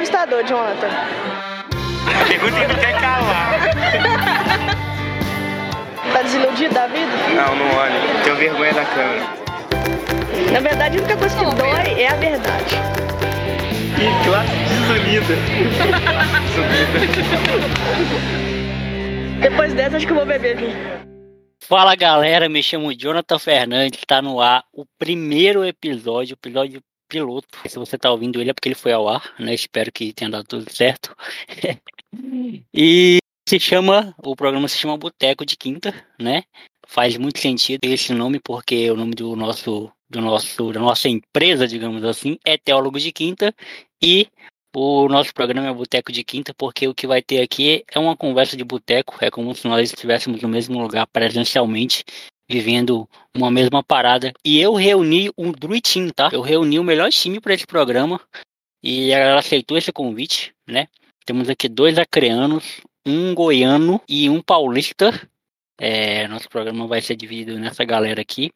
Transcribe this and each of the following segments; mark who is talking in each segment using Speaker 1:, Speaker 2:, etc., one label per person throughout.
Speaker 1: entrevistador, Jonathan?
Speaker 2: A pergunta que não quer calar.
Speaker 1: Tá desiludido da vida?
Speaker 2: Não, não olha. Tenho vergonha da câmera.
Speaker 1: Na verdade, a única coisa que dói é a verdade.
Speaker 2: Que classe desunida.
Speaker 1: Depois dessa, acho que eu vou beber vinho.
Speaker 3: Fala galera, me chamo Jonathan Fernandes, tá no ar o primeiro episódio, o episódio piloto. Se você tá ouvindo ele é porque ele foi ao ar, né? Espero que tenha dado tudo certo. e se chama, o programa se chama Boteco de Quinta, né? Faz muito sentido esse nome porque o nome do nosso do nosso da nossa empresa, digamos assim, é Teólogo de Quinta e o nosso programa é Boteco de Quinta, porque o que vai ter aqui é uma conversa de boteco, é como se nós estivéssemos no mesmo lugar presencialmente, vivendo uma mesma parada. E eu reuni um Druitim, tá? Eu reuni o melhor time para esse programa e ela aceitou esse convite, né? Temos aqui dois acreanos, um goiano e um paulista. É, nosso programa vai ser dividido nessa galera aqui.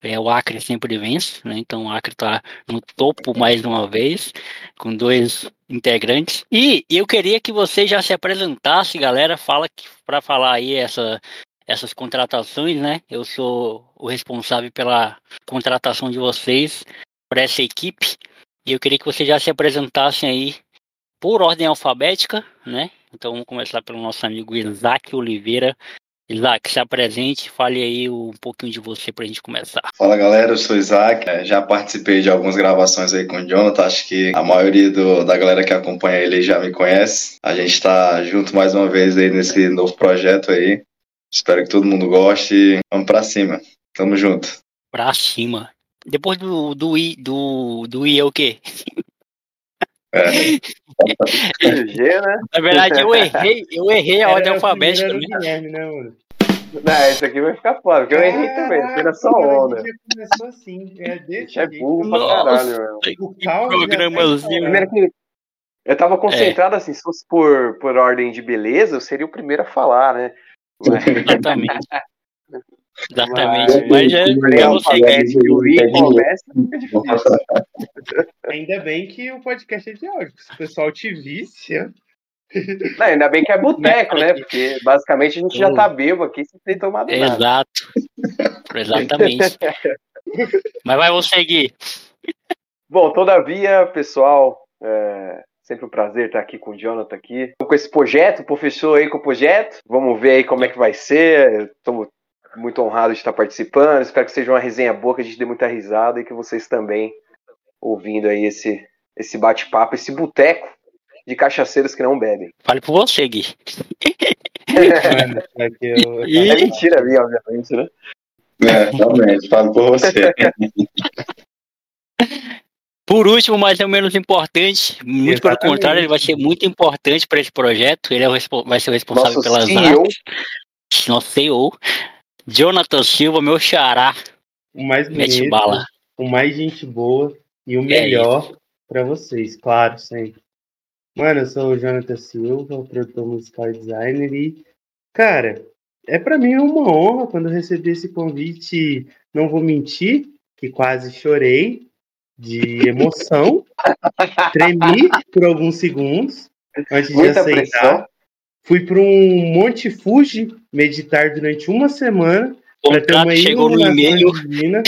Speaker 3: É, o Acre sempre vence, né? Então o Acre está no topo mais uma vez, com dois integrantes. E eu queria que você já se apresentasse, galera. Fala para falar aí essa, essas contratações, né? Eu sou o responsável pela contratação de vocês para essa equipe. E eu queria que vocês já se apresentassem aí por ordem alfabética, né? Então vamos começar pelo nosso amigo Isaac Oliveira. Isaac, se apresente, fale aí um pouquinho de você para a gente começar.
Speaker 4: Fala galera, eu sou Isaac, é, já participei de algumas gravações aí com o Jonathan, acho que a maioria do, da galera que acompanha ele já me conhece. A gente está junto mais uma vez aí nesse novo projeto aí. Espero que todo mundo goste. Vamos para cima. Tamo junto.
Speaker 3: Pra cima. Depois do do I do do I é o quê?
Speaker 4: É.
Speaker 5: G, né?
Speaker 3: Na verdade, eu errei, eu errei a ordem alfabética. Né?
Speaker 6: Guilherme, né, mano?
Speaker 5: Não, esse aqui vai ficar fora, porque eu errei também. Isso era só onda.
Speaker 6: começou assim. É
Speaker 5: A
Speaker 6: desse
Speaker 5: é burro pra caralho, meu.
Speaker 6: O
Speaker 3: Que
Speaker 6: caos já tá
Speaker 3: programazinho.
Speaker 5: Primeiro que eu tava concentrado assim, se fosse por, por ordem de beleza, eu seria o primeiro a falar, né?
Speaker 3: Exatamente. Exatamente.
Speaker 5: Mas-
Speaker 3: Mas é,
Speaker 5: Ordem
Speaker 3: eu não sei.
Speaker 5: alfabética e o I começa, fica difícil.
Speaker 6: Ainda bem que o podcast é de áudio. Se o pessoal te visse, ó.
Speaker 5: Não, ainda bem que é boteco, né? Porque basicamente a gente já tá bebo aqui sem ter tomado nada.
Speaker 3: Exato. Exatamente. Mas vai você seguir.
Speaker 5: Bom, todavia, pessoal, é sempre um prazer estar aqui com o Jonathan aqui. Com esse projeto, o professor aí com o projeto. Vamos ver aí como é que vai ser. Estou muito honrado de estar participando. Espero que seja uma resenha boa, que a gente dê muita risada e que vocês também ouvindo aí esse, esse bate-papo, esse boteco de cachaceiros que não bebem.
Speaker 3: Fale por você, Gui.
Speaker 6: É eu-
Speaker 3: E-
Speaker 5: É mentira minha, obviamente, né?
Speaker 4: É, realmente, falo por você.
Speaker 3: Por último, mas não menos importante, muito pelo
Speaker 6: Exatamente.
Speaker 3: contrário, ele vai ser muito importante para esse projeto. Ele é o vai ser o responsável
Speaker 5: Nosso
Speaker 3: pelas
Speaker 5: CEO.
Speaker 3: artes. Nosso CEO. Jonathan Silva, meu xará.
Speaker 6: o mais bonito,
Speaker 3: bala.
Speaker 6: o mais gente boa e o
Speaker 3: É
Speaker 6: melhor pra vocês, claro, sempre. Mano, eu sou o Jonathan Silva, produtor musical e designer e, cara, é pra mim uma honra quando eu recebi esse convite, não vou mentir, que quase chorei de emoção, tremi por alguns segundos antes de
Speaker 5: Muita
Speaker 6: aceitar.
Speaker 5: pressão.
Speaker 6: Fui para um Monte Fuji meditar durante uma semana
Speaker 3: O
Speaker 6: para ter uma
Speaker 3: contrato chegou no
Speaker 6: iluminação
Speaker 3: e-mail.
Speaker 6: divina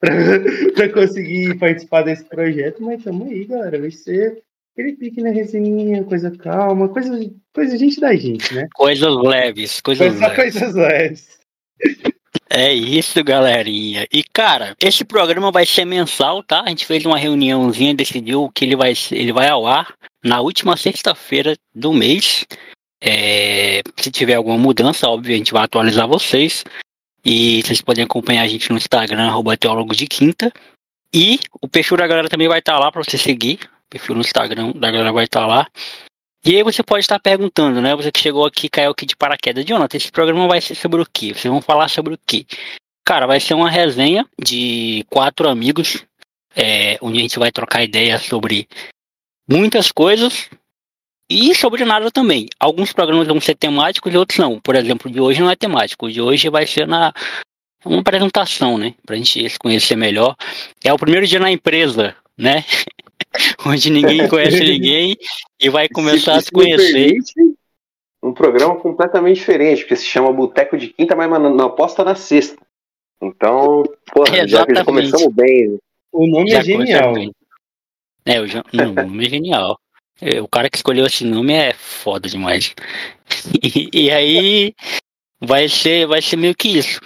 Speaker 6: para conseguir participar desse projeto, mas tamo aí, galera. Vai ser aquele pique na resenha, coisa calma, coisa, coisa gente da gente, né?
Speaker 3: Coisas leves, coisas
Speaker 6: Foi só
Speaker 3: leves.
Speaker 6: coisas leves.
Speaker 3: É isso, galerinha. E cara, esse programa vai ser mensal, tá? A gente fez uma reuniãozinha, decidiu que ele vai, ele vai ao ar na última sexta-feira do mês. É, se tiver alguma mudança, óbvio, a gente vai atualizar vocês. E vocês podem acompanhar a gente no Instagram, arroba teólogo de quinta. E o perfil da galera também vai estar lá para você seguir. O perfil no Instagram da galera vai estar lá. E aí você pode estar perguntando, né? Você que chegou aqui, caiu aqui de paraquedas. Jonathan, esse programa vai ser sobre o quê? Vocês vão falar sobre o quê? Cara, vai ser uma resenha de quatro amigos, é, onde a gente vai trocar ideias sobre muitas coisas e sobre nada também. Alguns programas vão ser temáticos e outros não. Por exemplo, de hoje não é temático. O de hoje vai ser na uma apresentação, né? Pra gente se conhecer melhor. É o primeiro dia na empresa, né? onde ninguém conhece ninguém e vai começar a se conhecer.
Speaker 5: permite, Um programa completamente diferente, porque se chama Boteco de Quinta, mas não, aposta na sexta. Então, porra, já, já começamos bem.
Speaker 6: O nome
Speaker 3: Já
Speaker 6: é genial.
Speaker 3: É, o, Jo- não, o nome é genial. É, O cara que escolheu esse nome é foda demais. E, e aí vai ser, vai ser meio que isso.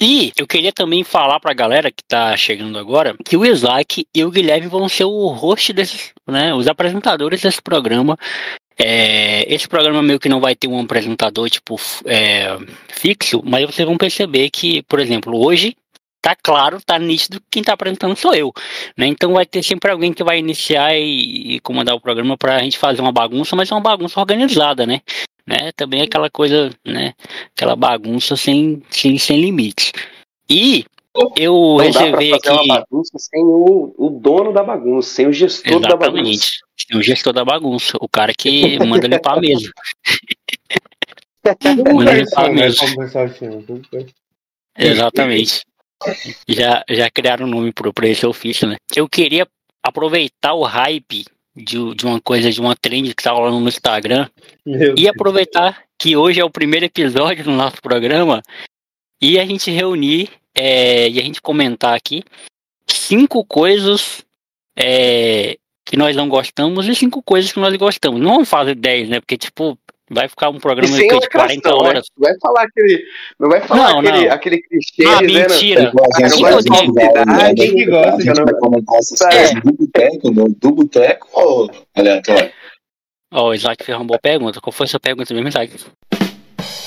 Speaker 3: E eu queria também falar pra galera que tá chegando agora que o Isaac e o Guilherme vão ser o host desses, né, os apresentadores desse programa. É, esse programa meio que não vai ter um apresentador tipo é, fixo, mas vocês vão perceber que, por exemplo, hoje tá claro, tá nítido que quem tá apresentando sou eu. Né? Então vai ter sempre alguém que vai iniciar e, e comandar o programa pra gente fazer uma bagunça, mas uma bagunça organizada, né? né? Também aquela coisa, né? Aquela bagunça sem, sem, sem limites. E eu
Speaker 5: Não fazer
Speaker 3: aqui.
Speaker 5: uma bagunça sem o, o dono da bagunça, sem o gestor da bagunça.
Speaker 3: Exatamente. Tem o gestor da bagunça, o cara que manda limpar a mesa. Manda limpar a mesa.
Speaker 6: Garçom.
Speaker 3: Exatamente. Já, já criaram um nome pra esse ofício, né? Eu queria aproveitar o hype de, de uma coisa, de uma trend que tá rolando no Instagram,
Speaker 6: Meu
Speaker 3: e aproveitar que hoje é o primeiro episódio do nosso programa e a gente reunir é, e a gente comentar aqui cinco coisas é, que nós não gostamos e cinco coisas que nós gostamos. Não vamos fazer 10, né? Porque, tipo, vai ficar um programa de 40
Speaker 5: lacração, né?
Speaker 3: horas.
Speaker 5: Não vai falar aquele. Não vai falar
Speaker 3: Não,
Speaker 5: aquele,
Speaker 3: não.
Speaker 5: aquele clichê
Speaker 3: Ah, mentira.
Speaker 4: Igual a gente
Speaker 5: não
Speaker 4: vai
Speaker 5: gosto de
Speaker 4: convidar, né?
Speaker 6: Quem que gosta?
Speaker 4: A gente vai comentar essas
Speaker 5: É.
Speaker 4: coisas do boteco, do, do boteco ou aleatório?
Speaker 3: Ó, o Isaac fez uma boa pergunta. Qual foi a sua pergunta mesmo, Isaac?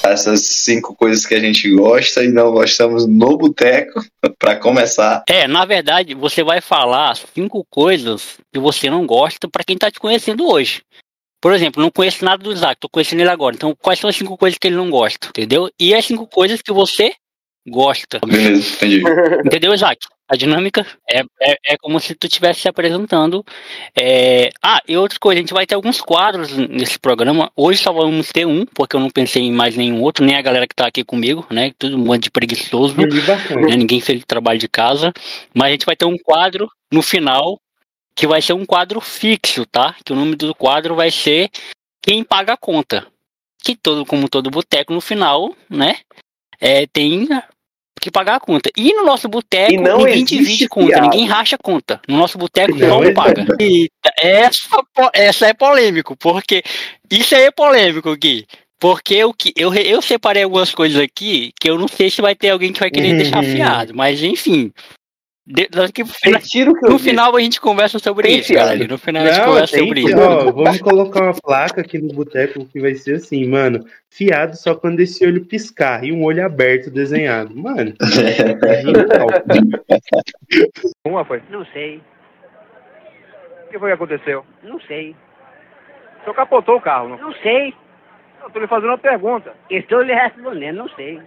Speaker 4: Essas cinco coisas que a gente gosta e não gostamos no boteco, pra começar.
Speaker 3: É, na verdade, você vai falar cinco coisas que você não gosta pra quem tá te conhecendo hoje. Por exemplo, não conheço nada do Isaac, tô conhecendo ele agora. Então, quais são as cinco coisas que ele não gosta, entendeu? E as cinco coisas que você gosta.
Speaker 4: Beleza, entendi.
Speaker 3: Entendeu, Isaac? A dinâmica é, é, é como se tu estivesse se apresentando. É... Ah, e outra coisa, a gente vai ter alguns quadros nesse programa. Hoje só vamos ter um, porque eu não pensei em mais nenhum outro, nem a galera que tá aqui comigo, né? Todo mundo de preguiçoso né? Ninguém fez trabalho de casa. Mas a gente vai ter um quadro no final que vai ser um quadro fixo, tá? Que o nome do quadro vai ser Quem Paga a Conta. Que todo, como todo boteco no final, né? É, tem que pagar a conta. E no nosso boteco, ninguém divide conta,
Speaker 5: fiado.
Speaker 3: ninguém racha conta. No nosso boteco,
Speaker 6: Não
Speaker 3: paga. E essa, essa é polêmico, porque isso aí é polêmico, Gui. Porque eu, re- eu separei algumas coisas aqui que eu não sei se vai ter alguém que vai querer deixar
Speaker 6: Uhum.
Speaker 3: fiado, mas enfim. De-
Speaker 5: que eu
Speaker 3: no final a gente conversa sobre
Speaker 5: Tem
Speaker 3: isso,
Speaker 5: fiado.
Speaker 3: galera. No final a gente
Speaker 6: Não,
Speaker 3: conversa
Speaker 6: tem
Speaker 3: sobre isso.
Speaker 6: ó, vamos colocar uma placa aqui no boteco que vai ser assim, mano. Fiado só quando esse olho piscar e um olho aberto desenhado. Mano, é.
Speaker 7: Uma foi.
Speaker 8: Não sei,
Speaker 7: O que foi que aconteceu?
Speaker 8: não sei,
Speaker 7: O senhor capotou o carro. Não?
Speaker 8: não sei.
Speaker 7: Eu tô lhe fazendo uma pergunta.
Speaker 8: Estou lhe respondendo, não sei.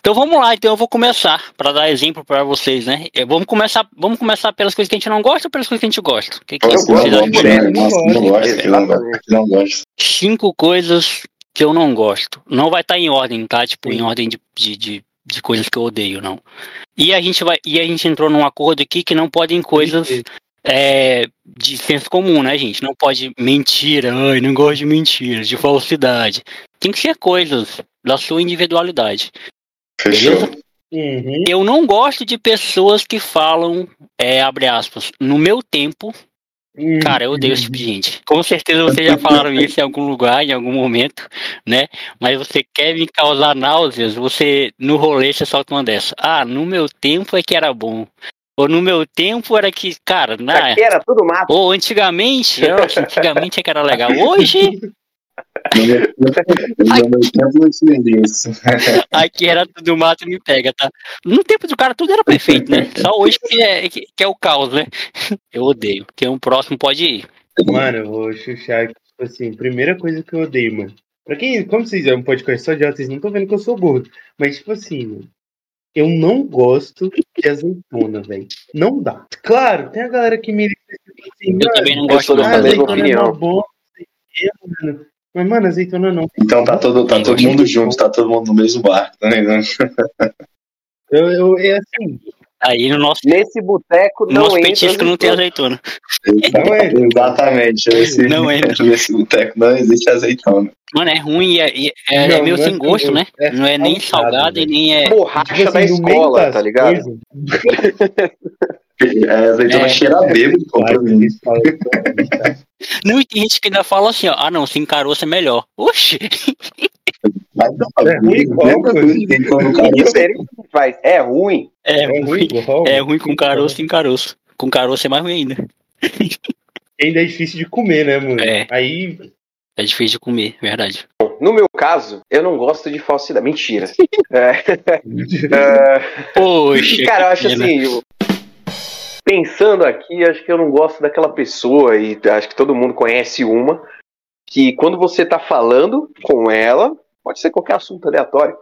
Speaker 3: Então vamos lá, então eu vou começar para dar exemplo para vocês, né? Eh, Vamos começar, vamos começar pelas coisas que a gente não gosta ou pelas coisas que a gente gosta? O que, que
Speaker 5: Eu gosto, eu gosto.
Speaker 4: Não gosto, não gosto, não gosto, não gosto.
Speaker 3: Cinco coisas que eu não gosto. Não vai estar em ordem, tá? Tipo, em ordem de, de, de, de coisas que eu odeio, não. E a gente vai, e a gente entrou num acordo aqui que não podem coisas é, de senso comum, né, gente? Não pode mentira, ai, não gosto de mentiras, de falsidade. Tem que ser coisas da sua individualidade.
Speaker 4: Fechou.
Speaker 6: Uhum.
Speaker 3: Eu não gosto de pessoas que falam, é, abre aspas, no meu tempo. Cara, eu odeio esse tipo de gente. Com certeza vocês já falaram isso em algum lugar, em algum momento, né? Mas você quer me causar náuseas, você no rolê você solta uma dessa. Ah, no meu tempo é que era bom. Ou no meu tempo era que, cara, na,
Speaker 5: Aqui era tudo mato.
Speaker 3: ou antigamente, nossa, antigamente é que era legal. Hoje,
Speaker 4: No meu no meu tempo não tinha isso.
Speaker 3: aqui era tudo mato me pega, tá? No tempo do cara tudo era perfeito, né? Só hoje que é, que, que é o caos, né? Eu odeio. Quem é um próximo pode ir.
Speaker 6: Mano, eu vou chuchar aqui, tipo assim, primeira coisa que eu odeio, mano. Pra quem, como vocês é um podcast só de vocês não estão vendo que eu sou gordo. Mas, tipo assim, mano, eu não gosto de azeitona, velho. Não dá. Claro, tem a galera que me tipo assim,
Speaker 3: Eu também não gosto não.
Speaker 5: dessa
Speaker 6: ah,
Speaker 5: mesma
Speaker 6: azeitona é
Speaker 5: opinião.
Speaker 6: quê, mano. Mas, mano, azeitona não.
Speaker 4: Então tá todo, tá todo mundo junto, tá todo mundo no mesmo barco. Tá vendo?
Speaker 6: Eu, eu, é assim,
Speaker 3: Aí no nosso,
Speaker 5: Nesse boteco
Speaker 3: no
Speaker 5: não
Speaker 3: nosso
Speaker 5: entra
Speaker 3: petisco não tem
Speaker 5: azeitona.
Speaker 6: Não é?
Speaker 4: Exatamente. Esse,
Speaker 3: Não é.
Speaker 4: Nesse boteco não existe azeitona.
Speaker 3: Mano, é ruim e é, é-
Speaker 6: Não,
Speaker 3: é meio
Speaker 6: é
Speaker 3: sem gosto,
Speaker 6: sem
Speaker 3: né?
Speaker 6: gosto, é
Speaker 3: não é nem
Speaker 6: salgado,
Speaker 3: e
Speaker 6: velho.
Speaker 3: nem é.
Speaker 5: Borracha
Speaker 6: Tipo
Speaker 5: da
Speaker 6: assim, no meio
Speaker 5: escola, tá ligado?
Speaker 4: É, azeitona
Speaker 3: É.
Speaker 4: cheira bêbado, pô, pra
Speaker 6: claro,
Speaker 4: mim.
Speaker 3: Não, tem gente que ainda fala assim, ó. Ah, não, sem caroço é melhor. Oxi!
Speaker 4: Mas não,
Speaker 6: É ruim igual,
Speaker 4: cara-
Speaker 5: Que diferença que faz? É ruim.
Speaker 3: É,
Speaker 6: É ruim.
Speaker 3: É ruim com caroço sem caroço. Com caroço é mais ruim ainda.
Speaker 6: Ainda é difícil de comer, né, mano?
Speaker 3: É.
Speaker 6: Aí,
Speaker 3: É difícil de comer, verdade.
Speaker 5: No meu caso, eu não gosto de falsidade. Mentira. É, é,
Speaker 3: Poxa.
Speaker 5: cara, eu acho assim, pensando aqui, acho que eu não gosto daquela pessoa, e acho que todo mundo conhece uma, que quando você tá falando com ela, pode ser qualquer assunto aleatório,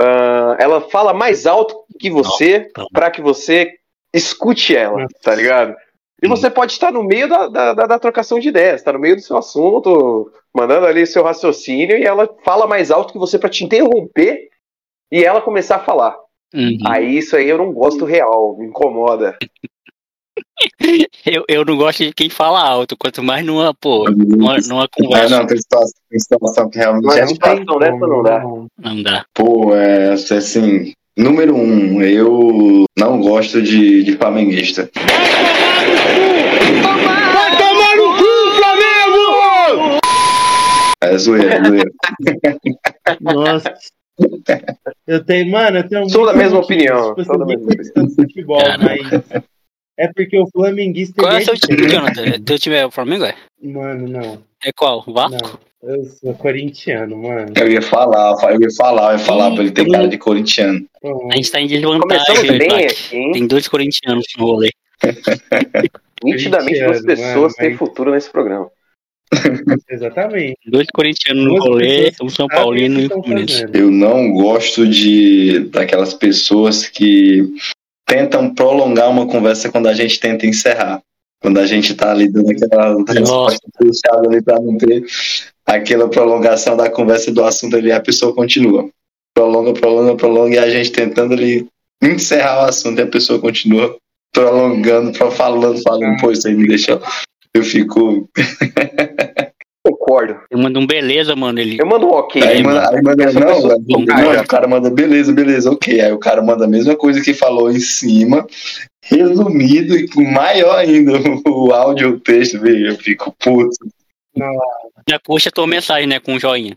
Speaker 5: ah, ela fala mais alto que você
Speaker 3: Não.
Speaker 5: pra que você escute ela, tá ligado? E você pode estar no meio da, da, da- da trocação de ideias, tá no meio do seu assunto, mandando ali seu raciocínio, e ela fala mais alto que você pra te interromper e ela começar a falar.
Speaker 3: Uhum.
Speaker 5: Aí isso aí eu não gosto real, me incomoda.
Speaker 3: Eu, eu não gosto de quem fala alto, quanto mais numa, pô, numa, numa
Speaker 4: Ah,
Speaker 3: conversa.
Speaker 4: não, tem situação, tem situação que realmente
Speaker 5: Mas
Speaker 4: é
Speaker 5: não situação dessa não dá.
Speaker 3: Não dá.
Speaker 4: Pô, é assim, número um, eu não gosto de, de flamenguista.
Speaker 9: Vai tomar no cu, Flamengo!
Speaker 4: É zoeira, é zoeira.
Speaker 6: Nossa. Eu tenho, mano, eu tenho
Speaker 5: Sou da
Speaker 6: muito
Speaker 5: mesma opinião,
Speaker 6: Tipo,
Speaker 5: sou da
Speaker 6: assim,
Speaker 5: mesma
Speaker 6: de futebol, mas. É porque o flamenguista.
Speaker 3: Qual é o seu time. Jonathan? Teu time é o Flamengo, é?
Speaker 6: Mano, não.
Speaker 3: É qual? Vasco?
Speaker 6: Não. Eu sou corintiano, mano.
Speaker 4: Eu ia falar, eu ia falar, eu ia falar pra ele ter cara de corintiano.
Speaker 3: A gente tá em desvantagem,
Speaker 5: bem aqui, hein?
Speaker 3: Tem dois corintianos no rolê.
Speaker 5: Nitidamente duas pessoas têm
Speaker 6: mas-
Speaker 5: futuro nesse programa.
Speaker 6: Exatamente.
Speaker 3: Dois corintianos no rolê, um São
Speaker 6: o
Speaker 3: Paulino e um Fluminense.
Speaker 4: Eu não gosto de daquelas pessoas que tentam prolongar uma conversa quando a gente tenta encerrar. Quando a gente tá ali dando aquela resposta puxada ali pra não ter aquela prolongação da conversa do assunto ali, a pessoa continua. Prolonga, prolonga, prolonga, e a gente tentando ali encerrar o assunto e a pessoa continua prolongando, pro- falando, falando, pô, isso aí me deixa. Eu fico.
Speaker 5: Concordo.
Speaker 3: Ele manda um beleza, mano. Ele.
Speaker 5: Eu mando um ok.
Speaker 4: Aí manda, aí manda não,
Speaker 5: pessoa-
Speaker 4: aí, não, o cara manda beleza, beleza, ok. Aí o cara manda a mesma coisa que falou em cima, resumido e com maior ainda o áudio, o texto, velho. Eu fico puto.
Speaker 3: Já puxa a tua mensagem, né? Com um joinha.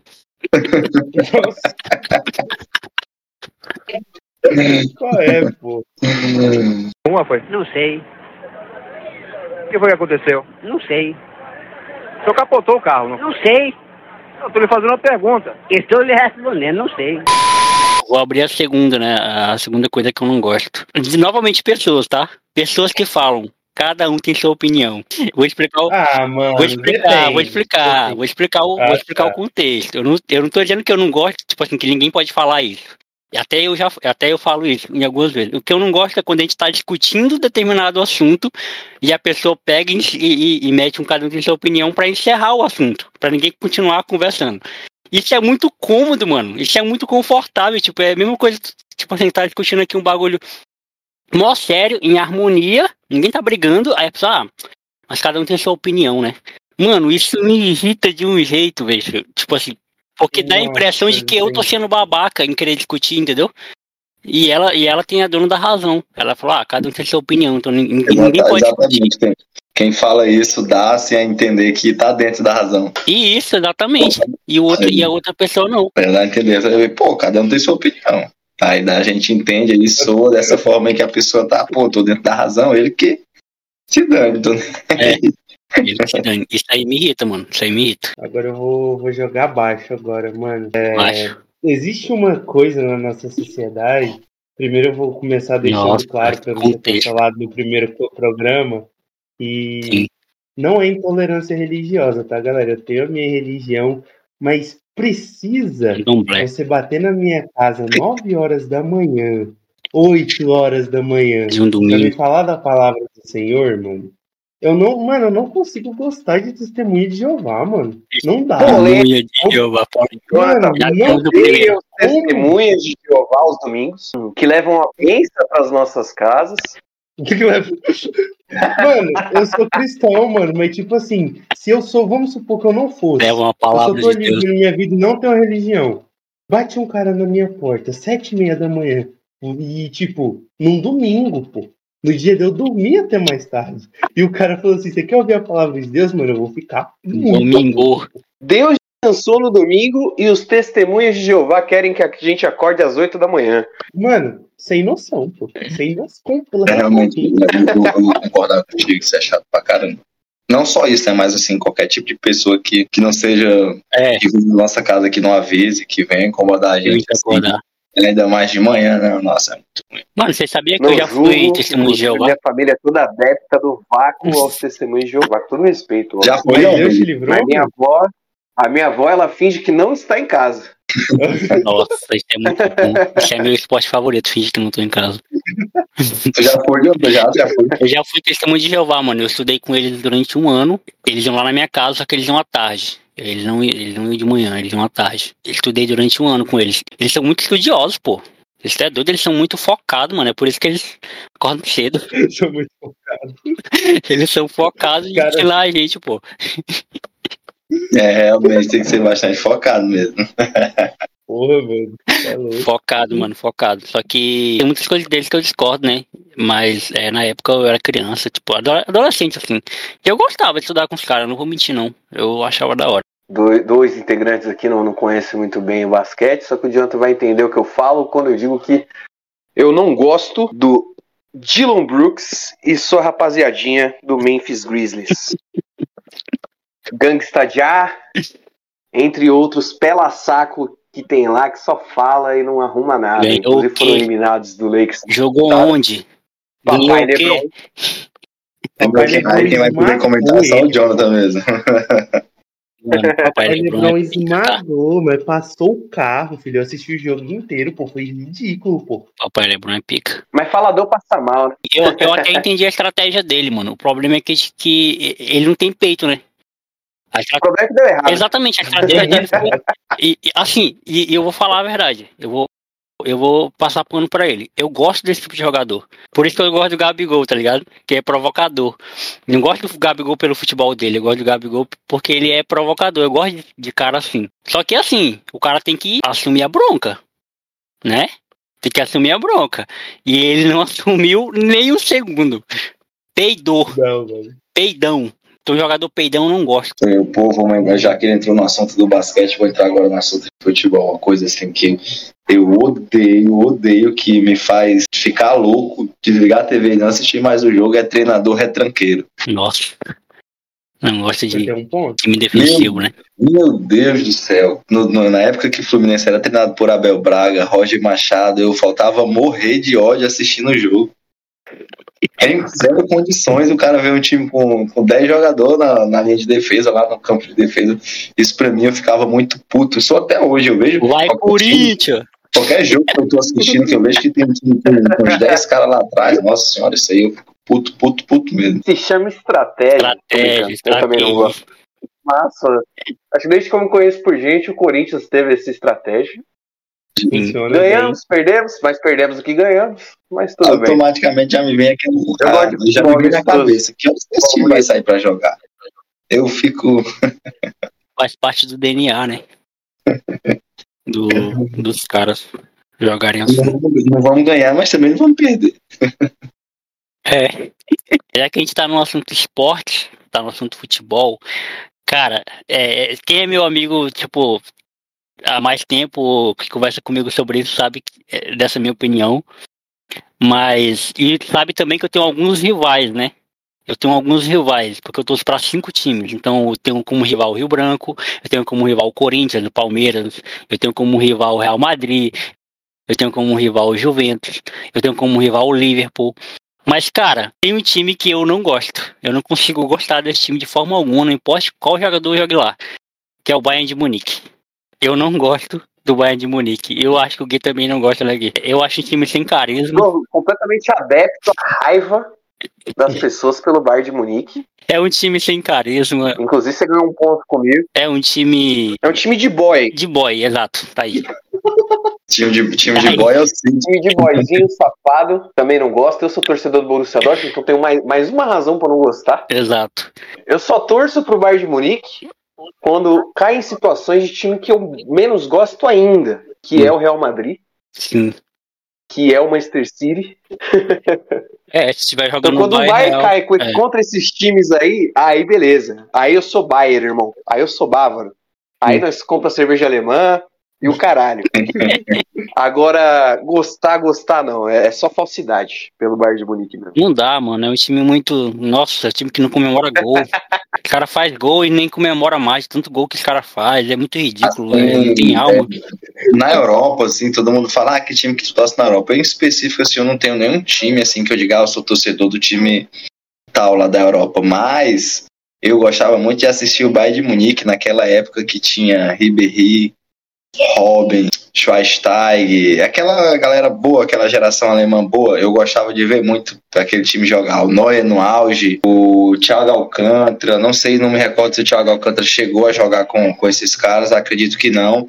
Speaker 6: Qual é, pô?
Speaker 7: Uma foi.
Speaker 8: Não sei.
Speaker 7: O que foi que aconteceu?
Speaker 8: Não sei.
Speaker 7: Senhor capotou o carro, não?
Speaker 8: Não sei.
Speaker 7: Eu tô lhe fazendo uma pergunta.
Speaker 8: Estou lhe respondendo, não sei.
Speaker 3: Vou abrir a segunda, né? A segunda coisa que eu não gosto. De, novamente, pessoas, tá? Pessoas que falam. Cada um tem sua opinião. Vou explicar o.
Speaker 6: Ah, mano.
Speaker 3: Vou explicar,
Speaker 6: depende.
Speaker 3: vou explicar, vou explicar o,
Speaker 6: Ah,
Speaker 3: vou explicar
Speaker 6: tá.
Speaker 3: o contexto. Eu não, eu não tô dizendo que eu não gosto, tipo assim, que ninguém pode falar isso. Até eu já, até eu falo isso em algumas vezes. O que eu não gosto é quando a gente tá discutindo determinado assunto e a pessoa pega e, e- e mete um cada um sua opinião pra encerrar o assunto, pra ninguém continuar conversando. Isso é muito cômodo, mano. Isso é muito confortável. Tipo, é a mesma coisa, tipo assim, tá discutindo aqui um bagulho mó sério, em harmonia, ninguém tá brigando, aí a pessoa, ah, mas cada um tem sua opinião, né? Mano, isso me irrita de um jeito, velho. Tipo assim, porque dá a
Speaker 6: Nossa,
Speaker 3: impressão de que eu tô sendo babaca em querer discutir, entendeu? E ela, e ela tem a dona da razão. Ela falou, ah, cada um tem sua opinião, então ninguém, ninguém pode discutir.
Speaker 4: exatamente. Quem, quem fala isso dá-se a entender que tá dentro da razão.
Speaker 3: E isso, exatamente. E, o outro, e a outra pessoa não.
Speaker 4: Dá a entender. Pô, cada um tem sua opinião. Aí daí a gente entende, ele soa dessa forma em que a pessoa tá, pô, tô dentro da razão, ele que se dane. Tô...
Speaker 3: Dane. Isso aí me irrita, mano. Isso aí me irrita.
Speaker 6: Agora eu vou, vou jogar baixo agora, mano. É,
Speaker 3: Baixo.
Speaker 6: existe uma coisa na nossa sociedade. Primeiro eu vou começar deixando
Speaker 3: Nossa,
Speaker 6: claro para você ter falado no primeiro pro- programa que
Speaker 3: Sim.
Speaker 6: não é intolerância religiosa, tá, galera? Eu tenho a minha religião, mas precisa você bater na minha casa 9 horas da manhã, 8 horas da manhã,
Speaker 3: um
Speaker 6: pra me
Speaker 3: domingo.
Speaker 6: falar da palavra do Senhor, mano. Eu não, mano, eu não consigo gostar de testemunha de Jeová, mano. Não dá.
Speaker 3: Testemunha de Jeová, pô.
Speaker 6: Mano, não tem.
Speaker 5: Testemunhas de Jeová aos domingos, que levam a bênção para as nossas casas.
Speaker 6: O que que leva? Mano, eu sou cristão, mano, mas tipo assim, se eu sou, vamos supor que eu não fosse.
Speaker 3: Leva uma
Speaker 6: Eu só
Speaker 3: palavra
Speaker 6: tô
Speaker 3: de Deus.
Speaker 6: na minha vida e não tenho religião. Bate um cara na minha porta, sete e meia da manhã. E, tipo, num domingo, pô. No dia de eu dormir até mais tarde. E o cara falou assim: Você quer ouvir a palavra de Deus, mano? Eu vou ficar.
Speaker 3: Domingo.
Speaker 5: Deus descansou no domingo e os testemunhas de Jeová querem que a gente acorde às 8 da manhã.
Speaker 6: Mano, sem noção, pô. Sem noção.
Speaker 4: É, realmente, eu, eu, eu vou concordar contigo, isso é chato pra caramba. Não só isso, né? Mas assim, qualquer tipo de pessoa que, que não seja
Speaker 3: É,
Speaker 4: que vive na nossa casa, que não avise, que venha incomodar a
Speaker 3: eu
Speaker 4: gente. assim,
Speaker 3: acordar.
Speaker 4: Ainda mais de manhã, né? Nossa, é muito ruim.
Speaker 3: Mano, você sabia que
Speaker 5: Não
Speaker 3: eu já fui testemunho de Jeová?
Speaker 5: Minha família é toda adepta do vácuo aos testemunhos de Jeová. Com todo respeito. ó.
Speaker 4: Já foi,
Speaker 6: Deus te livrou?
Speaker 5: Mas minha avó, a minha avó, ela finge que não está em casa.
Speaker 3: Nossa, isso é muito bom. Isso é meu esporte favorito, finge que não tô em casa.
Speaker 4: Tu já foi, eu já, já foi.
Speaker 3: Eu já fui testemunho de Jeová, mano. Eu estudei com eles durante um ano. Eles iam lá na minha casa, só que eles iam à tarde. Eles não, eles não iam de manhã, eles iam à tarde. Eu estudei durante um ano com eles. Eles são muito estudiosos, pô. Eles é doido, eles são muito focados, mano. É por isso que eles acordam cedo.
Speaker 6: Sou muito focado.
Speaker 3: Eles são focados em
Speaker 6: Cara.
Speaker 3: ensinar a gente, pô.
Speaker 4: É, realmente tem que ser bastante focado mesmo.
Speaker 6: Porra, mano. Tá.
Speaker 3: Focado, mano, focado. Só que tem muitas coisas deles que eu discordo, né? Mas é, na época eu era criança, tipo, ado- adolescente, assim. E eu gostava de estudar com os caras, não vou mentir, não. Eu achava da hora.
Speaker 5: Do- Dois integrantes aqui não, não conhecem muito bem o basquete, só que o Jonathan vai entender o que eu falo quando eu digo que eu não gosto do Dylan Brooks e sua rapaziadinha do Memphis Grizzlies. Gangsta Já, entre outros pela saco que tem lá que só fala e não arruma nada.
Speaker 3: Ganhou
Speaker 5: Inclusive foram eliminados do Lakers.
Speaker 3: Jogou
Speaker 5: Tá.
Speaker 3: onde?
Speaker 5: Papai? LeBron.
Speaker 6: Papai
Speaker 4: Quem,
Speaker 6: Lebron
Speaker 4: aí quem vai poder comentar é só o. Jonathan mesmo.
Speaker 3: Mano, papai Lebron é
Speaker 6: esmagou, mas passou o carro, filho. Eu assisti o jogo inteiro, pô. Foi ridículo, pô.
Speaker 3: Papai Lebron é pica.
Speaker 5: Mas falador passa mal, né?
Speaker 3: Eu, eu até entendi a estratégia dele, mano. O problema é que, que ele não tem peito, né? A
Speaker 5: O problema é que deu errado.
Speaker 3: Exatamente, a dele foi. E, e, assim, e, e eu vou falar a verdade. Eu vou, eu vou passar pano pra ele. Eu gosto desse tipo de jogador. Por isso que eu gosto do Gabigol, tá ligado? Que é provocador. Não gosto do Gabigol pelo futebol dele. Eu gosto do Gabigol porque ele é provocador. Eu gosto de, de cara assim. Só que assim, o cara tem que assumir a bronca. Né? Tem que assumir a bronca. E ele não assumiu nem um segundo. Peidou.
Speaker 6: Não, mano.
Speaker 3: Peidão. Então, jogador peidão eu não gosto.
Speaker 4: O povo, já que ele entrou no assunto do basquete, vou entrar agora no assunto de futebol. Uma coisa assim que eu odeio, odeio, que me faz ficar louco, desligar a TV e não assistir mais o jogo, é treinador retranqueiro.
Speaker 3: Nossa. Não gosto
Speaker 6: Você
Speaker 3: de
Speaker 6: um ponto?
Speaker 3: time defensivo, né?
Speaker 4: Meu Deus do céu. No- no- na época que o Fluminense era treinado por Abel Braga, Roger Machado, eu faltava morrer de ódio assistindo o jogo. Tem zero condições o cara ver um time com, com 10 jogadores na, na linha de defesa, lá no campo de defesa. Isso pra mim eu ficava muito puto. Isso até hoje eu vejo.
Speaker 3: Vai, Corinthians!
Speaker 4: Qualquer jogo que eu tô assistindo, que eu vejo que tem um time com, com uns 10 caras lá atrás. Nossa senhora, isso aí eu fico puto, puto, puto mesmo.
Speaker 5: Se chama estratégia.
Speaker 3: Estratégia,
Speaker 5: Eu também não
Speaker 3: estratégia.
Speaker 5: gosto. Massa. Acho que desde que eu me conheço por gente, o Corinthians teve essa estratégia.
Speaker 6: Funciona
Speaker 5: Ganhamos, perdemos, mas perdemos o que ganhamos. Mas tudo bem.
Speaker 4: Automaticamente já me vem aquele.
Speaker 5: Eu
Speaker 4: Ah,
Speaker 5: gosto de
Speaker 4: já me vem na cabeça. Que esse time vai sair pra jogar? Eu fico.
Speaker 3: Faz parte do DNA, né? Do, dos caras jogarem assim.
Speaker 4: Não, não vamos ganhar, mas também não vamos perder.
Speaker 3: É. Já que a gente tá no assunto esporte, tá no assunto futebol, cara, é, quem é meu amigo, tipo, há mais tempo, que conversa comigo sobre isso, sabe é, dessa minha opinião. Mas, e sabe também que eu tenho alguns rivais, né? Eu tenho alguns rivais, porque eu torço para cinco times. Então, eu tenho como rival o Rio Branco, eu tenho como rival o Corinthians, o Palmeiras, eu tenho como rival o Real Madrid, eu tenho como rival o Juventus, eu tenho como rival o Liverpool. Mas, cara, tem um time que eu não gosto. Eu não consigo gostar desse time de forma alguma, não importa qual jogador jogue lá, que é o Bayern de Munique. Eu não gosto do Bayern de Munique. Eu acho que o Gui também não gosta, né, Gui? Eu acho um time sem carisma.
Speaker 5: Completamente adepto à raiva. das pessoas pelo Bayern de Munique.
Speaker 3: É um time sem carisma.
Speaker 5: Inclusive, você ganhou um ponto comigo.
Speaker 3: É um time.
Speaker 5: É um time de boy.
Speaker 3: De boy, exato. Tá aí.
Speaker 4: Time de, time de boy é o City.
Speaker 5: Time de boyzinho safado. Também não gosto. Eu sou torcedor do Borussia Dortmund, então tenho mais, mais uma razão pra não gostar.
Speaker 3: Exato.
Speaker 5: Eu só torço pro Bayern de Munique quando cai em situações de time que eu menos gosto ainda, que é o Real Madrid,
Speaker 3: Sim.
Speaker 5: que é o Manchester City.
Speaker 3: É, se estiver
Speaker 5: Então,
Speaker 3: jogando
Speaker 5: quando
Speaker 3: no
Speaker 5: o Bayern
Speaker 3: Bayern.
Speaker 5: cai
Speaker 3: é.
Speaker 5: contra esses times aí, aí beleza. Aí eu sou Bayern, irmão. Aí eu sou bávaro. Aí nós compramos cerveja alemã e o caralho. Agora, gostar, gostar não. É é só falsidade pelo Bayern de Munique mesmo.
Speaker 3: Não dá, mano. É um time muito. Nossa, é um time que não comemora gol. o cara faz gol e nem comemora mais, tanto gol que os cara faz. É muito ridículo,
Speaker 4: Assim,
Speaker 3: é, não tem alma.
Speaker 4: Na Europa, assim, todo mundo fala, ah, que time que tu torce na Europa. Eu, em específico, assim, eu não tenho nenhum time, assim, que eu diga, ah, eu sou torcedor do time tal lá da Europa. Mas eu gostava muito de assistir o Bayern de Munique naquela época que tinha Ribéry, Robin, Schweinsteiger, aquela galera boa, aquela geração alemã boa. Eu gostava de ver muito aquele time jogar. O Neuer no auge, o Thiago Alcântara, não sei, não me recordo se o Thiago Alcântara chegou a jogar com, com esses caras, acredito que não.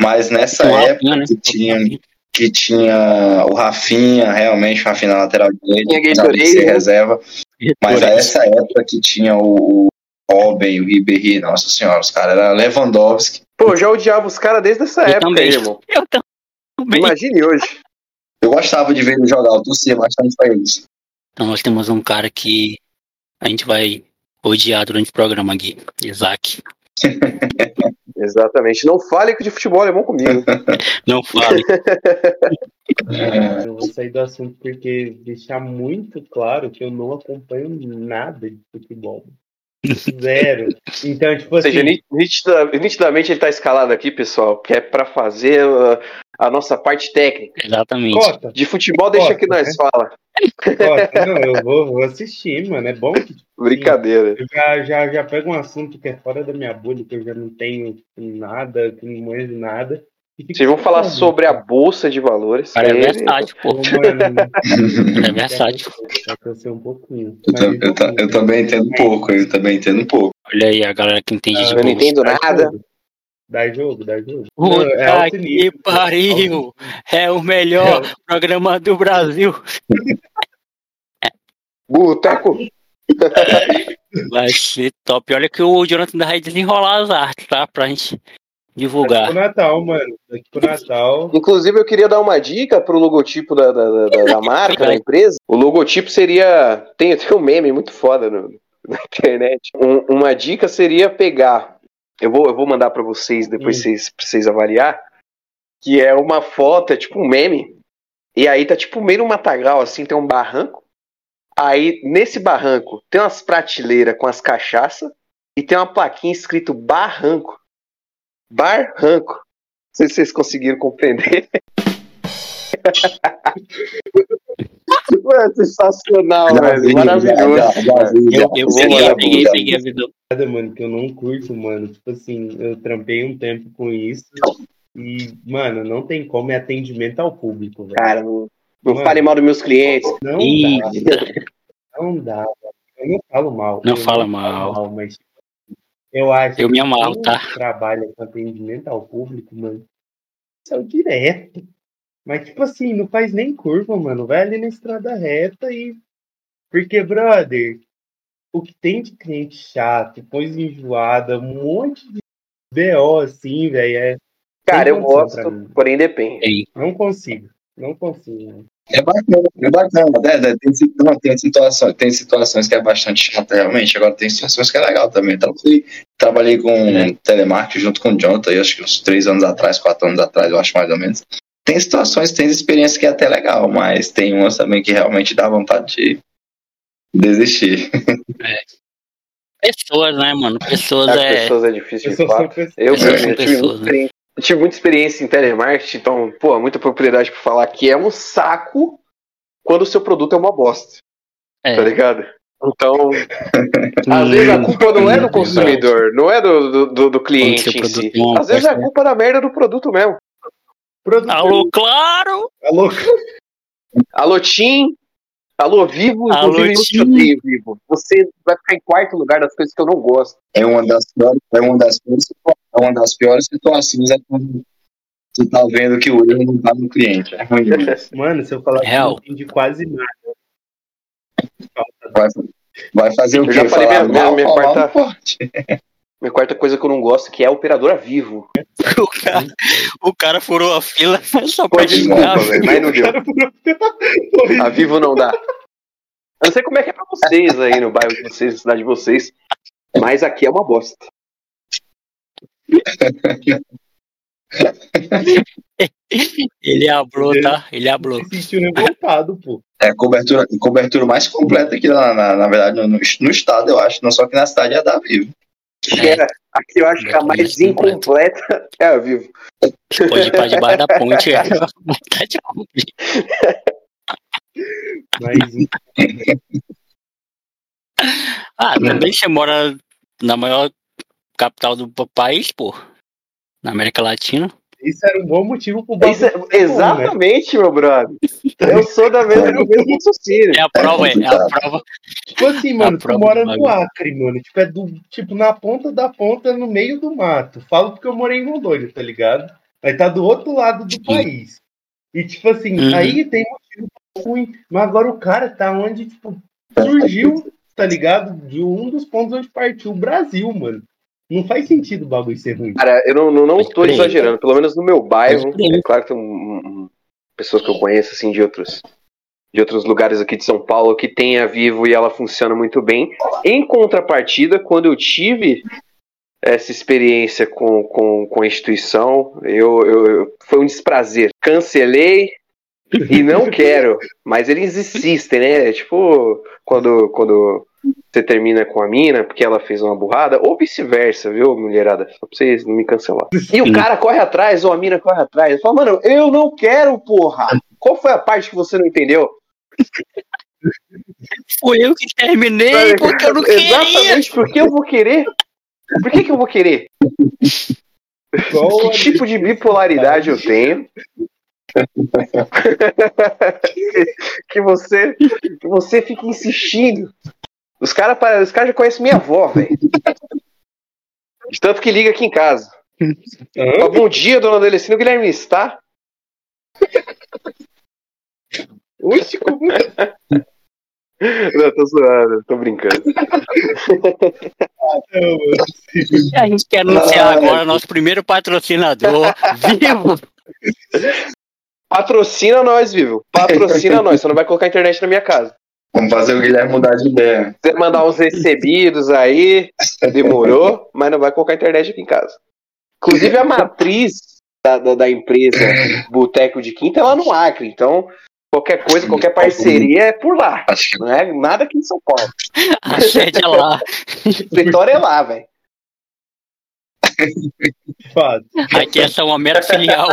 Speaker 4: Mas nessa
Speaker 3: o
Speaker 4: época
Speaker 3: Rafinha, né?
Speaker 4: que tinha, que tinha o Rafinha, realmente, o Rafinha na lateral apesar de ser
Speaker 5: né?
Speaker 4: reserva. Mas a essa época que tinha o, o Robin, o Ribéry, nossa senhora, os caras eram Lewandowski.
Speaker 5: Pô, eu já odiava os caras desde essa
Speaker 3: Eu
Speaker 5: época
Speaker 3: também.
Speaker 5: aí, irmão.
Speaker 3: Eu também.
Speaker 5: Imagine hoje.
Speaker 4: Eu gostava de ver ele jogar, eu torcia bastante pra eles.
Speaker 3: Então nós temos um cara que a gente vai odiar durante o programa aqui, Isaac.
Speaker 5: Exatamente. Não fale que de futebol é bom comigo.
Speaker 3: Não fale.
Speaker 6: Eu vou sair do assunto porque deixar muito claro que eu não acompanho nada de futebol. Zero. Então, tipo
Speaker 5: Ou seja,
Speaker 6: assim,
Speaker 5: ni- nitida- nitidamente ele tá escalado aqui, pessoal, que é pra fazer uh, a nossa parte técnica.
Speaker 3: Exatamente.
Speaker 6: cota,
Speaker 5: De futebol, deixa que nós
Speaker 6: né?
Speaker 5: fala.
Speaker 6: Não, eu vou, vou assistir, mano. É bom que tipo,
Speaker 5: Brincadeira.
Speaker 6: eu já, já, já pego um assunto que é fora da minha bolha, que eu já não tenho nada, que não manjo nada.
Speaker 5: Vocês vão falar sobre a bolsa de valores.
Speaker 3: Cara é versátil, pô. É versátil.
Speaker 6: já cansei um pouquinho.
Speaker 4: Eu, ta- eu ta- eu também entendo pouco, eu também entendo um pouco.
Speaker 3: Olha aí a galera que entende de
Speaker 5: Eu não entendo nada.
Speaker 6: Dá jogo, dá jogo.
Speaker 3: Puta
Speaker 6: é
Speaker 3: que
Speaker 6: nível.
Speaker 3: pariu! É o melhor programa do Brasil.
Speaker 5: Boteco.
Speaker 3: Vai ser top. Olha que o Jonathan vai desenrolar as artes, tá? Pra gente
Speaker 6: Daqui
Speaker 3: divulgar.
Speaker 6: pro Natal, mano. Daqui pro Natal.
Speaker 5: Inclusive, eu queria dar uma dica pro logotipo da, da, da- da marca, da empresa. O logotipo seria. Tem, tem um meme muito foda no- na internet. Um- uma dica seria pegar. Eu vou, eu vou mandar pra vocês depois
Speaker 6: Hum.
Speaker 5: vocês, pra vocês avaliar. Que é uma foto, é tipo um meme. E aí tá tipo meio num matagal, assim, tem um barranco. Aí, nesse barranco, tem umas prateleiras com as cachaças. E tem uma plaquinha escrito barranco. Barranco. Não sei se vocês conseguiram compreender. Mano, sensacional,
Speaker 4: Já
Speaker 5: velho.
Speaker 4: vi,
Speaker 5: Maravilhoso.
Speaker 4: já- já vi, já
Speaker 3: Eu, peguei, peguei, a
Speaker 4: vi.
Speaker 3: visão.
Speaker 6: nada, mano, que eu não curto, mano. Tipo assim, eu trampei um tempo com isso e, mano, não tem como é atendimento ao público, velho.
Speaker 5: Cara, não, não fale mal dos meus clientes.
Speaker 6: Não
Speaker 3: Ih.
Speaker 6: dá, não dá. Eu não falo mal.
Speaker 3: Não fala
Speaker 6: falo
Speaker 3: mal.
Speaker 6: mas tipo, eu acho
Speaker 3: Eu me
Speaker 6: que
Speaker 3: amarro,
Speaker 6: quem
Speaker 3: tá?
Speaker 6: trabalha com atendimento ao público, mano, isso é o direto. Mas, tipo assim, não faz nem curva, mano. Vai ali na estrada reta e. Porque, brother, o que tem de cliente chato, coisa enjoada, um monte de BO assim, velho, é.
Speaker 5: Cara, eu gosto, porém depende.
Speaker 6: Não consigo. Não consigo.
Speaker 4: É bacana, é bacana. né, Tem, não, tem, situações, tem situações que é bastante chata, realmente. Agora tem situações que é legal também. Trabalhei, trabalhei com
Speaker 3: É.
Speaker 4: telemarketing junto com o Jonathan, aí, acho que uns três anos atrás, quatro anos atrás, eu acho mais ou menos. Tem situações, tem experiências que é até legal, mas tem umas também que realmente dá vontade de desistir.
Speaker 3: pessoas, né, mano? Pessoas
Speaker 5: As
Speaker 3: é.
Speaker 5: pessoas é difícil de
Speaker 6: Eu sou só
Speaker 5: fato.
Speaker 6: pessoa.
Speaker 5: Eu,
Speaker 3: Pessoas
Speaker 5: eu
Speaker 3: são
Speaker 5: tive,
Speaker 3: pessoas,
Speaker 5: muita experiência, eu tive muita experiência em telemarketing, então, pô, muita propriedade pra falar que é um saco quando o seu produto é uma bosta,
Speaker 3: é.
Speaker 5: tá ligado? Então, às vezes a culpa não é do consumidor, não é do, do, do- cliente em si.
Speaker 3: é
Speaker 5: Às vezes é a culpa da merda do produto mesmo.
Speaker 6: Produto-
Speaker 3: Alô, claro!
Speaker 6: Alô?
Speaker 5: Alô, Tim, Alô, vivo,
Speaker 3: Alô,
Speaker 5: inclusive vivo. Você vai ficar em quarto lugar das coisas que eu não gosto.
Speaker 4: É uma das piores, é uma das piores, situa- é uma das piores situações é quando tu tá vendo que o erro não tá no cliente. É ruim.
Speaker 6: Mano, se eu falar que eu não entendi quase nada.
Speaker 4: Vai, vai fazer o
Speaker 5: Eu
Speaker 4: quê?
Speaker 5: já falei
Speaker 4: Falar
Speaker 5: minha-
Speaker 4: mal,
Speaker 5: minha quarta-. Minha quarta coisa que eu não gosto que é a operadora vivo.
Speaker 3: O cara, o cara furou a fila só pra
Speaker 5: desculpa, velho, mas não deu. A vivo não dá. Eu não sei como é que é pra vocês aí no bairro de vocês, na cidade de vocês, mas aqui é uma bosta.
Speaker 3: Ele abriu, tá? Ele abriu.
Speaker 6: Se sentiu revoltado, pô.
Speaker 4: É a cobertura, cobertura mais completa aqui, na, na, na verdade, no, no estado, eu acho. Não só que na cidade é da Vivo.
Speaker 5: Que é- aqui eu acho que a mais incompleta é a vivo.
Speaker 3: Pode ir pra debaixo da ponte. é. Tá de.
Speaker 6: Mas
Speaker 3: Ah, também você mora na maior capital do país, pô. Na América Latina.
Speaker 6: isso era um bom motivo pro.
Speaker 5: Isso é- exatamente, meu brother. Eu sou da mesma, do mesmo raciocínio.
Speaker 3: É a prova, é, é a prova.
Speaker 6: Tipo assim, mano, tu mora no. Acre, mano. Tipo, é do, tipo, na ponta da ponta, no meio do mato. Falo porque eu morei em Rondônia, tá ligado? Aí tá do outro lado do país. E, tipo assim,
Speaker 3: Uhum.
Speaker 6: aí tem motivo ruim. Mas agora o cara tá onde, tipo, surgiu, tá ligado? De um dos pontos onde partiu o Brasil, mano. Não faz sentido o bagulho ser ruim.
Speaker 5: Cara, eu não, não, não estou exagerando, pelo menos no meu bairro. É claro que tem um- um- pessoas que eu conheço assim de outros de outros lugares aqui de São Paulo que tem a Vivo e ela funciona muito bem. Em contrapartida, quando eu tive essa experiência com, com, com a instituição, eu, eu, eu- foi um desprazer. Cancelei e não quero, mas eles insistem, né? Tipo, quando, quando você termina com a mina porque ela fez uma burrada, ou vice-versa, viu, mulherada? Só pra vocês não me cancelar. E o cara corre atrás, ou a mina corre atrás. Eu falo, mano, eu não quero, porra! Qual foi a parte que você não entendeu?
Speaker 3: Foi eu que terminei porque eu não queria.
Speaker 5: Exatamente, porque eu vou querer. Por que, que eu vou querer? Que tipo de bipolaridade eu tenho? que você que você fica insistindo. Os caras os cara já conhecem minha avó, velho. De tanto que liga aqui em casa. Bom dia, dona Delecina. O Guilherme está?
Speaker 6: Oxe, como
Speaker 5: Não, tô zoando, tô brincando.
Speaker 3: A gente quer anunciar agora nosso primeiro patrocinador. Vivo!
Speaker 5: Patrocina nós, Vivo. Patrocina nós. Você não vai colocar internet na minha casa.
Speaker 4: Vamos fazer o Guilherme mudar de ideia.
Speaker 5: Você mandar uns recebidos aí, demorou, mas não vai colocar internet aqui em casa. Inclusive a matriz da, da, da empresa Boteco de Quinta é lá no Acre, então qualquer coisa, qualquer parceria é por lá. Não é nada aqui em São Paulo.
Speaker 3: A sede é lá.
Speaker 5: O escritório é lá, velho.
Speaker 3: Aqui é só uma mera filial.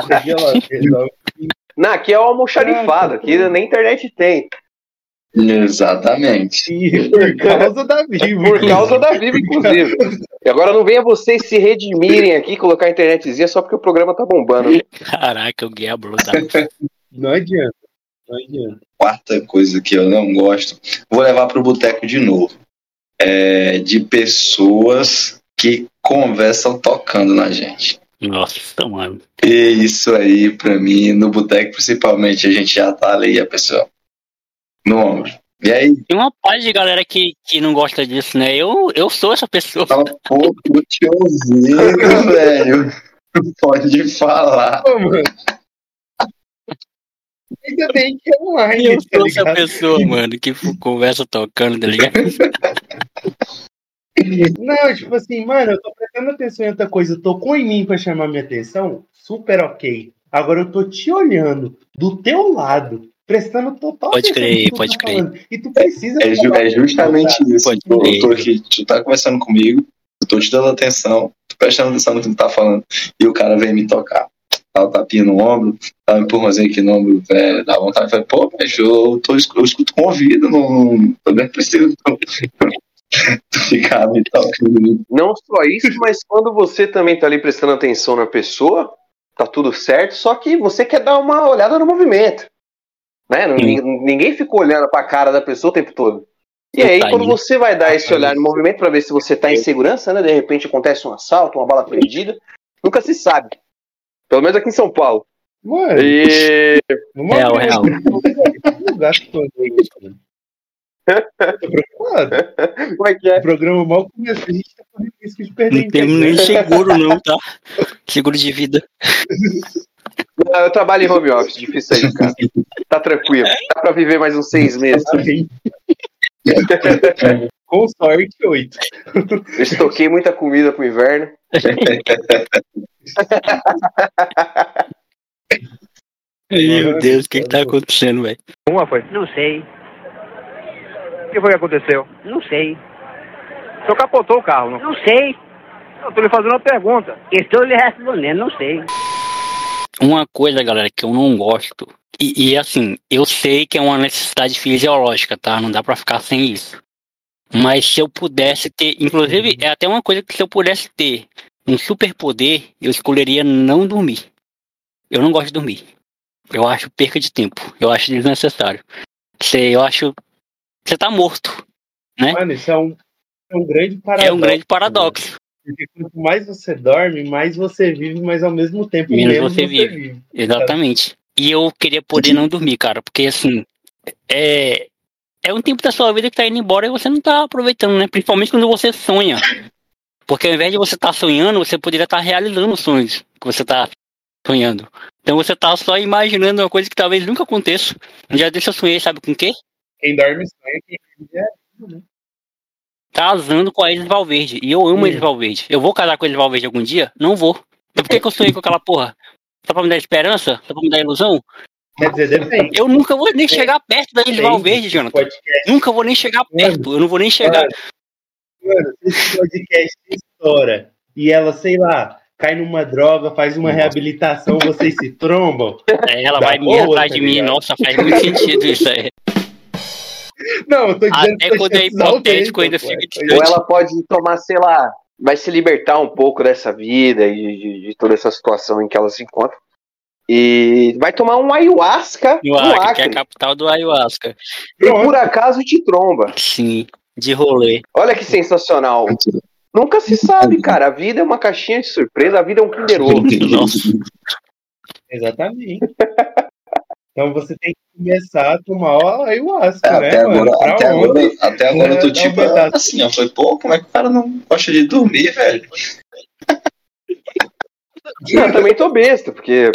Speaker 5: Não, aqui é o almoxarifado, aqui nem internet tem.
Speaker 4: Exatamente.
Speaker 6: E por causa da Vivo.
Speaker 5: Por causa da Vivo, inclusive. E agora não venha vocês se redimirem aqui, colocar a internetzinha só porque o programa tá bombando.
Speaker 3: Caraca, o Gabriel tá.
Speaker 6: Não adianta. Não adianta.
Speaker 4: Quarta coisa que eu não gosto, vou levar pro boteco de novo. É de pessoas que conversam tocando na gente.
Speaker 3: Nossa, mano.
Speaker 4: E isso aí, pra mim, no boteco principalmente, a gente já tá ali, a pessoa no ombro. E aí,
Speaker 3: Tem uma parte de galera que, que não gosta disso, né? Eu, eu sou essa pessoa.
Speaker 4: pô, tô te ouvindo, velho. Pode falar.
Speaker 6: Mano. Ainda bem que é online,
Speaker 3: Eu
Speaker 6: tá
Speaker 3: sou essa
Speaker 6: ligado?
Speaker 3: pessoa, mano, que conversa tocando, tá ligado?
Speaker 6: Não, tipo assim, mano, eu tô prestando atenção em outra coisa. Tocou em mim pra chamar minha atenção, super ok. Agora eu tô te olhando do teu lado, prestando total
Speaker 3: Pode
Speaker 6: atenção
Speaker 3: crer,
Speaker 6: tu
Speaker 3: pode
Speaker 6: tá
Speaker 3: crer.
Speaker 6: falando. E tu precisa.
Speaker 4: É, ju- é justamente isso.
Speaker 3: Pode
Speaker 4: Eu
Speaker 3: crer.
Speaker 4: tô aqui, tu tá conversando comigo, eu tô te dando atenção, tô prestando atenção no que tu tá falando, e o cara vem me tocar. Dá um tapinha no ombro, dá um empurrãozinho aqui no ombro, velho, dá vontade de falar, pô, mas eu, tô, eu escuto com o ouvido, não, eu nem preciso tu, tu ficar me tocando.
Speaker 5: Não só isso, mas quando você também tá ali prestando atenção na pessoa, tá tudo certo, só que você quer dar uma olhada no movimento. Né?
Speaker 3: Sim.
Speaker 5: Ninguém fica olhando pra cara da pessoa o tempo todo. E aí,
Speaker 3: Tá
Speaker 5: quando você vai dar esse olhar no movimento pra ver se você tá em segurança, né? De repente acontece um assalto, uma bala perdida, nunca se sabe. Pelo menos aqui em São Paulo.
Speaker 6: Mano,
Speaker 5: E
Speaker 6: numa
Speaker 3: Real,
Speaker 6: vez,
Speaker 3: real.
Speaker 6: preocupado.
Speaker 5: como é que é?
Speaker 6: O programa mal começou, a gente tá correndo risco de perder a
Speaker 3: Não temos nem seguro, não, tá? Seguro de vida.
Speaker 5: Eu trabalho em home office, difícil de casa. Tá tranquilo. Dá pra viver mais uns seis meses.
Speaker 6: Com sorte, oito.
Speaker 5: Eu estoquei muita comida pro inverno.
Speaker 3: Meu Deus, o que, que tá acontecendo, velho?
Speaker 7: Uma foi.
Speaker 8: Não sei.
Speaker 7: O que foi que aconteceu?
Speaker 8: Não sei.
Speaker 7: O senhor capotou o carro, não?
Speaker 8: Não sei.
Speaker 7: Eu tô lhe fazendo uma pergunta.
Speaker 8: Estou lhe respondendo, não sei.
Speaker 3: Uma coisa, galera, que eu não gosto, e, e, assim, eu sei que é uma necessidade fisiológica, tá? Não dá pra ficar sem isso. Mas se eu pudesse ter, inclusive, é até uma coisa que se eu pudesse ter um superpoder, eu escolheria não dormir. Eu não gosto de dormir. Eu acho perca de tempo. Eu acho desnecessário. Você, eu acho. Você tá morto.
Speaker 6: Mano, isso é um, é um grande paradoxo.
Speaker 3: É um grande paradoxo.
Speaker 6: Porque quanto mais você dorme, mais você vive, mas ao mesmo tempo
Speaker 3: Menos
Speaker 6: menos
Speaker 3: você
Speaker 6: você,
Speaker 3: vive.
Speaker 6: vive.
Speaker 3: Exatamente. E eu queria poder não dormir, cara, porque assim, é, é um tempo da sua vida que tá indo embora e você não tá aproveitando, né? Principalmente quando você sonha. Porque ao invés de você estar sonhando, você poderia estar realizando os sonhos que você tá sonhando. Então você tá só imaginando uma coisa que talvez nunca aconteça. Dia desse eu sonhei, sabe com o quê?
Speaker 6: Quem dorme sonha, quem vive é.
Speaker 3: Casando com a Elis Valverde. E eu amo a Elis Valverde. Eu vou casar com a Elis Valverde algum dia? Não vou. Então por que, que eu sonhei com aquela porra? Só pra me dar esperança? Só pra me dar ilusão?
Speaker 6: Quer dizer, depende.
Speaker 3: Eu nunca vou nem chegar perto da Elis. Valverde, Jonathan.
Speaker 6: Podcast,
Speaker 3: Nunca vou nem chegar perto. Eu não vou nem chegar.
Speaker 6: mano, se esse podcast estoura e ela, sei lá, cai numa droga, faz uma reabilitação, vocês se trombam.
Speaker 3: É, ela vai me atrás
Speaker 6: tá
Speaker 3: de mim. Nossa, faz muito sentido isso aí.
Speaker 6: Não, eu tô dizendo
Speaker 3: Até
Speaker 6: que
Speaker 3: quando é
Speaker 6: aumentam,
Speaker 3: hipotético, ainda
Speaker 6: pô.
Speaker 3: fica
Speaker 5: Ou
Speaker 3: distante.
Speaker 5: ela pode tomar, sei lá, vai se libertar um pouco dessa vida e de, de toda essa situação em que ela se encontra. E vai tomar um ayahuasca
Speaker 3: No
Speaker 5: no
Speaker 3: Acre, que é a capital do Ayahuasca.
Speaker 5: E por acaso te tromba.
Speaker 3: Sim, de rolê.
Speaker 5: Olha que sensacional. Nunca se sabe, cara. A vida é uma caixinha de surpresa, a vida é um Kinder Ovo.
Speaker 6: Exatamente. Então você tem que começar a tomar o ayahuasca,
Speaker 4: É,
Speaker 6: né,
Speaker 4: até
Speaker 6: mano?
Speaker 4: agora,
Speaker 6: Pra
Speaker 4: até agora, até agora eu tô
Speaker 6: É,
Speaker 4: tipo
Speaker 6: um pedaço.
Speaker 4: assim, ó. Foi, pô, como é que o cara não gosta de dormir, velho?
Speaker 5: Eu também tô besta, porque.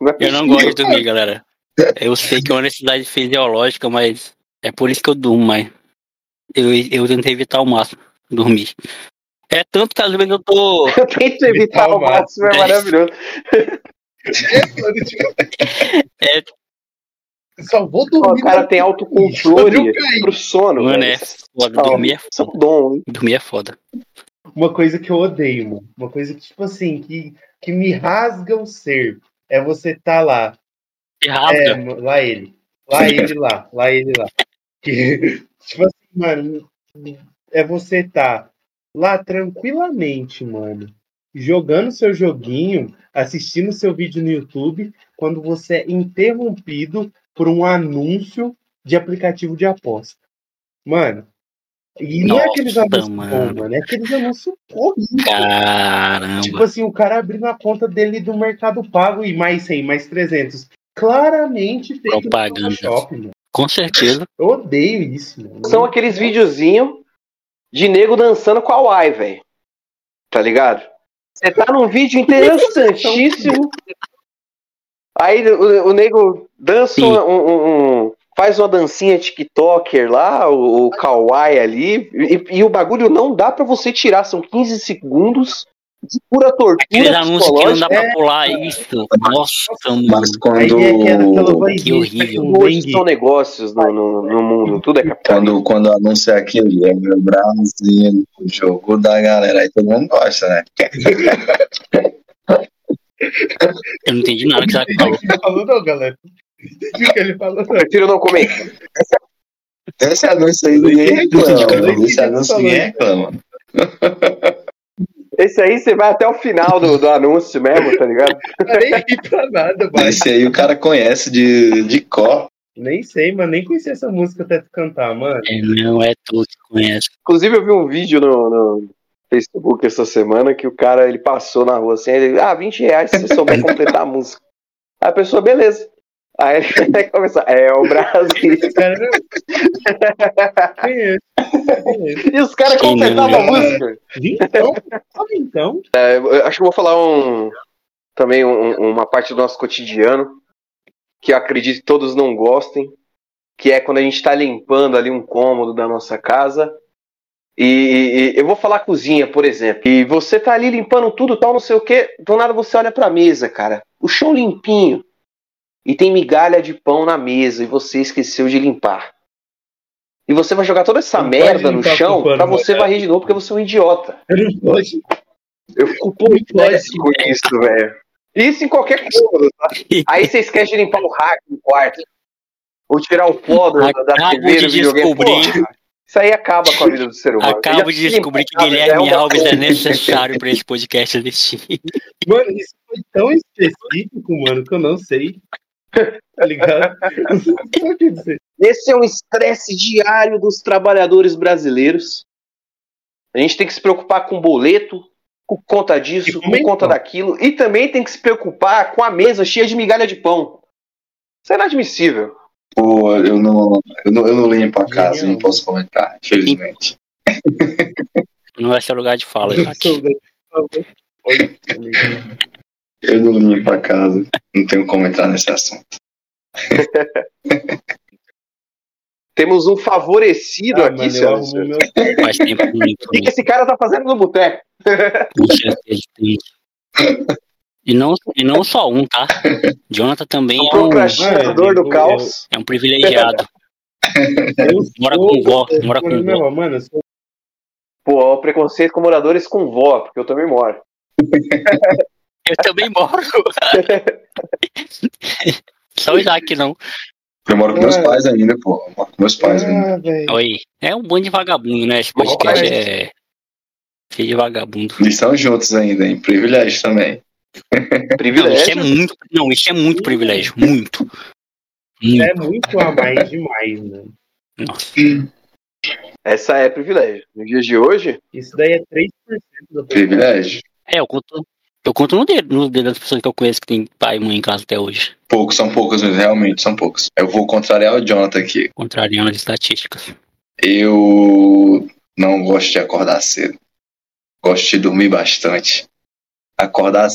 Speaker 5: Não é
Speaker 3: Eu não gosto de dormir, galera. Eu sei que é uma necessidade fisiológica, mas é por isso que eu durmo, mas eu, eu tento evitar ao máximo dormir. É tanto que às vezes eu tô.
Speaker 5: Eu tento evitar o máximo, é
Speaker 3: É.
Speaker 5: maravilhoso.
Speaker 3: É,
Speaker 6: Só vou
Speaker 5: O
Speaker 6: dormir.
Speaker 5: cara tem autocontrole pro sono.
Speaker 3: mano,
Speaker 5: velho.
Speaker 3: é foda. Dormir é
Speaker 5: é
Speaker 3: foda.
Speaker 5: dom?
Speaker 3: Dormir é foda.
Speaker 6: Uma coisa que eu odeio, mano. Uma coisa que, tipo assim, que, que me rasga o ser. É você tá lá.
Speaker 3: Que
Speaker 6: É,
Speaker 3: rasga.
Speaker 6: mo- lá ele. Lá ele lá. Lá ele lá. Que, tipo assim, mano. É você tá lá tranquilamente, mano. Jogando seu joguinho, assistindo seu vídeo no YouTube, quando você é interrompido por um anúncio de aplicativo de aposta. Mano. E não é
Speaker 3: Nossa,
Speaker 6: aqueles anúncios
Speaker 3: mano.
Speaker 6: mano. É aqueles anúncios horríveis.
Speaker 3: Caramba.
Speaker 6: Tipo assim, o cara abrindo a conta dele do Mercado Pago e mais 100, mais 300. Claramente feito
Speaker 3: Propaganda.
Speaker 6: no Photoshop, mano.
Speaker 3: Com certeza.
Speaker 6: Eu odeio isso, mano.
Speaker 5: São aqueles videozinhos de nego dançando com a Uai, velho. Tá ligado? Você tá num vídeo interessantíssimo. Aí o, o nego dança um, um- um- faz uma dancinha TikToker lá, o, o Kawaii ali, e, e o bagulho não dá pra você tirar, são 15 segundos de pura tortura
Speaker 3: Aqueles anúncios que não dá pra
Speaker 6: É.
Speaker 3: pular isso. Nossa, mano.
Speaker 4: Mas
Speaker 6: Aí
Speaker 4: quando.
Speaker 6: é aquela, aquela vozinha
Speaker 3: Que horrível.
Speaker 5: Hoje
Speaker 6: dengue.
Speaker 5: são negócios no, no, no mundo, tudo é capital.
Speaker 4: Quando, quando anuncia aquilo, é meu Brasil, o jogo da galera, aí todo mundo gosta, né?
Speaker 3: Eu não entendi nada que você falou.
Speaker 6: Ele falou, não, galera. Entendi o que ele falou, não.
Speaker 5: prefiro não comer.
Speaker 4: Esse anúncio aí ninguém reclama. Esse anúncio ninguém reclama.
Speaker 5: Esse aí você vai até o final do, do anúncio mesmo, tá ligado?
Speaker 6: Não nem ri pra nada, mano.
Speaker 4: Esse aí o cara conhece de, de cor.
Speaker 6: Nem sei, mano. Nem conhecia essa música até tu cantar, mano.
Speaker 3: É, não é tu que conhece.
Speaker 5: Inclusive, eu vi um vídeo no, no Facebook essa semana que o cara ele passou na rua assim, ele, ah, 20 reais se você souber completar a música. Aí a pessoa, beleza. Aí ele começa, é o Brasil.
Speaker 6: Conheço.
Speaker 5: E os caras completavam a
Speaker 3: não,
Speaker 5: música.
Speaker 6: Então, então?
Speaker 5: É, eu acho que eu vou falar um, também um- uma parte do nosso cotidiano que eu acredito que todos não gostem, que é quando a gente está limpando ali um cômodo da nossa casa. E, e eu vou falar cozinha, por exemplo. E você tá ali limpando tudo, tal, não sei o que. Do nada você olha pra mesa, cara. O chão limpinho. E tem migalha de pão na mesa e você esqueceu de limpar. E você vai jogar toda essa
Speaker 6: Não
Speaker 5: merda no chão
Speaker 6: pano
Speaker 5: pra você
Speaker 6: molhado.
Speaker 5: varrer de novo porque você é um idiota.
Speaker 6: Eu não pode.
Speaker 5: Eu fico muito péssimo com isso, velho. Isso em qualquer cômodo, tá? Aí você esquece de limpar o rack no quarto. Ou tirar o pó da
Speaker 3: Acabo
Speaker 5: TV
Speaker 3: de
Speaker 5: do videogame. Isso aí acaba com a vida do ser humano.
Speaker 3: Acabo de descobrir que Guilherme
Speaker 5: é
Speaker 3: Alves é necessário pra esse podcast existir.
Speaker 6: Mano, isso foi tão específico, mano, que eu não sei. Tá ligado? Não sei o que dizer.
Speaker 5: Esse é um estresse diário dos trabalhadores brasileiros. A gente tem que se preocupar com boleto, com conta disso, com conta daquilo. E também tem que se preocupar com a mesa cheia de migalha de pão. Isso é inadmissível.
Speaker 4: Pô, eu não, eu não, eu não limpo a casa, não posso comentar, infelizmente.
Speaker 3: Não é seu lugar de fala,
Speaker 6: Eu
Speaker 3: Isaac.
Speaker 4: não limpo a casa, não tenho como entrar nesse assunto.
Speaker 5: Temos um favorecido
Speaker 6: Ah,
Speaker 5: aqui, senhoras e senhores.
Speaker 6: meu
Speaker 3: Faz tempo muito.
Speaker 5: O que, que esse cara tá fazendo no boteco?
Speaker 3: Tem. E não, e não só um, tá? Jonathan também
Speaker 5: O
Speaker 3: é um,
Speaker 5: procrastinador do
Speaker 6: eu-
Speaker 5: caos.
Speaker 3: é um privilegiado. Mora com vó, mora com vó.
Speaker 6: Mano, sou
Speaker 5: Pô, o preconceito com moradores com vó, porque eu também moro.
Speaker 3: Eu também moro. Só o Isaac não.
Speaker 4: Eu moro com meus
Speaker 6: É.
Speaker 4: pais ainda, pô. Eu moro com meus pais ainda.
Speaker 6: Ah, velho.
Speaker 3: Oi. É um bando de vagabundo, né? Esse podcast é cheio de vagabundo.
Speaker 4: Eles estão juntos ainda, hein? Privilégio também.
Speaker 3: Não, isso é
Speaker 5: Privilégio.
Speaker 3: muito. Não, isso é muito privilégio. Muito. Muito.
Speaker 6: É muito a mais demais, mano.
Speaker 3: Nossa.
Speaker 5: Essa é privilégio. No dia de hoje,
Speaker 6: Isso daí é 3% da
Speaker 4: Privilégio.
Speaker 3: É, eu conto. Eu conto no dedo, no dedo das pessoas que eu conheço que tem pai e mãe em casa até hoje.
Speaker 4: Poucos, são poucos, mas realmente são poucos. Eu vou contrariar o Jonathan aqui.
Speaker 3: Contrariando as estatísticas.
Speaker 4: Eu não gosto de acordar cedo. Gosto de dormir bastante. Acordar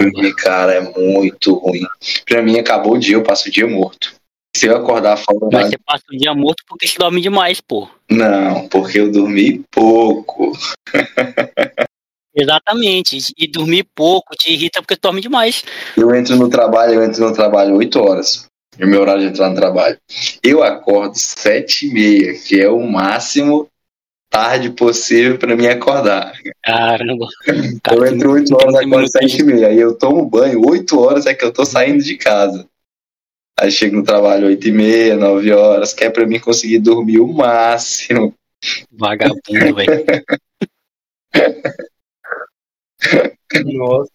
Speaker 4: mim, cara, é muito ruim. Pra mim, acabou o dia, eu passo o dia morto. Se eu acordar falando
Speaker 3: Mas você passa o dia morto porque você dorme demais, pô.
Speaker 4: Não, porque eu dormi pouco.
Speaker 3: Exatamente. E dormir pouco te irrita porque tu dorme demais.
Speaker 4: Eu entro no trabalho, eu entro no trabalho 8 horas. É o meu horário de entrar no trabalho. Eu acordo sete e meia, que é o máximo tarde possível pra mim acordar.
Speaker 3: Caramba.
Speaker 4: eu
Speaker 3: Cara,
Speaker 4: entro 8
Speaker 3: tem
Speaker 4: horas,
Speaker 3: 30
Speaker 4: acordo
Speaker 3: minutos
Speaker 4: sete e meia. Aí eu tomo banho, 8 horas é que eu tô saindo de casa. Aí chego no trabalho 8 e meia, 9 horas, que é pra mim conseguir dormir o máximo.
Speaker 3: Vagabundo, velho.
Speaker 6: Nossa,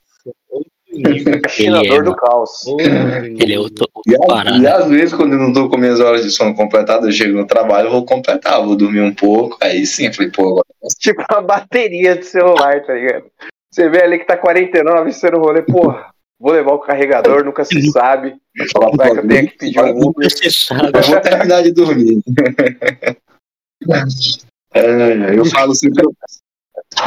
Speaker 3: Ele é,
Speaker 5: do caos.
Speaker 3: Ele é
Speaker 4: E,
Speaker 3: outro
Speaker 4: a-
Speaker 3: parada.
Speaker 4: e às vezes, quando eu não tô com minhas horas de sono completadas, eu chego no trabalho, vou completar, vou dormir um pouco. Aí sim, eu falei, pô, agora
Speaker 5: Tipo a bateria do celular, tá ligado? Você vê ali que tá 49, você no rolê, porra, vou levar o carregador, nunca se sabe.
Speaker 4: falar
Speaker 5: Vai que eu tenho que pedir um Uber.
Speaker 4: Eu vou terminar de dormir. É, eu falo sempre.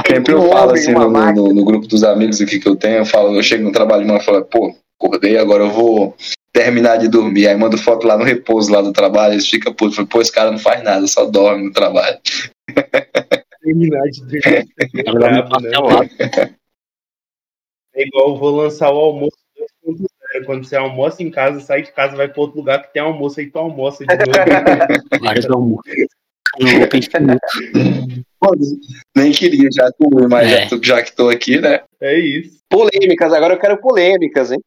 Speaker 4: Sempre eu falo assim no, no- no grupo dos amigos aqui que eu tenho, eu falo, eu chego no trabalho de manhã e falo, pô, acordei, agora eu vou terminar de dormir. Aí mando foto lá no repouso lá do trabalho, eles ficam putos, falo, pô, esse cara não faz nada, só dorme no trabalho.
Speaker 6: Terminar de dormir. É igual eu vou lançar o almoço 2.0. Quando você almoça em casa, sai de casa, vai pra outro lugar que tem almoço, aí tu almoça de novo.
Speaker 3: Vários almoços.
Speaker 4: Nem queria já comer, mas
Speaker 3: É.
Speaker 4: já, tô- já que tô aqui, né?
Speaker 6: é isso.
Speaker 5: Polêmicas, agora eu quero polêmicas, hein?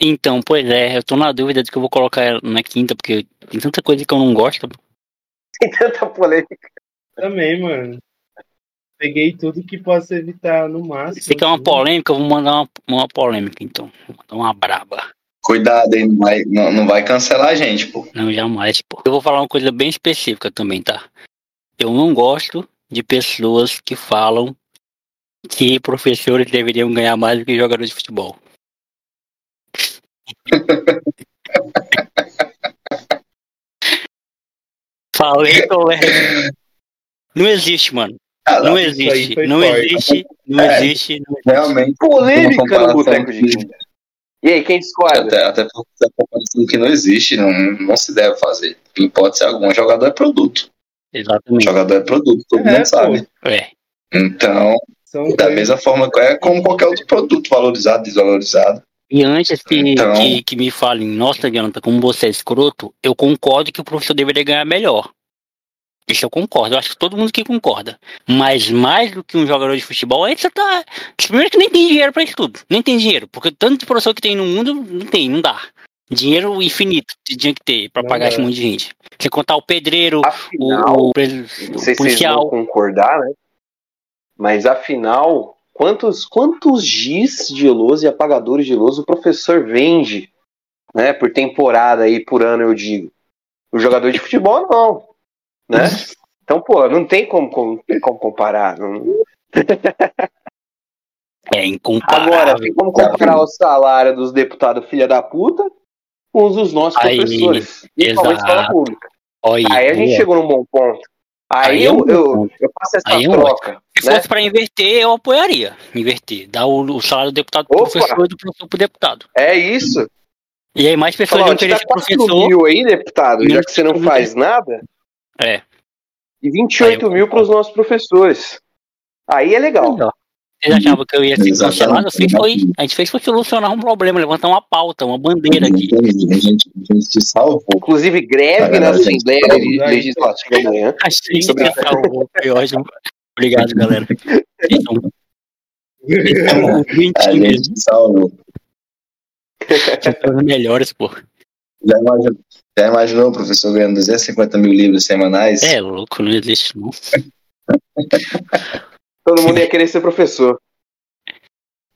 Speaker 3: Então, pois é, eu tô na dúvida de que eu vou colocar ela na quinta, porque tem tanta coisa que eu não gosto.
Speaker 5: Tem tanta polêmica.
Speaker 6: Também, mano. Peguei tudo que posso evitar no máximo.
Speaker 3: Se quer uma polêmica, eu vou mandar uma, uma polêmica, então. Vou mandar uma braba.
Speaker 4: Cuidado aí, não vai, não, não vai cancelar a gente, pô.
Speaker 3: Não, jamais, pô. Eu vou falar uma coisa bem específica também, tá? Eu não gosto de pessoas que falam que professores deveriam ganhar mais do que jogadores de futebol. Falei, colega. Não existe, mano.
Speaker 4: Ah,
Speaker 3: Não
Speaker 6: isso aí
Speaker 3: existe. Não
Speaker 6: forte.
Speaker 3: existe. Não
Speaker 4: É.
Speaker 3: existe. não existe.
Speaker 4: Realmente.
Speaker 5: Polêmica no Boteco de Quinta. E aí, quem discorda?
Speaker 4: Até, até porque essa comparação que não existe, não, não se deve fazer. Em hipótese alguma, jogador é produto.
Speaker 3: Exatamente.
Speaker 4: Jogador é produto, todo
Speaker 6: É,
Speaker 4: mundo
Speaker 6: pô.
Speaker 4: sabe.
Speaker 3: É.
Speaker 4: Então,
Speaker 6: São
Speaker 4: da mesma forma, é como qualquer outro produto, valorizado, desvalorizado.
Speaker 3: E antes que,
Speaker 4: Então-
Speaker 3: que, que me falem, nossa, Jonathan, como você é escroto, eu concordo que o professor deveria ganhar melhor. Isso eu concordo, eu acho que todo mundo aqui concorda. Mas mais do que um jogador de futebol, aí você tá. Primeiro que nem tem dinheiro pra isso tudo. Nem tem dinheiro. Porque tanto de professor que tem no mundo, não tem, não dá. Dinheiro infinito tinha que ter pra
Speaker 6: Não
Speaker 3: pagar
Speaker 6: dá.
Speaker 3: esse monte de gente. Você contar o pedreiro,
Speaker 5: Afinal,
Speaker 3: o, o,
Speaker 5: não
Speaker 3: o
Speaker 5: sei se vocês vão
Speaker 3: policial.
Speaker 5: concordar, né? Mas afinal, quantos, quantos giz de luz e apagadores de luz o professor vende, né? Por temporada aí, por ano, eu digo. O jogador de futebol, não. Né? Então, pô, não tem como, como, não como comparar. não-
Speaker 3: É incomparável.
Speaker 5: Agora, tem como comparar o salário dos deputados filha da puta com os dos nossos
Speaker 3: Aí,
Speaker 5: professores. Principalmente escola pública.
Speaker 3: Olha
Speaker 5: Aí a gente chegou num bom ponto. Aí,
Speaker 3: Aí é
Speaker 5: eu, eu, eu faço essa
Speaker 3: Aí é
Speaker 5: troca.
Speaker 3: Se
Speaker 5: né?
Speaker 3: fosse pra inverter, eu apoiaria. Inverter. Dar o, o salário do deputado pro
Speaker 5: Opa!
Speaker 3: professor e do professor pro deputado.
Speaker 5: É isso.
Speaker 3: E aí mais pessoas
Speaker 5: dá
Speaker 3: ser
Speaker 5: 4
Speaker 3: professor.
Speaker 5: mil aí, deputado, já que você não faz nada.
Speaker 3: É.
Speaker 5: E 28
Speaker 3: Aí eu
Speaker 5: mil para os nossos professores. Aí é legal.
Speaker 3: Vocês achavam que eu ia ser cancelado? Fiz foi. A gente fez foi solucionar um problema, levantar uma pauta, uma bandeira aqui.
Speaker 4: A gente, a gente te salvou.
Speaker 5: Inclusive, greve na
Speaker 4: gente?
Speaker 5: Assembleia. Legislativa amanhã.
Speaker 3: Achei
Speaker 5: Sobre-
Speaker 3: que salvou. Foi ótimo. Obrigado, galera. Vocês são
Speaker 4: A gente te salvou.
Speaker 3: Melhores, pô.
Speaker 4: Já imaginou, já imaginou o professor ganhando 250 mil livros semanais?
Speaker 3: É louco, não existe não.
Speaker 5: Todo mundo ia querer ser professor.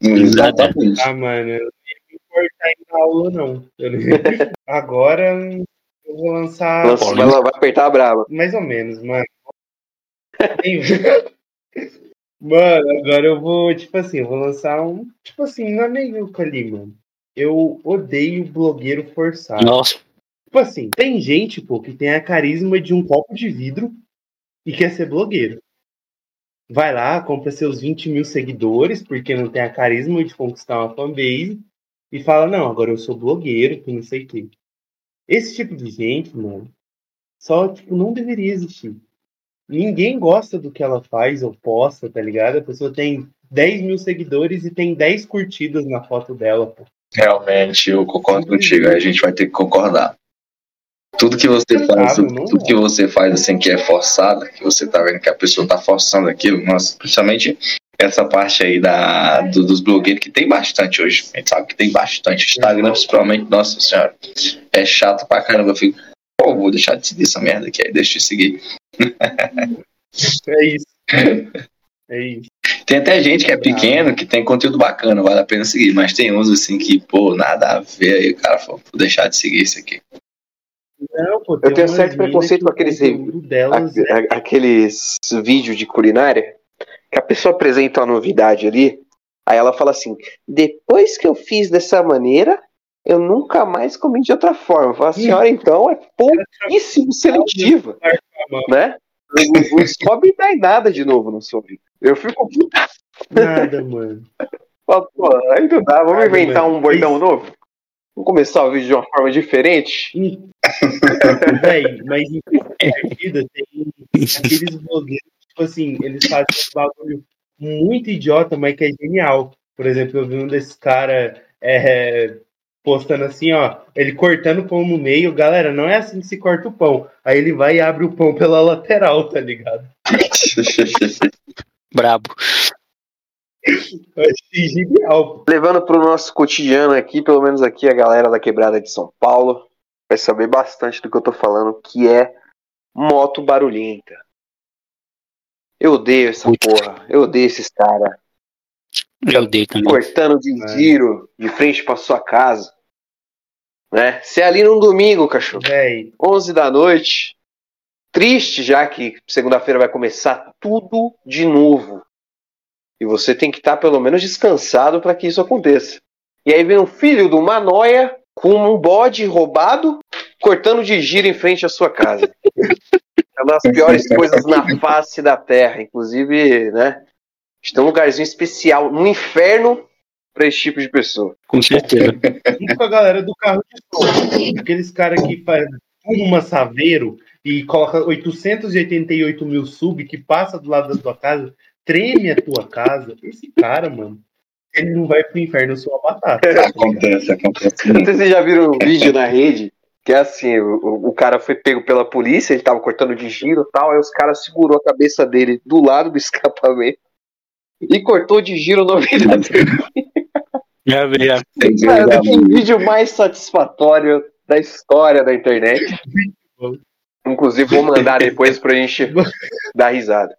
Speaker 4: Exatamente.
Speaker 6: Ah, mano, eu não ia me importar em dar aula, não. Eu Agora eu vou lançar
Speaker 5: Lança- vai, vai apertar a brava.
Speaker 6: mais ou menos, mano. Mano, agora eu vou, tipo assim, eu vou lançar um. Tipo assim, não é meio ali, mano. Eu odeio blogueiro forçado.
Speaker 3: Nossa,
Speaker 6: Tipo assim, tem gente, pô, que tem a carisma de um copo de vidro e quer ser blogueiro. Vai lá, compra seus 20 mil seguidores, porque não tem a carisma de conquistar uma fanbase, e fala, não, agora eu sou blogueiro, que não sei o quê. Esse tipo de gente, mano, só, tipo, não deveria existir. Ninguém gosta do que ela faz ou posta, tá ligado? A pessoa tem 10 mil seguidores e tem 10 curtidas na foto dela, pô.
Speaker 4: Realmente, eu concordo contigo. A gente vai ter que concordar. Tudo que você faz,
Speaker 6: dá,
Speaker 4: tudo, que você faz assim que é forçado, que você tá vendo que a pessoa tá forçando aquilo, nossa, principalmente essa parte aí da, do- dos blogueiros, que tem bastante hoje. A gente sabe que tem bastante. Instagram, principalmente, nossa senhora, é chato pra caramba. Eu fico, pô, vou deixar de seguir essa merda aqui, aí deixa de seguir.
Speaker 6: É isso. É isso.
Speaker 4: Tem até gente que é pequeno, que tem conteúdo bacana, vale a pena seguir, mas tem uns assim que, pô, nada a ver aí, o cara falou, vou deixar de seguir isso aqui.
Speaker 6: Não, pô,
Speaker 5: Eu
Speaker 6: tem
Speaker 5: tenho certo preconceito com aqueles
Speaker 6: delas
Speaker 5: A- a- aqueles vídeos de culinária que a pessoa apresenta uma novidade ali, aí ela fala assim: depois que eu fiz dessa maneira, eu nunca mais comi de outra forma. Fala, a senhora então é pouquíssimo seletiva, né? Não não sobe mais nada de novo no seu vídeo. Eu fico
Speaker 6: Nada, mano.
Speaker 5: Falo, pô, aí não dá, vamos
Speaker 6: Nada,
Speaker 5: inventar
Speaker 6: mano.
Speaker 5: um bordão novo? Vamos começar o vídeo de uma forma diferente?
Speaker 6: Véi, mas em contrapartida tem aqueles blogueiros, tipo assim, eles fazem um bagulho muito idiota, mas que é genial. Por exemplo, eu vi um desses caras postando assim, ó, ele cortando o pão no meio. Galera, não é assim que se corta o pão. Aí ele vai e abre o pão pela lateral, tá ligado?
Speaker 3: brabo.
Speaker 6: Eu achei genial.
Speaker 5: Levando para o nosso cotidiano aqui, pelo menos aqui a galera da quebrada de São Paulo vai saber bastante do que eu tô falando, que é moto barulhenta. Eu odeio essa
Speaker 3: Putz.
Speaker 5: porra. Eu odeio esses caras
Speaker 3: Eu odeio também.
Speaker 5: cortando de
Speaker 6: É.
Speaker 5: giro de frente pra sua casa. Né? Se é ali num domingo, cachorro,
Speaker 6: Véi,
Speaker 5: 11 da noite, triste já que segunda-feira vai começar tudo de novo. E você tem que estar pelo menos descansado para que isso aconteça. E aí vem o filho do Manoia com um bode roubado cortando de giro em frente à sua casa. É uma das piores coisas na face da Terra. Inclusive, né? Tem um lugarzinho especial no inferno para esse tipo de pessoa.
Speaker 3: Com certeza.
Speaker 6: junto com a galera do carro de som. Aqueles caras que faz uma saveiro e coloca 888 mil sub que passa do lado da tua casa, treme a tua casa. Esse cara, mano, ele não vai pro inferno sua batata.
Speaker 4: Acontece, acontece.
Speaker 5: Não sei se vocês já viram um vídeo na rede que é assim, o, o cara foi pego pela polícia, ele tava cortando de giro e tal, aí os caras segurou a cabeça dele do lado do escapamento e cortou de giro no vida dele.
Speaker 3: Já vi, já.
Speaker 4: Tem que
Speaker 5: Cara, não tem vídeo mais satisfatório da história da internet. Inclusive, vou mandar depois pra gente dar risada.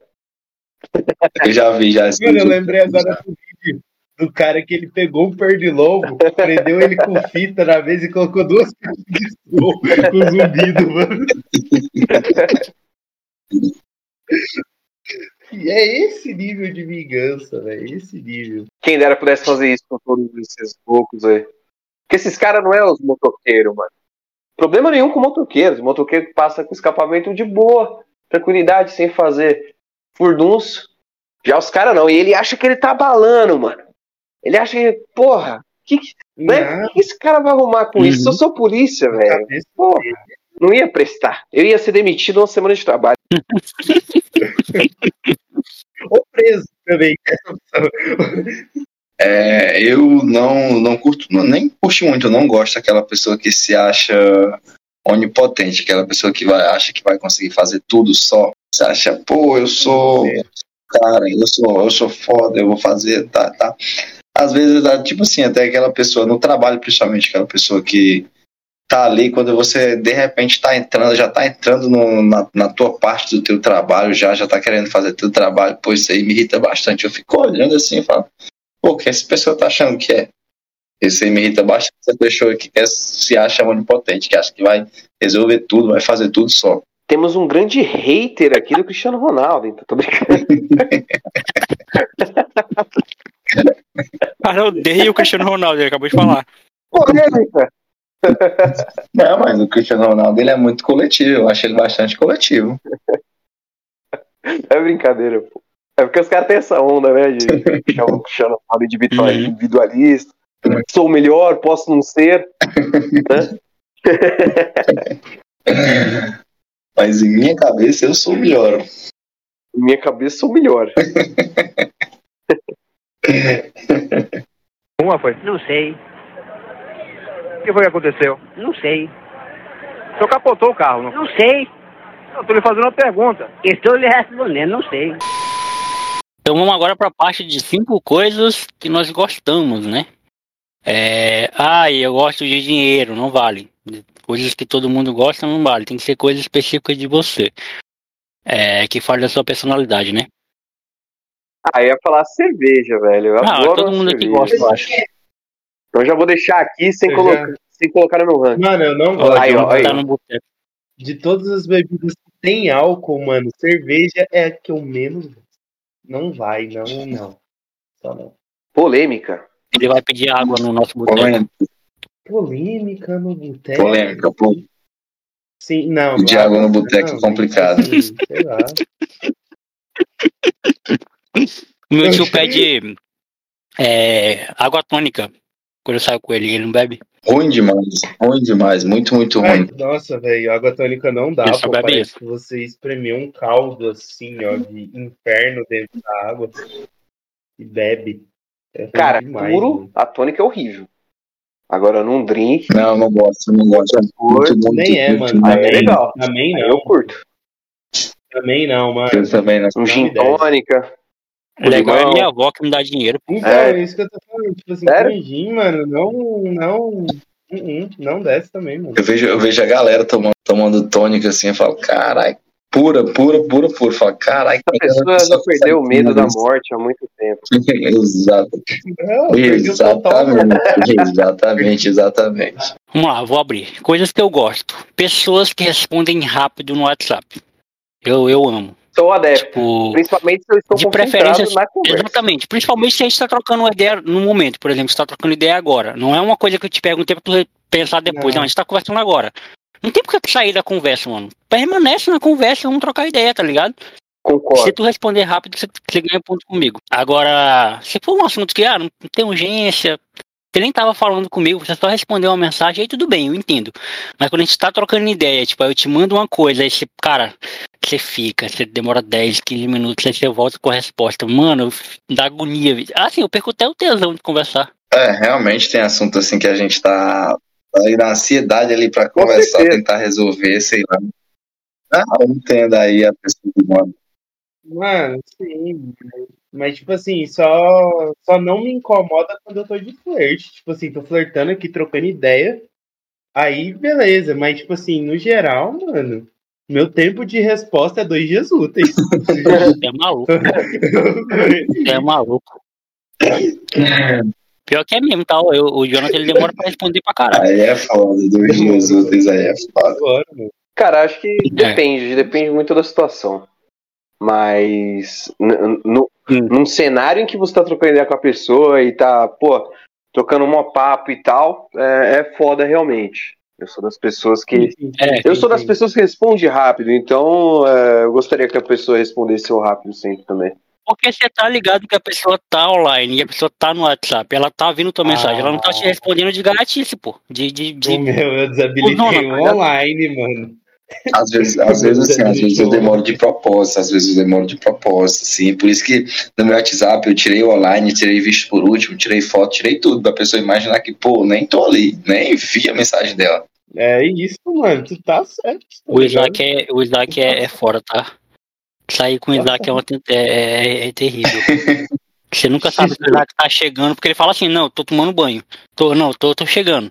Speaker 4: Eu já vi, já.
Speaker 6: Mano, eu lembrei agora do vídeo do cara que ele pegou um pernilongo, prendeu ele com fita na mesa e colocou duas caixas de som com zumbido, mano. E é esse nível de vingança, velho. Esse nível.
Speaker 5: Quem dera pudesse fazer isso com todos esses loucos aí. Porque esses caras não é os motoqueiros, mano. Problema nenhum com motoqueiros. O motoqueiro passa com escapamento de boa, tranquilidade, sem fazer furdunço. Já os caras não. E ele acha que ele tá abalando, mano. Ele acha que, porra, que, que- né? Que esse cara vai arrumar com isso? Eu sou polícia, velho. Porra, não ia prestar. Eu ia ser demitido uma semana de trabalho.
Speaker 6: ou preso também.
Speaker 4: É, eu não, não curto, não- nem curto muito, eu não gosto daquela pessoa que se acha onipotente, aquela pessoa que vai, acha que vai conseguir fazer tudo só. Você acha, pô, eu sou cara, eu sou, eu sou foda, eu vou fazer, tá, tá. Às vezes, é tipo assim, até aquela pessoa, no trabalho principalmente, aquela pessoa que tá ali, quando você de repente tá entrando, já tá entrando no- na, na tua parte do teu trabalho, já, já tá querendo fazer teu trabalho, pô, isso aí me irrita bastante. Eu fico olhando assim e falo, pô, o que essa pessoa tá achando que é? Isso aí me irrita bastante, essa pessoa que quer, se acha onipotente, que acha que vai resolver tudo, vai fazer tudo só.
Speaker 5: Temos um grande hater aqui do Cristiano Ronaldo, então tô brincando.
Speaker 3: Cara, eu odeio o Cristiano Ronaldo, ele acabou de falar.
Speaker 5: Polêmica.
Speaker 4: Não, mas o Cristiano Ronaldo ele é muito coletivo, eu acho ele bastante coletivo.
Speaker 5: É brincadeira, pô. É porque os caras têm essa onda, né? De chamar o Cristiano Ronaldo de
Speaker 3: Uhum.
Speaker 5: individualista. Sou o melhor, posso não ser. né?
Speaker 4: Mas em minha cabeça eu sou o melhor.
Speaker 5: Em minha cabeça, sou o melhor.
Speaker 7: Uma foi.
Speaker 8: Não sei,
Speaker 7: O que foi que aconteceu?
Speaker 8: não sei,
Speaker 7: O senhor capotou o carro, não?
Speaker 8: não sei.
Speaker 7: Eu tô lhe fazendo uma pergunta.
Speaker 8: Estou lhe respondendo, não sei.
Speaker 3: Então vamos agora para a parte de cinco coisas que nós gostamos, né? É... Ah, eu gosto de dinheiro, não vale. Coisas que todo mundo gosta não vale. Tem que ser coisas específicas de você. É... Que fale da sua personalidade, né?
Speaker 5: Ah, eu ia falar cerveja, velho. Eu
Speaker 3: Ah,
Speaker 5: adoro
Speaker 3: todo mundo aqui
Speaker 5: cerveja.
Speaker 3: gosta, eu acho.
Speaker 5: Então já vou deixar aqui sem, colocar,
Speaker 6: já-
Speaker 5: sem colocar no meu ranking.
Speaker 6: Mano, eu não gosto.
Speaker 5: Aí, ó, aí.
Speaker 3: Tá no boteco.
Speaker 6: De todas as bebidas que tem álcool, mano, cerveja é a que eu menos gosto. Não vai, não, não. Só não.
Speaker 5: Polêmica.
Speaker 3: Ele vai pedir água no nosso boteco.
Speaker 4: Polêmica,
Speaker 6: Polêmica no boteco.
Speaker 4: polêmica, pô.
Speaker 6: Sim, não.
Speaker 4: De
Speaker 6: não,
Speaker 4: água no boteco é complicado.
Speaker 6: assim, sei lá.
Speaker 3: O meu tio pede é, água tônica. Quando eu saio com ele, ele não bebe.
Speaker 4: Ruim demais, ruim demais, muito, muito
Speaker 6: Ai,
Speaker 4: ruim.
Speaker 6: nossa, velho, água tônica não dá, pô. Parece
Speaker 3: isso.
Speaker 6: que você espremeu um caldo assim, ó, de inferno dentro da água e bebe. É
Speaker 5: Cara,
Speaker 6: demais,
Speaker 5: puro,
Speaker 6: mano.
Speaker 5: a tônica é horrível. Agora, num drink,
Speaker 4: Não, não gosto, não gosto. É muito, muito,
Speaker 6: Nem é,
Speaker 4: muito,
Speaker 6: mano.
Speaker 5: aí
Speaker 4: muito
Speaker 5: é
Speaker 6: Também,
Speaker 5: legal.
Speaker 6: também
Speaker 5: Aí
Speaker 6: não.
Speaker 5: eu curto.
Speaker 6: Também não, mano.
Speaker 4: Eu também não.
Speaker 5: Um gin tônica.
Speaker 3: O legal é
Speaker 5: limão.
Speaker 3: minha avó que me dá dinheiro.
Speaker 6: Então,
Speaker 5: É.
Speaker 6: é isso que eu tô falando. Tipo assim,
Speaker 5: Sério?
Speaker 6: mano, não, não, uh-uh, não desce também, mano.
Speaker 4: Eu vejo, eu vejo a galera tomando, tomando tônica assim, eu falo, caralho, pura, pura, pura, pura. Fala, caralho,
Speaker 5: Essa pessoa já perdeu o medo da morte há muito tempo.
Speaker 4: Exato.
Speaker 6: Não, mano.
Speaker 4: Exatamente, exatamente, exatamente.
Speaker 3: Vamos lá, vou abrir. Coisas que eu gosto. Pessoas que respondem rápido no WhatsApp. Eu, eu amo.
Speaker 5: Sou adepto.
Speaker 3: Tipo,
Speaker 5: Principalmente se eu estou
Speaker 3: de preferência,
Speaker 5: na conversa.
Speaker 3: exatamente. Principalmente se a gente está trocando uma ideia no momento, por exemplo, está trocando ideia agora. Não é uma coisa que eu te perguntei pra tu pensar depois.
Speaker 6: Não.
Speaker 3: Não, a gente tá conversando agora. Não tem por que tu sair da conversa, mano. Permanece na conversa, vamos trocar ideia, tá ligado? Se
Speaker 5: Concordo.
Speaker 3: tu responder rápido, você, você ganha ponto comigo. Agora, se for um assunto que ah, não tem urgência, você nem tava falando comigo, você só respondeu uma mensagem, aí tudo bem, eu entendo. Mas quando a gente tá trocando ideia, tipo, aí eu te mando uma coisa, aí você, cara, você fica, você demora 10, 15 minutos, aí você volta com a resposta. Mano, dá agonia. Assim, eu perco até o tesão de conversar.
Speaker 4: É, realmente tem assunto assim que a gente tá aí na ansiedade ali pra conversar, tentar resolver, sei lá. Ah, eu entendo aí a pessoa que manda.
Speaker 6: Mano, sim. Mas, tipo assim, só, só não me incomoda quando eu tô de flerte. Tipo assim, tô flertando aqui, trocando ideia. Aí, beleza. Mas, tipo assim, no geral, mano, meu tempo de resposta é dois dias úteis.
Speaker 3: Você é maluco, você é maluco. Pior que é mesmo, tá? Eu, o Jonathan ele demora pra responder pra caralho.
Speaker 4: Aí é foda, dois dias úteis aí é foda.
Speaker 5: Cara, acho que depende, depende muito da situação. Mas n- n-
Speaker 3: Hum.
Speaker 5: num cenário em que você tá trocando ideia com a pessoa e tá, pô, trocando um papo e tal, é, é foda realmente. Eu sou das pessoas que.
Speaker 3: É,
Speaker 5: Eu sou das pessoas que respondem rápido, então é, eu gostaria que a pessoa respondesse eu rápido sempre também.
Speaker 3: Porque você tá ligado que a pessoa tá online e a pessoa tá no WhatsApp, ela tá vindo tua mensagem, ela não tá te respondendo de gatice, pô. De, de, de...
Speaker 6: O meu, eu desabilitei
Speaker 3: Não,
Speaker 6: o
Speaker 3: não, não.
Speaker 6: online, mano.
Speaker 4: Às vezes, às vezes assim, às vezes eu demoro de propósito, às vezes eu demoro de propósito, assim. Por isso que no meu WhatsApp eu tirei o online, tirei visto por último, tirei foto, tirei tudo, pra pessoa imaginar que, pô, nem tô ali, nem vi a mensagem dela.
Speaker 6: É isso, mano. Tu tá certo. tá
Speaker 3: O? Isaac, é, o Isaac é, é fora, tá? Sair com o Isaac é, uma, tent- é, é, é terrível. Você nunca sabe se o Isaac tá chegando, porque ele fala assim, não, tô tomando banho. Tô, não, tô, tô chegando.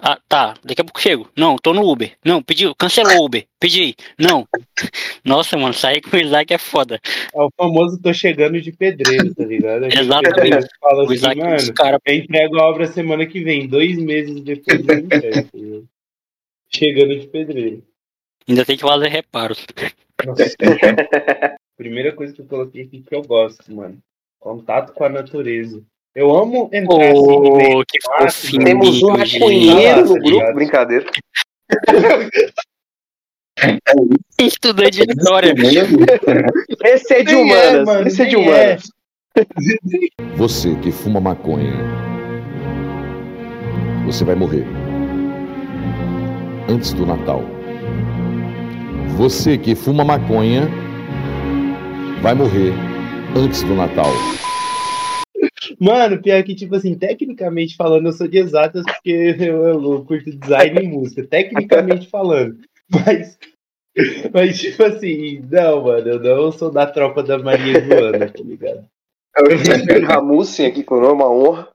Speaker 3: Ah, tá, daqui a pouco chego. Não, tô no Uber. Não, pediu, cancelou o Uber. Pedi. Não. Nossa, mano, sair com o Isaac é foda.
Speaker 6: É o famoso tô chegando de pedreiro, tá ligado?
Speaker 3: Exatamente.
Speaker 6: Fala
Speaker 3: O
Speaker 6: assim,
Speaker 3: Isaac é
Speaker 6: mano,
Speaker 3: cara.
Speaker 6: eu entrego a obra semana que vem, dois meses depois eu entrego. tá? Chegando de pedreiro.
Speaker 3: Ainda tem que fazer reparos.
Speaker 6: Nossa. Primeira coisa que eu coloquei aqui que eu gosto, mano. Contato com a natureza. Eu amo entrar assim meio
Speaker 3: Ô, que fofinho.
Speaker 5: Temos um maconheiro no grupo,
Speaker 6: ligado?
Speaker 5: brincadeira.
Speaker 3: Estudante de história.
Speaker 5: Esse é de
Speaker 6: é,
Speaker 5: humanas,
Speaker 6: mano,
Speaker 5: esse é de
Speaker 6: nem
Speaker 5: humanas.
Speaker 10: Você que fuma maconha, você vai morrer antes do Natal. Você que fuma maconha, vai morrer antes do Natal.
Speaker 6: Mano, pior que, tipo assim, tecnicamente falando, eu sou de exatas porque eu, eu curto design e música. Tecnicamente falando. Mas, mas, tipo assim, não, mano, eu não sou da tropa da Maria Joana, tá ligado?
Speaker 5: O Ramussen aqui com o nome, uma honra.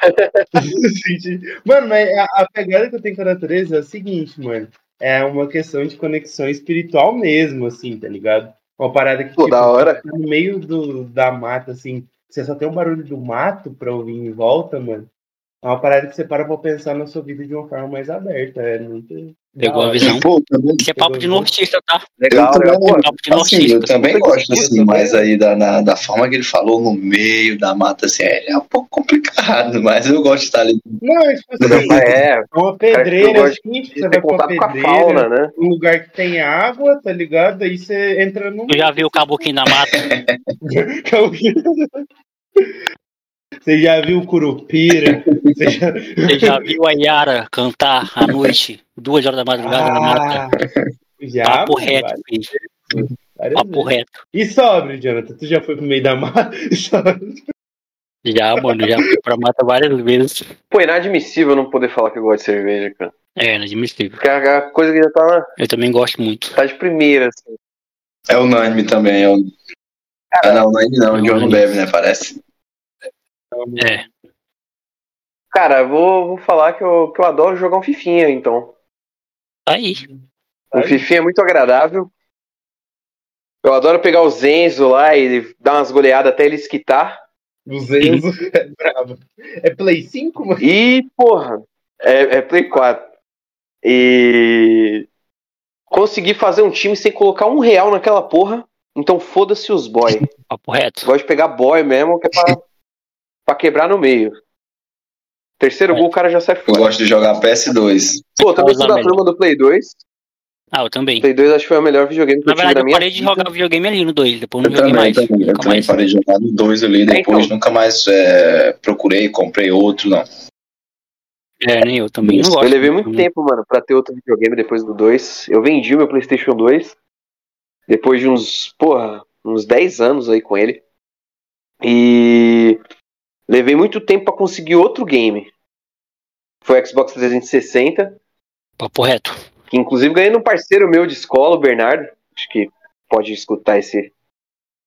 Speaker 6: mano, mas a, a pegada que eu tenho com a natureza é o seguinte, mano. É uma questão de conexão espiritual mesmo, assim, tá ligado? Uma parada que,
Speaker 5: Pô,
Speaker 6: tipo,
Speaker 5: da hora.
Speaker 6: tá no meio do, da mata, assim, você só tem o barulho do mato pra ouvir em volta, mano. É uma parada que você para pra pensar na sua vida de uma forma mais aberta. É muito.
Speaker 3: Pegou a visão.
Speaker 4: Pô, também,
Speaker 3: Isso é papo de nortista, tá?
Speaker 5: Legal,
Speaker 4: eu também,
Speaker 5: legal. Pô,
Speaker 3: Papo de
Speaker 4: assim, eu
Speaker 3: nortista.
Speaker 4: também gosto, assim,
Speaker 6: também.
Speaker 4: mas aí da, na- da forma que ele falou, no meio da mata, assim, é, é um pouco complicado, mas eu gosto de estar ali.
Speaker 6: Não, é tipo assim,
Speaker 5: É,
Speaker 6: é uma pedreira, assim, tipo, você vai pra
Speaker 5: contato com a
Speaker 6: pedreira,
Speaker 5: fauna, né?
Speaker 6: um lugar que tem água, tá ligado? Aí você entra num.
Speaker 3: Tu já viu o caboquinho da mata?
Speaker 6: Você já viu o Curupira? Você já...
Speaker 3: Você já viu a Yara cantar à noite, duas horas da madrugada na mata?
Speaker 6: Ah, já,
Speaker 3: Papo
Speaker 6: mano,
Speaker 3: reto,
Speaker 6: várias-
Speaker 3: filho. Papo
Speaker 6: vezes.
Speaker 3: reto.
Speaker 6: E sobre, Jonathan? Tu já foi pro meio da mata?
Speaker 3: Já, mano, já fui pra mata várias vezes.
Speaker 5: Pô, é inadmissível não poder falar que eu gosto de cerveja, cara.
Speaker 3: É, inadmissível.
Speaker 5: Porque é a coisa que já tá,
Speaker 3: Eu também gosto muito.
Speaker 5: tá de primeira, assim.
Speaker 4: É unânime também. É o... Ah, não, unânime não, o John não bebe, né? Parece.
Speaker 3: É.
Speaker 5: Cara, eu vou, vou falar que eu, que eu adoro jogar um fifinha, então.
Speaker 3: Tá aí.
Speaker 5: Um fifinha é muito agradável. Eu adoro pegar o Zenzo lá e dar umas goleadas até ele esquitar.
Speaker 6: O Zenzo é bravo. É Play 5, mano?
Speaker 5: E, porra, é, é Play 4. E. Consegui fazer um time sem colocar um real naquela porra. Então foda-se os boy.
Speaker 3: Papo reto.
Speaker 5: Gosto de pegar boy mesmo, que é pra, pra quebrar no meio. Terceiro gol, o cara já sai
Speaker 4: Eu
Speaker 5: fora.
Speaker 4: gosto de jogar PS2.
Speaker 5: Pô, também sou da turma do Play 2.
Speaker 3: Ah, eu também.
Speaker 5: Play 2 acho que foi o melhor videogame que
Speaker 3: Na
Speaker 5: eu tive na
Speaker 3: eu
Speaker 5: minha
Speaker 3: parei de
Speaker 5: vida.
Speaker 3: jogar videogame ali no 2, depois
Speaker 4: Eu
Speaker 3: não joguei
Speaker 4: também,
Speaker 3: mais.
Speaker 4: também. Eu
Speaker 3: Nunca
Speaker 4: também
Speaker 3: mais.
Speaker 4: parei de jogar no 2 ali, depois
Speaker 5: então.
Speaker 4: nunca mais é, procurei, comprei outro, não.
Speaker 3: É, nem eu também. Não gosto.
Speaker 5: Eu levei muito
Speaker 3: também.
Speaker 5: tempo, mano, pra ter outro videogame depois do 2. Eu vendi o meu PlayStation 2 depois de uns, porra, uns 10 anos aí com ele. E levei muito tempo pra conseguir outro game. Foi o Xbox 360,
Speaker 3: Papo reto.
Speaker 5: que inclusive ganhei num parceiro meu de escola, o Bernardo. Acho que pode escutar esse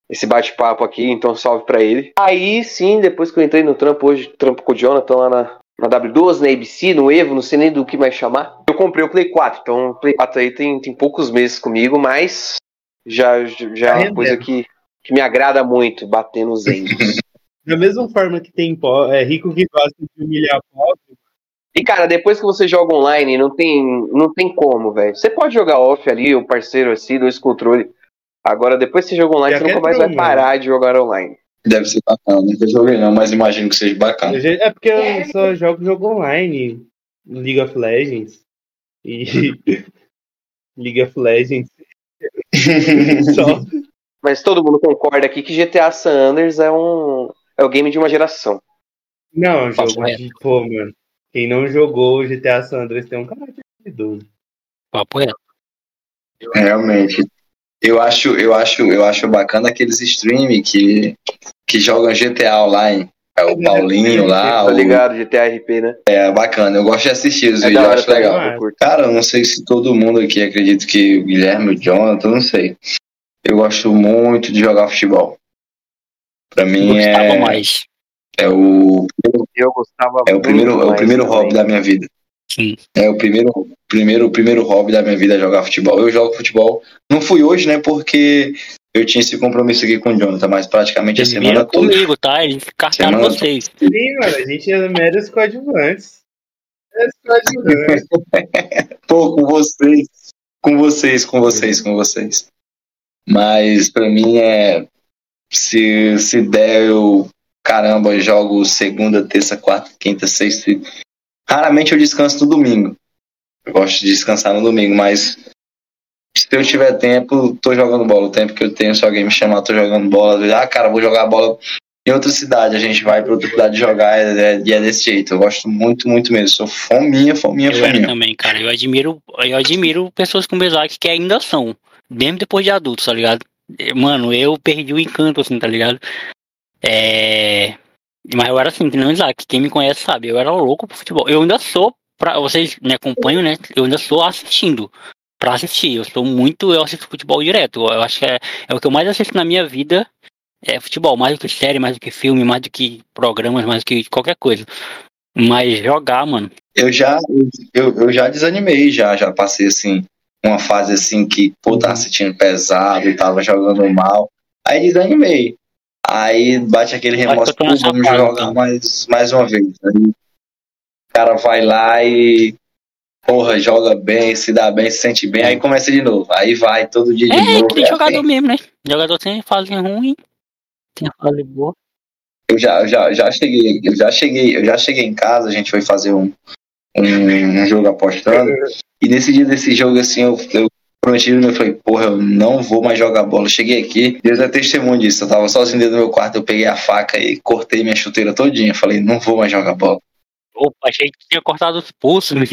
Speaker 5: esse bate-papo aqui, então salve pra ele. Aí sim, depois que eu entrei no trampo hoje, trampo com o Jonathan lá na, na W12, na ABC, no Evo, não sei nem do que mais chamar. Eu comprei o Play 4, então o Play 4 aí tem, tem poucos meses comigo, mas já, já é uma
Speaker 6: rendendo.
Speaker 5: coisa que, que me agrada muito, bater nos ends.
Speaker 6: Da mesma forma que tem é, rico que gosta de humilhar pobre,
Speaker 5: E cara, depois que você joga online, não tem, não tem como, velho. Você pode jogar off ali, o parceiro assim, dois controles. Agora, depois que você joga online,
Speaker 6: Já
Speaker 5: você nunca mais vai parar de jogar online.
Speaker 4: Deve ser bacana, nunca joguei não, mas imagino que seja bacana.
Speaker 6: é porque eu só jogo jogo online. League of Legends. E. League of Legends. Só.
Speaker 5: Mas todo mundo concorda aqui que GTA San Andreas é um é o game de uma geração.
Speaker 6: Não, é um jogo de. Pô, mano. Quem não jogou o GTA San Andreas tem um caráter idoso.
Speaker 3: Papo reto.
Speaker 4: Realmente. Eu acho, eu acho, eu acho bacana aqueles stream que, que jogam GTA online. É o Paulinho lá,
Speaker 5: Tá
Speaker 4: o,
Speaker 5: ligado? GTA RP, né?
Speaker 4: é bacana. Eu gosto de assistir os
Speaker 5: É
Speaker 4: vídeos, eu acho legal.
Speaker 5: eu.
Speaker 4: Cara, eu não sei se todo mundo aqui acredita que o Guilherme, o Jonathan, eu não sei. Eu gosto muito de jogar futebol. Pra mim
Speaker 3: Gostava
Speaker 4: é,
Speaker 3: mais.
Speaker 4: é o
Speaker 5: Eu gostava
Speaker 4: é o primeiro,
Speaker 5: muito
Speaker 4: é o primeiro
Speaker 5: também.
Speaker 4: hobby da minha vida.
Speaker 3: Sim.
Speaker 4: É o primeiro, primeiro, primeiro hobby da minha vida é jogar futebol. Eu jogo futebol. Não fui hoje, né? Porque eu tinha esse compromisso aqui com o Jonathan, mas praticamente a semana toda.
Speaker 3: comigo, tá? Eles cartaram
Speaker 4: Semana-
Speaker 3: vocês.
Speaker 6: Sim, mano, a gente é meros coadjuvantes. É coadjuvantes.
Speaker 4: Pô, com vocês. Com vocês, com vocês, com vocês. Mas pra mim é. Se, se der, eu. Caramba, jogo segunda, terça, quarta, quinta, sexta. Raramente eu descanso no domingo. Eu gosto de descansar no domingo, mas se eu tiver tempo, tô jogando bola. O tempo que eu tenho, se alguém me chamar, tô jogando bola. Vezes, Ah, cara, vou jogar bola em outra cidade. A gente vai pra outra cidade jogar é- é- e é, desse jeito. Eu gosto muito, muito mesmo. Sou fominha, fominha,
Speaker 3: Eu
Speaker 4: fominha.
Speaker 3: também, cara. Eu admiro, eu admiro pessoas o Isaac que ainda são, mesmo depois de adultos, tá ligado? Mano, eu perdi o encanto, assim, tá ligado? É. Mas eu era assim, que não Isaac. Quem me conhece sabe, eu era louco pro futebol. Eu ainda sou, pra, vocês me acompanham, né? Eu ainda sou assistindo. Pra assistir. Eu sou muito. Eu assisto futebol direto. Eu acho que é, é o que eu mais assisto na minha vida. É futebol, mais do que série, mais do que filme, mais do que programas, mais do que qualquer coisa. Mas jogar, mano.
Speaker 4: Eu já, eu, eu já desanimei, já, já passei assim, uma fase assim que, pô, tava sentindo pesado e tava jogando mal. Aí desanimei. Aí bate aquele remorso, pô, vamos
Speaker 3: fase,
Speaker 4: jogar
Speaker 3: então.
Speaker 4: mais, mais uma vez. Aí o cara vai lá e, porra, joga bem, se dá bem, se sente bem, aí começa de novo. Aí vai todo dia de
Speaker 3: É,
Speaker 4: novo. é
Speaker 3: jogador
Speaker 4: assim.
Speaker 3: mesmo, né? Jogador tem fase ruim, tem fase boa.
Speaker 4: Eu já, eu já, já cheguei, eu já cheguei, eu já cheguei em casa, a gente foi fazer um, um, um jogo apostando. E nesse dia desse jogo, assim, eu, eu prometi, eu falei, porra, eu não vou mais jogar bola. Eu cheguei aqui, Deus é testemunho disso. Eu tava sozinho dentro do meu quarto, eu peguei a faca e cortei minha chuteira todinha. Falei, não vou mais jogar bola.
Speaker 3: Opa, achei que tinha cortado os pulsos, né?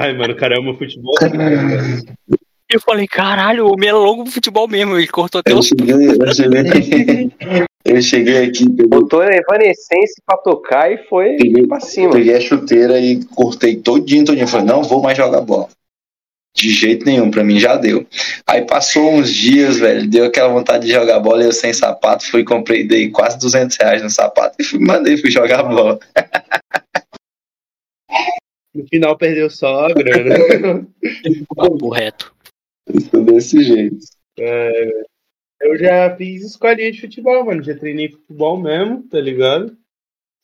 Speaker 6: Ai, mano, caramba, futebol.
Speaker 3: Eu falei, caralho, o homem é louco pro futebol mesmo. Ele cortou até
Speaker 4: Eu
Speaker 3: os
Speaker 4: cheguei, eu cheguei, eu cheguei aqui, peguei,
Speaker 5: Botou a Evanescence pra tocar e foi
Speaker 4: peguei,
Speaker 5: pra cima.
Speaker 4: peguei a chuteira e cortei todinho, todinho. Falei, não vou mais jogar bola. De jeito nenhum, pra mim já deu. Aí passou uns dias, velho, deu aquela vontade de jogar bola e eu sem sapato, fui comprei, dei quase 200 reais no sapato e fui, mandei, fui jogar bola.
Speaker 6: No final perdeu só a grana.
Speaker 3: papo reto.
Speaker 4: Isso desse jeito.
Speaker 6: É, eu já fiz escolinha de futebol, mano. Já treinei futebol mesmo, tá ligado?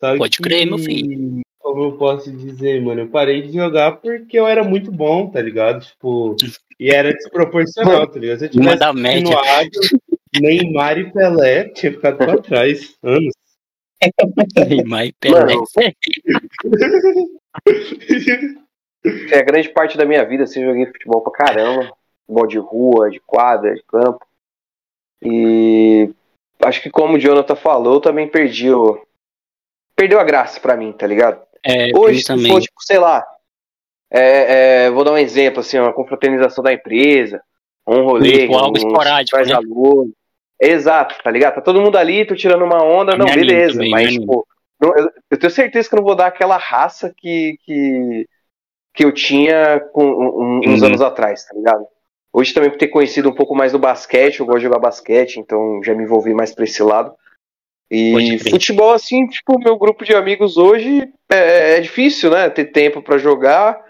Speaker 6: Só
Speaker 3: Pode
Speaker 6: que,
Speaker 3: crer, meu filho.
Speaker 6: Como eu posso dizer, mano? Eu parei de jogar porque eu era muito bom, tá ligado? Tipo, e era desproporcional, tá ligado? Se eu tivesse continuado, Neymar e Pelé tinha ficado pra trás. Anos.
Speaker 3: Neymar e Pelé.
Speaker 5: É, grande parte da minha vida, assim, eu joguei futebol pra caramba. Futebol de rua, de quadra, de campo. E acho que como o Jonathan falou, eu também perdi o. Perdeu a graça pra mim, tá ligado?
Speaker 3: É,
Speaker 5: Hoje, se for, tipo, sei lá. é, é, vou dar um exemplo, assim, uma confraternização da empresa, um rolê,
Speaker 3: Isso, algo
Speaker 5: um
Speaker 3: esporádico,
Speaker 5: faz
Speaker 3: né?
Speaker 5: aluno. Exato, tá ligado? Tá todo mundo ali, tô tirando uma onda, não, beleza.
Speaker 3: também,
Speaker 5: mas, tipo, não- eu, eu tenho certeza que eu não vou dar aquela raça que, que, que eu tinha com, um- uns
Speaker 3: Uhum.
Speaker 5: anos atrás, tá ligado? Hoje também por ter conhecido um pouco mais do basquete, eu gosto de jogar basquete, então já me envolvi mais pra esse lado. E futebol, assim, tipo, meu grupo de amigos hoje é, é difícil, né? Ter tempo pra jogar.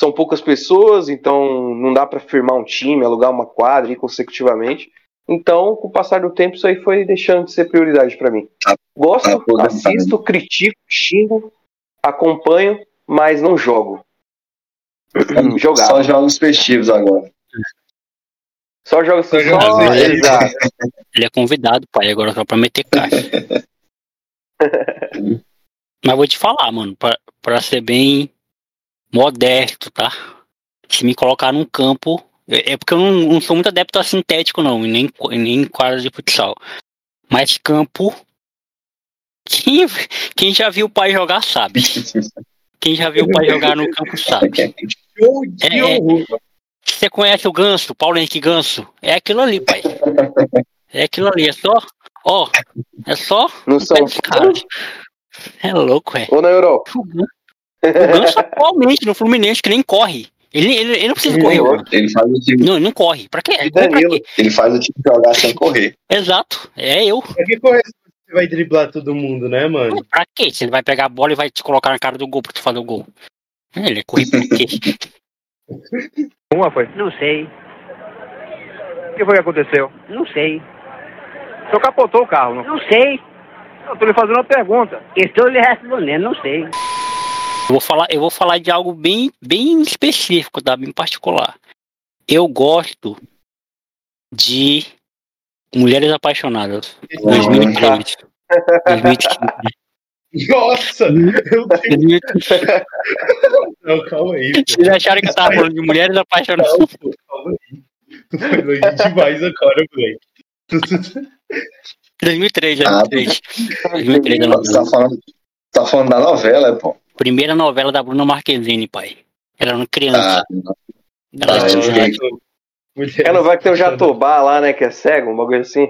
Speaker 5: São poucas pessoas, então não dá pra firmar um time, alugar uma quadra e consecutivamente. Então, com o passar do tempo, isso aí foi deixando de ser prioridade pra mim. Gosto,
Speaker 4: tá aposentado.
Speaker 5: assisto, critico, xingo, acompanho, mas não jogo. Jogar.
Speaker 4: Só jogos festivos agora.
Speaker 5: Só jogo só, exato.
Speaker 3: Ele é convidado, pai, agora só pra meter caixa. Mas vou te falar, mano, pra, pra ser bem modesto, tá? Se me colocar num campo. É é porque eu não, não sou muito adepto a sintético, não, e nem, nem quadra de futsal. Mas campo. Quem, quem já viu o pai jogar sabe. Quem já viu o pai jogar no campo sabe. É, é. Você conhece o Ganso, Paulo Henrique Ganso? É aquilo ali, pai. É aquilo ali, é só. Ó, é só.
Speaker 5: No São.
Speaker 3: É louco, é.
Speaker 5: ou na Europa?
Speaker 3: O Gan- o Ganso atualmente no Fluminense, que nem corre. Ele, ele, ele não precisa correr. mano.
Speaker 4: Ele faz o time,
Speaker 3: Não, ele não corre. Pra quê?
Speaker 5: E
Speaker 3: Corre pra
Speaker 5: Danilo?
Speaker 3: quê?
Speaker 4: ele faz o time jogar sem correr.
Speaker 3: Exato. É eu.
Speaker 6: Pra que correr se você vai driblar todo mundo, né, mano?
Speaker 3: Pra quê? Se ele vai pegar a bola e vai te colocar na cara do gol pra tu fazer o gol. É, Ele é correr pra quê?
Speaker 7: Uma foi.
Speaker 8: Não sei,
Speaker 7: O que foi que aconteceu?
Speaker 8: não sei,
Speaker 7: O senhor capotou o carro, não?
Speaker 8: não sei.
Speaker 7: Eu tô lhe fazendo uma pergunta.
Speaker 8: Estou lhe respondendo, não sei.
Speaker 3: Eu vou falar, eu vou falar de algo bem, bem específico, tá? Bem particular. Eu gosto de Mulheres Apaixonadas. 2003. 2005.
Speaker 6: Nossa! Eu tenho... Não, calma aí. pô.
Speaker 3: Vocês acharam que eu tava falando de Mulheres Apaixonadas?
Speaker 6: Não, pô, calma aí. Tu foi longe demais agora, moleque.
Speaker 3: 2003,
Speaker 4: Ah,
Speaker 3: 2003. 2003 a
Speaker 4: Você tá
Speaker 3: novela.
Speaker 4: falando, tá falando da novela, pô.
Speaker 3: Primeira novela da Bruna Marquezine, pai. Era uma criança.
Speaker 4: Ah,
Speaker 3: Ela
Speaker 4: Ah,
Speaker 3: tinha-
Speaker 6: Mulher-
Speaker 5: Ela vai que tem o Jatobá lá, né? Que é cego, um bagulho assim.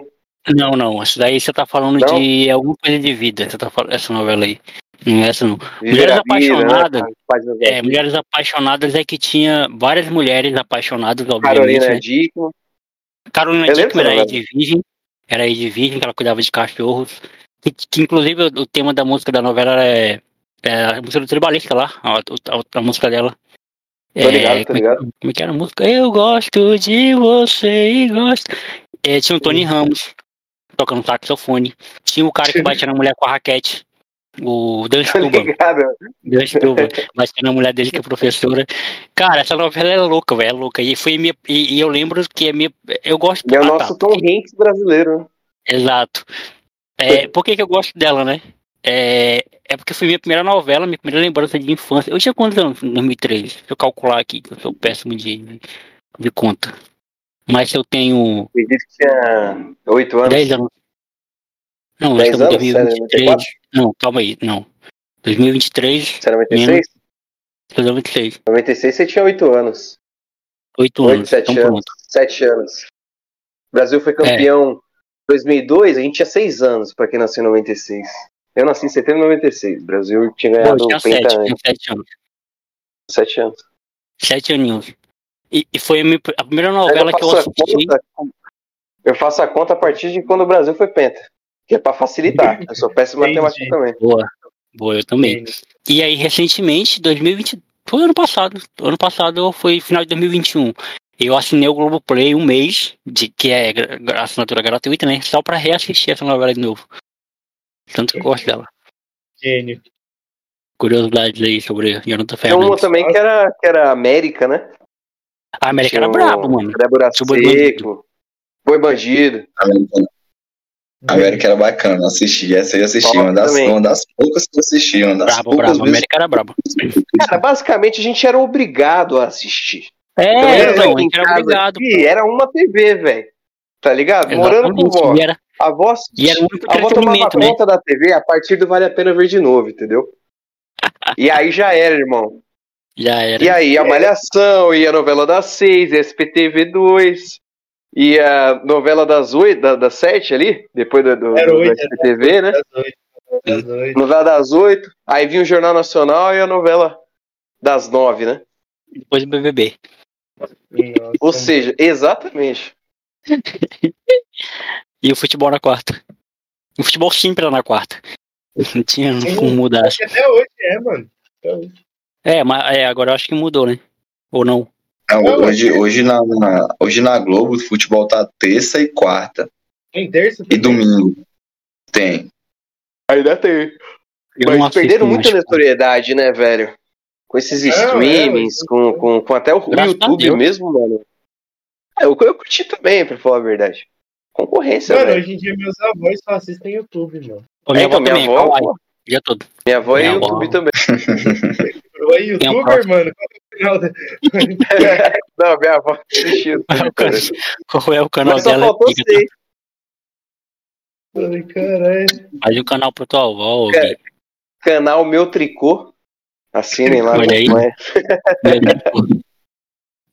Speaker 3: Não, não. Isso daí você tá falando
Speaker 5: Não?
Speaker 3: de alguma coisa de vida. Você tá falando essa novela aí. Não é essa não. Mulheres
Speaker 5: vida,
Speaker 3: Apaixonadas.
Speaker 5: Né?
Speaker 3: É, Mulheres Apaixonadas é que tinha várias mulheres apaixonadas, obviamente.
Speaker 5: Carolina
Speaker 3: né?
Speaker 5: Dickman.
Speaker 3: Carolina Dickman era aí de virgem. Era aí de virgem, que ela cuidava de cachorros. Que, que, inclusive o, tema da música da novela é, é a música do Tribalista lá, a, a, a música dela.
Speaker 5: Tô ligado, tô
Speaker 3: como, é,
Speaker 5: ligado.
Speaker 3: como é que era a música? Eu gosto de você e gosto. É, tinha o Tony Ramos tocando saxofone. Tinha o cara que batia na mulher com a raquete. O Dan
Speaker 5: Tô
Speaker 3: Stuban. Dan Stuban. Na mulher dele que é professora. Cara, essa novela é louca, velho. É louca. E, foi minha, e, e eu lembro que é minha. Eu gosto
Speaker 5: É o
Speaker 3: Ah, tá.
Speaker 5: nosso Tom Hanks brasileiro. né?
Speaker 3: Exato. É, por que, que eu gosto dela, né? É, é porque foi minha primeira novela, minha primeira lembrança de infância. Eu tinha quantos anos em 2003? Deixa eu calcular aqui, que eu sou péssimo de, de conta. Mas se eu tenho
Speaker 5: Ele disse que tinha 8 anos.
Speaker 3: 10 anos. Não, acho
Speaker 5: 10
Speaker 3: que é
Speaker 5: anos?
Speaker 3: 2023.
Speaker 5: 94?
Speaker 3: Não, calma aí, não. 2023,
Speaker 5: Você era 96?
Speaker 3: 2026.
Speaker 5: 96 você tinha 8 anos.
Speaker 3: 8
Speaker 5: 8,
Speaker 3: anos.
Speaker 5: 7
Speaker 3: Então
Speaker 5: anos.
Speaker 3: pronto.
Speaker 5: 7 anos. O Brasil foi campeão em 2002, a gente tinha 6 anos, pra quem nasceu em 96. Eu nasci em setembro de 96. O Brasil tinha ganhado
Speaker 3: eu
Speaker 5: o
Speaker 3: tinha
Speaker 5: Penta
Speaker 3: 7,
Speaker 5: antes.
Speaker 3: tinha 7 anos.
Speaker 5: 7 anos.
Speaker 3: 7 aninhos. E, e foi a, minha- a primeira novela
Speaker 5: eu,
Speaker 3: que eu assisti.
Speaker 5: conta, eu faço a conta a partir de quando o Brasil foi penta. Que é pra facilitar. Eu sou péssimo em
Speaker 6: Entendi.
Speaker 5: matemática também.
Speaker 3: Boa. Boa, eu também. E aí, recentemente, 2020, foi ano passado. Ano passado foi final de 2021. Eu assinei o Globoplay um mês, de, que é assinatura gratuita, né? Só pra reassistir essa novela de novo. Tanto que eu gosto dela.
Speaker 6: Gênio.
Speaker 3: Curiosidades aí sobre Jonathan
Speaker 5: Tem uma
Speaker 3: Fernandes.
Speaker 5: também que era, que era América, né?
Speaker 3: A América era
Speaker 5: Tinha o
Speaker 3: brabo, mano.
Speaker 5: Débora
Speaker 3: Tinha
Speaker 5: Seco, Boi Bandido.
Speaker 4: América, América era bacana, assisti. Essa aí eu assisti. Uma das, uma das poucas que eu assisti. Uma das
Speaker 3: Brabo,
Speaker 4: poucas
Speaker 3: brabo. A. América era brabo.
Speaker 5: Cara, basicamente a gente era obrigado a assistir.
Speaker 3: É, então, a gente era obrigado.
Speaker 5: aqui, era uma TV, velho. Tá ligado? Morando com vó.
Speaker 3: Era,
Speaker 5: A
Speaker 3: e era único
Speaker 5: a tomava
Speaker 3: né?
Speaker 5: conta da TV a partir do Vale a Pena Ver de novo, entendeu? E aí já era, irmão.
Speaker 3: Já era.
Speaker 5: E aí, a Malhação, e a novela das seis, SPTV 2, e a novela das oito, da, das sete ali, depois do, do,
Speaker 6: Era
Speaker 5: do
Speaker 6: oito,
Speaker 5: SPTV, né?
Speaker 6: Das oito. Das oito.
Speaker 5: Novela das oito, aí vinha o Jornal Nacional e a novela das nove, né?
Speaker 3: Depois do BBB.
Speaker 6: Nossa,
Speaker 5: Ou seja, exatamente.
Speaker 3: E o futebol na quarta. O futebol sempre era na quarta. Não tinha como mudar.
Speaker 6: acho que até hoje é, mano. Até hoje.
Speaker 3: É, mas é, agora eu acho que mudou, né? Ou não?
Speaker 4: Não, hoje, hoje, na, na- hoje na Globo o futebol tá terça e quarta.
Speaker 6: Tem terça
Speaker 4: E domingo. Tem.
Speaker 5: Ainda tem.
Speaker 3: Eu
Speaker 5: Mas
Speaker 3: assisto
Speaker 5: perderam muita notoriedade, né, velho? Com esses
Speaker 6: Não,
Speaker 5: streamings,
Speaker 6: é,
Speaker 5: com, com, com até o
Speaker 3: Graças a
Speaker 5: YouTube mesmo, mano. É, eu, eu curti também, pra falar a verdade. Concorrência,
Speaker 6: Mano,
Speaker 5: velho.
Speaker 6: hoje em dia meus avós só assistem YouTube, mano.
Speaker 3: Minha
Speaker 5: É, então,
Speaker 3: avó também,
Speaker 5: minha avó,
Speaker 3: kawaii.
Speaker 5: pô.
Speaker 3: O dia todo.
Speaker 5: Minha avó é
Speaker 3: Minha avó.
Speaker 5: YouTube também.
Speaker 3: Tem um
Speaker 6: youtuber, mano. É da-
Speaker 5: Não, minha avó.
Speaker 3: Qual é o canal, qual é o canal
Speaker 5: Mas só
Speaker 3: dela?
Speaker 5: faltou
Speaker 3: tá?
Speaker 5: seis.
Speaker 6: Ai, caralho.
Speaker 3: Faz um canal pra tua avó,
Speaker 5: É. Canal Meu Tricô. Assinem lá.
Speaker 3: Olha aí.
Speaker 5: é?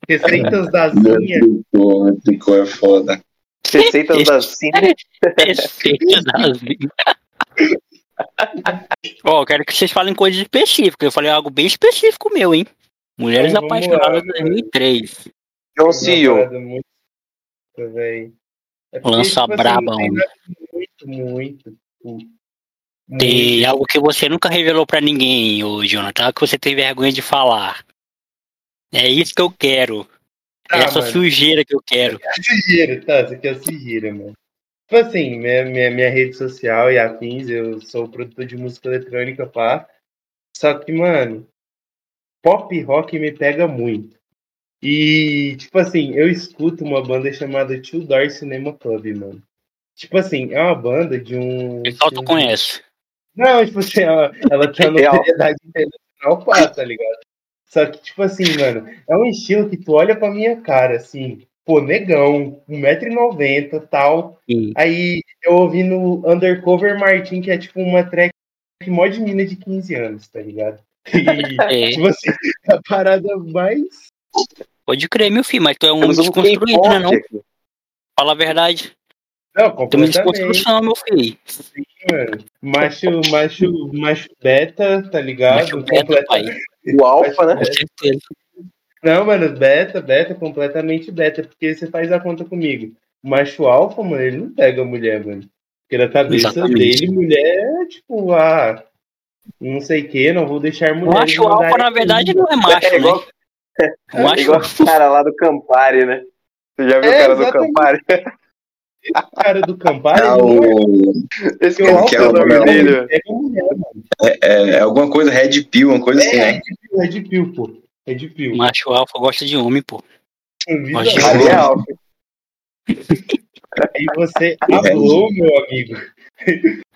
Speaker 6: Receitas da Zinha.
Speaker 4: tricô, meu tricô é foda.
Speaker 5: Receitas da Cine.
Speaker 3: Receita das vidas. Ó, eu quero que vocês falem coisas específicas. Eu falei algo bem específico meu, hein? Mulheres
Speaker 6: Então,
Speaker 3: Apaixonadas
Speaker 6: lá,
Speaker 3: 2003.
Speaker 5: John
Speaker 6: muito- véi. É
Speaker 3: Lança
Speaker 6: tipo assim,
Speaker 3: braba,
Speaker 6: nada Muito, muito. tipo,
Speaker 3: Tem algo que você nunca revelou pra ninguém, ô Jonathan, que você tem vergonha de falar. É isso que eu quero.
Speaker 6: Tá,
Speaker 3: é essa
Speaker 6: mano.
Speaker 3: sujeira que eu quero.
Speaker 6: Sujeira, tá? Isso aqui é sujeira, mano. Tipo assim, minha, minha, minha rede social e afins, eu sou produtor de música eletrônica, pá. Só que, mano, pop rock me pega muito. E, tipo assim, eu escuto uma banda chamada Two Door Cinema Club, mano. Tipo assim, é uma banda de um.
Speaker 3: Só tu conhece.
Speaker 6: Não, tipo assim, ela, ela tem uma
Speaker 5: Real.
Speaker 6: notoriedade internacional, pá, tá ligado? Só que, tipo assim, mano, é um estilo que tu olha pra minha cara, assim, pô, negão, 1,90m tal.
Speaker 3: Sim.
Speaker 6: Aí eu ouvi no Undercover Martin, que é tipo uma track mó de mina de 15 anos, tá ligado? E,
Speaker 3: É,
Speaker 6: tipo assim, a parada mais.
Speaker 3: pode crer, meu filho, mas tu é um desconstruído, né? Não? Fala a verdade.
Speaker 6: Não,
Speaker 3: Tem uma
Speaker 6: completamente.
Speaker 3: desconstrução, meu filho.
Speaker 6: mano. Macho, macho, macho beta, tá ligado?
Speaker 3: Macho beta, pai.
Speaker 5: O Alpha, né?
Speaker 3: Com certeza.
Speaker 6: Não, mano, beta, beta, completamente beta, porque você faz a conta comigo. O macho alfa, mano, ele não pega a mulher, mano. Porque na cabeça
Speaker 3: Exatamente.
Speaker 6: dele, mulher é tipo, ah, não sei o que, não vou deixar mulher.
Speaker 3: O macho alfa, na verdade, não é macho,
Speaker 5: É igual,
Speaker 3: né? O macho
Speaker 5: igual o cara lá do Campari, né? Você já viu
Speaker 6: É,
Speaker 5: o cara do. Campari?
Speaker 6: cara do Campari,
Speaker 4: É,
Speaker 6: não é
Speaker 4: o,
Speaker 5: Esse
Speaker 6: o
Speaker 5: que é o nome dele.
Speaker 6: mano.
Speaker 4: é, é alguma coisa Red Pill, uma coisa assim,
Speaker 6: É,
Speaker 4: né?
Speaker 6: Red Pill, Red Pill, pô. Red Pill.
Speaker 3: macho alfa gosta de homem, pô. Macho
Speaker 5: Ali é Alpha.
Speaker 6: Aí você falou, meu amigo.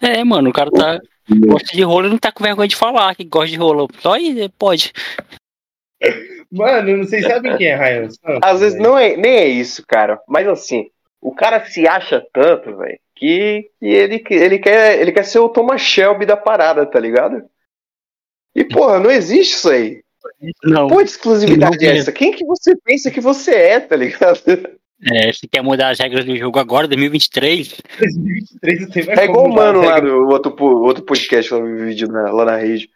Speaker 3: É, mano, o cara tá. Gosta de rolo e não tá com vergonha de falar que gosta de rolo. Só aí pode.
Speaker 6: Mano, não sei sabem quem é Ryan Santos?
Speaker 5: Às vezes não é, nem é isso, cara. Mas assim, o cara se acha tanto, velho, que, que ele, que ele, quer, ele quer ser o Thomas Shelby da parada, tá ligado? E, porra, não existe isso aí.
Speaker 3: Não.
Speaker 5: Pô, de exclusividade
Speaker 3: Não
Speaker 5: é essa? Quem que você pensa que você é, tá ligado?
Speaker 3: É, se quer mudar as regras do jogo agora, 2023,
Speaker 6: 2023 não tem mais
Speaker 5: É igual o mano lá do outro, outro podcast lá no vídeo na- lá na rede.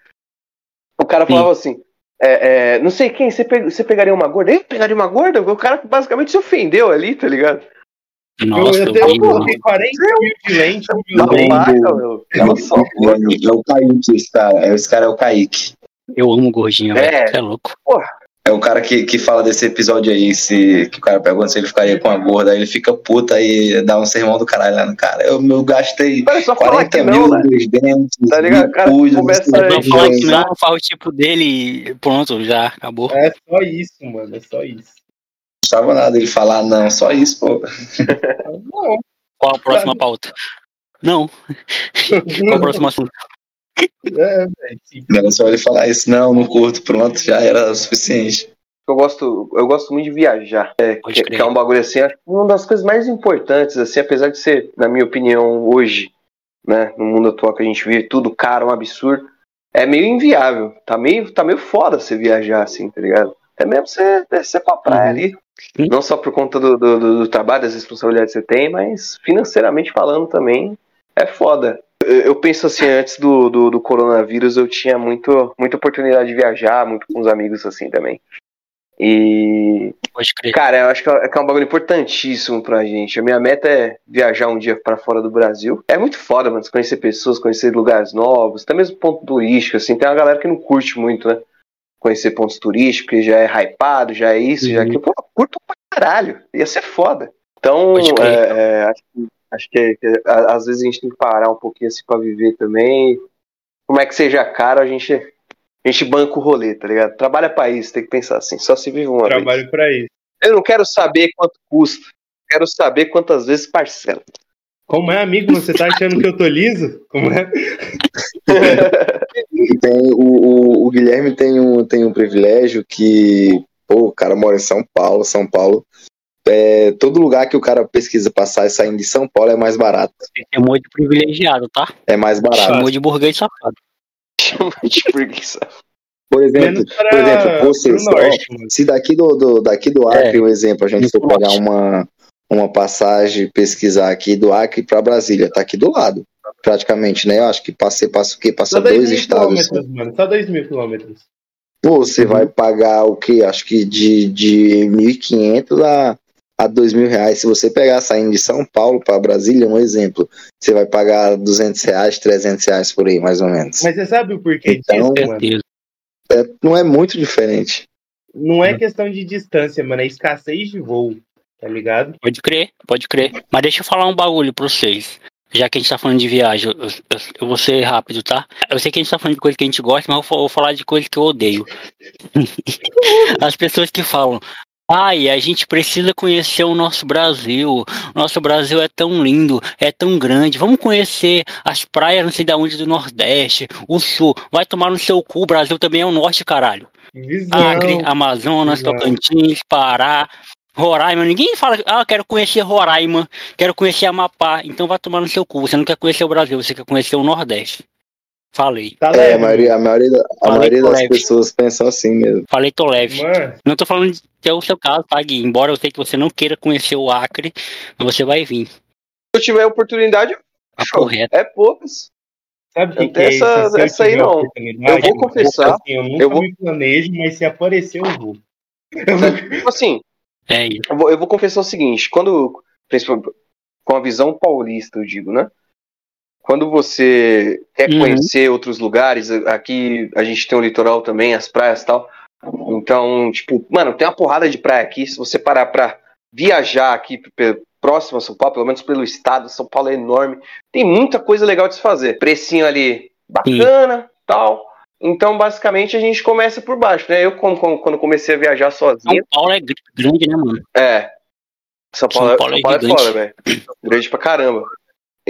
Speaker 5: O cara falava assim: é, é, não sei quem, você, você pegaria uma gorda? Eu pegaria uma gorda? O cara basicamente se ofendeu ali, tá ligado?
Speaker 3: nossa,
Speaker 6: eu
Speaker 3: eu
Speaker 6: tenho tem 40 mil de lente, mil
Speaker 5: Não,
Speaker 6: lente.
Speaker 5: vaca, meu. Ela só foi.
Speaker 4: É o Kaique, esse cara. É, Esse cara é o Kaique.
Speaker 3: Eu amo o gordinho,
Speaker 5: É.
Speaker 3: velho. Você é louco.
Speaker 4: É o cara que, que fala desse episódio aí, se, que o cara pergunta se ele ficaria com a gorda, aí ele fica puta e dá um sermão do caralho lá no cara. Eu, eu gastei
Speaker 5: Olha, só falar
Speaker 4: 40
Speaker 5: que
Speaker 4: mil
Speaker 5: não, né?
Speaker 4: dos dentes,
Speaker 5: Tá ligado? Cara
Speaker 4: cujo,
Speaker 5: começa
Speaker 4: não
Speaker 3: Não fala que não, fala o tipo dele e pronto, já acabou.
Speaker 6: É só isso, mano. É só isso.
Speaker 4: Não precisava nada ele falar, não, só isso, pô.
Speaker 6: Não.
Speaker 3: Qual a próxima pauta? Não. Qual o próximo assunto?
Speaker 6: É,
Speaker 4: era só ele falar isso, não, não curto, pronto, já era o suficiente.
Speaker 5: Eu gosto, eu gosto muito de viajar. É, que, que é um bagulho assim, acho que uma das coisas mais importantes, assim, apesar de ser, na minha opinião, hoje, né, no mundo atual que a gente vive, tudo caro, um absurdo, é meio inviável. Tá meio, tá meio foda você viajar, assim, tá ligado? É mesmo você descer pra praia ali.
Speaker 3: Sim.
Speaker 5: Não só por conta do, do, do- do trabalho, das responsabilidades que você tem, mas financeiramente falando também, é foda. Eu, penso assim, antes do, do, do coronavírus, eu tinha muito, muita oportunidade de viajar, muito com os amigos assim também. E,
Speaker 3: Pode crer.
Speaker 5: cara, eu acho que é que é um bagulho importantíssimo pra gente. A minha meta é viajar um dia pra fora do Brasil. É muito foda, mano, conhecer pessoas, conhecer lugares novos, até mesmo ponto turístico, assim. Tem uma galera que não curte muito, né? Conhecer pontos turísticos, que já é hypado, já é isso, já é aquilo. Pô, curto pra caralho. Ia ser foda. Então, é, é, acho que, acho que, que, a- às vezes a gente tem que parar um pouquinho assim pra viver também. Como é que seja caro, a gente, a gente banca o rolê, tá ligado? Trabalha pra isso, tem que pensar assim. Só se vive uma vez.
Speaker 6: Trabalho pra isso.
Speaker 5: Eu não quero saber quanto custa. Quero saber quantas vezes parcela.
Speaker 6: Como é, amigo? Você tá achando que eu tô liso? Como é?
Speaker 4: E tem, o, o, o Guilherme tem um, tem um privilégio que, pô, o cara mora em São Paulo, São Paulo. É, todo lugar que o cara pesquisa passar e saindo de São Paulo é mais barato.
Speaker 3: Chamou de privilegiado, tá?
Speaker 4: É mais barato.
Speaker 3: Chamou de burguês safado.
Speaker 5: Chama de preguiça.
Speaker 4: Por exemplo,
Speaker 6: para
Speaker 4: por exemplo, você
Speaker 6: pro
Speaker 4: só-
Speaker 6: norte, mano.
Speaker 4: se daqui do, do- daqui do
Speaker 3: É.
Speaker 4: Acre, um exemplo, a gente for
Speaker 3: Muito norte.
Speaker 4: uma, uma passagem, pesquisar aqui do Acre para Brasília, tá aqui do lado, praticamente, né? Eu acho que passei, passa o quê? Passa
Speaker 6: Só 2
Speaker 4: dois
Speaker 6: mil
Speaker 4: estados.
Speaker 6: quilômetros, mano. Só 2 mil quilômetros.
Speaker 4: Pô, você vai pagar o quê? Acho que de, de 1.500 a, a 2 mil reais. Se você pegar saindo de São Paulo para Brasília, um exemplo, você vai pagar 200 reais, 300 reais por aí, mais ou menos.
Speaker 6: Mas você sabe o porquê
Speaker 4: Então,
Speaker 6: disso?
Speaker 3: Certeza.
Speaker 4: É, não é muito diferente.
Speaker 6: Não é questão de distância, mano. É escassez de voo. Tá ligado?
Speaker 3: Pode crer, pode crer. Mas deixa eu falar um bagulho pra vocês. Já que a gente tá falando de viagem, eu, eu- eu vou ser rápido, tá? Eu sei que a gente tá falando de coisa que a gente gosta, mas eu vou, vou falar de coisa que eu odeio. As pessoas que falam, ai, a gente precisa conhecer o nosso Brasil. Nosso Brasil é tão lindo, é tão grande. Vamos conhecer as praias, não sei de onde, do Nordeste, o Sul. Vai tomar no seu cu, o Brasil também é o Norte, caralho.
Speaker 6: Visão.
Speaker 3: Acre, Amazonas,
Speaker 6: Visão.
Speaker 3: Tocantins, Pará, Roraima. Ninguém fala, ah, quero conhecer Roraima, quero conhecer Amapá. Então vai tomar no seu cu. Você não quer conhecer o Brasil, você quer conhecer o Nordeste. Falei.
Speaker 6: Tá
Speaker 4: É,
Speaker 6: leve,
Speaker 4: a maioria, a maioria, a maioria das
Speaker 3: leve.
Speaker 4: pessoas pensam assim mesmo.
Speaker 3: Falei, tô leve.
Speaker 6: Mano,
Speaker 3: Não tô falando de que é o seu caso, tá, Gui? Embora eu sei que você não queira conhecer o Acre, mas você vai vir.
Speaker 5: Se eu tiver oportunidade,
Speaker 3: Tá
Speaker 5: show.
Speaker 3: correto.
Speaker 5: é poucas.
Speaker 6: sabe que, que é
Speaker 5: essa-
Speaker 6: Se
Speaker 5: essa aí não. Eu vou confessar,
Speaker 6: assim, eu nunca
Speaker 5: eu vou-
Speaker 6: me planejo, mas se aparecer, eu vou.
Speaker 5: Tipo assim,
Speaker 3: É isso.
Speaker 5: eu vou, eu vou confessar o seguinte, quando, principalmente com a visão paulista, eu digo, né? Quando você quer
Speaker 3: Uhum.
Speaker 5: conhecer outros lugares, aqui a gente tem o litoral também, as praias e tal. Então, tipo, mano, tem uma porrada de praia aqui. Se você parar pra viajar aqui próximo a São Paulo, pelo menos pelo estado, São Paulo é enorme. Tem muita coisa legal de se fazer. Precinho ali bacana, tal. Então, basicamente, a gente começa por baixo, né? Eu, quando, comecei a viajar sozinho,
Speaker 3: São Paulo é gr- grande, né, mano?
Speaker 5: é. São Paulo,
Speaker 3: São Paulo
Speaker 5: São
Speaker 3: é
Speaker 5: Paulo é,
Speaker 3: gigante.
Speaker 5: foda, velho. Grande pra caramba.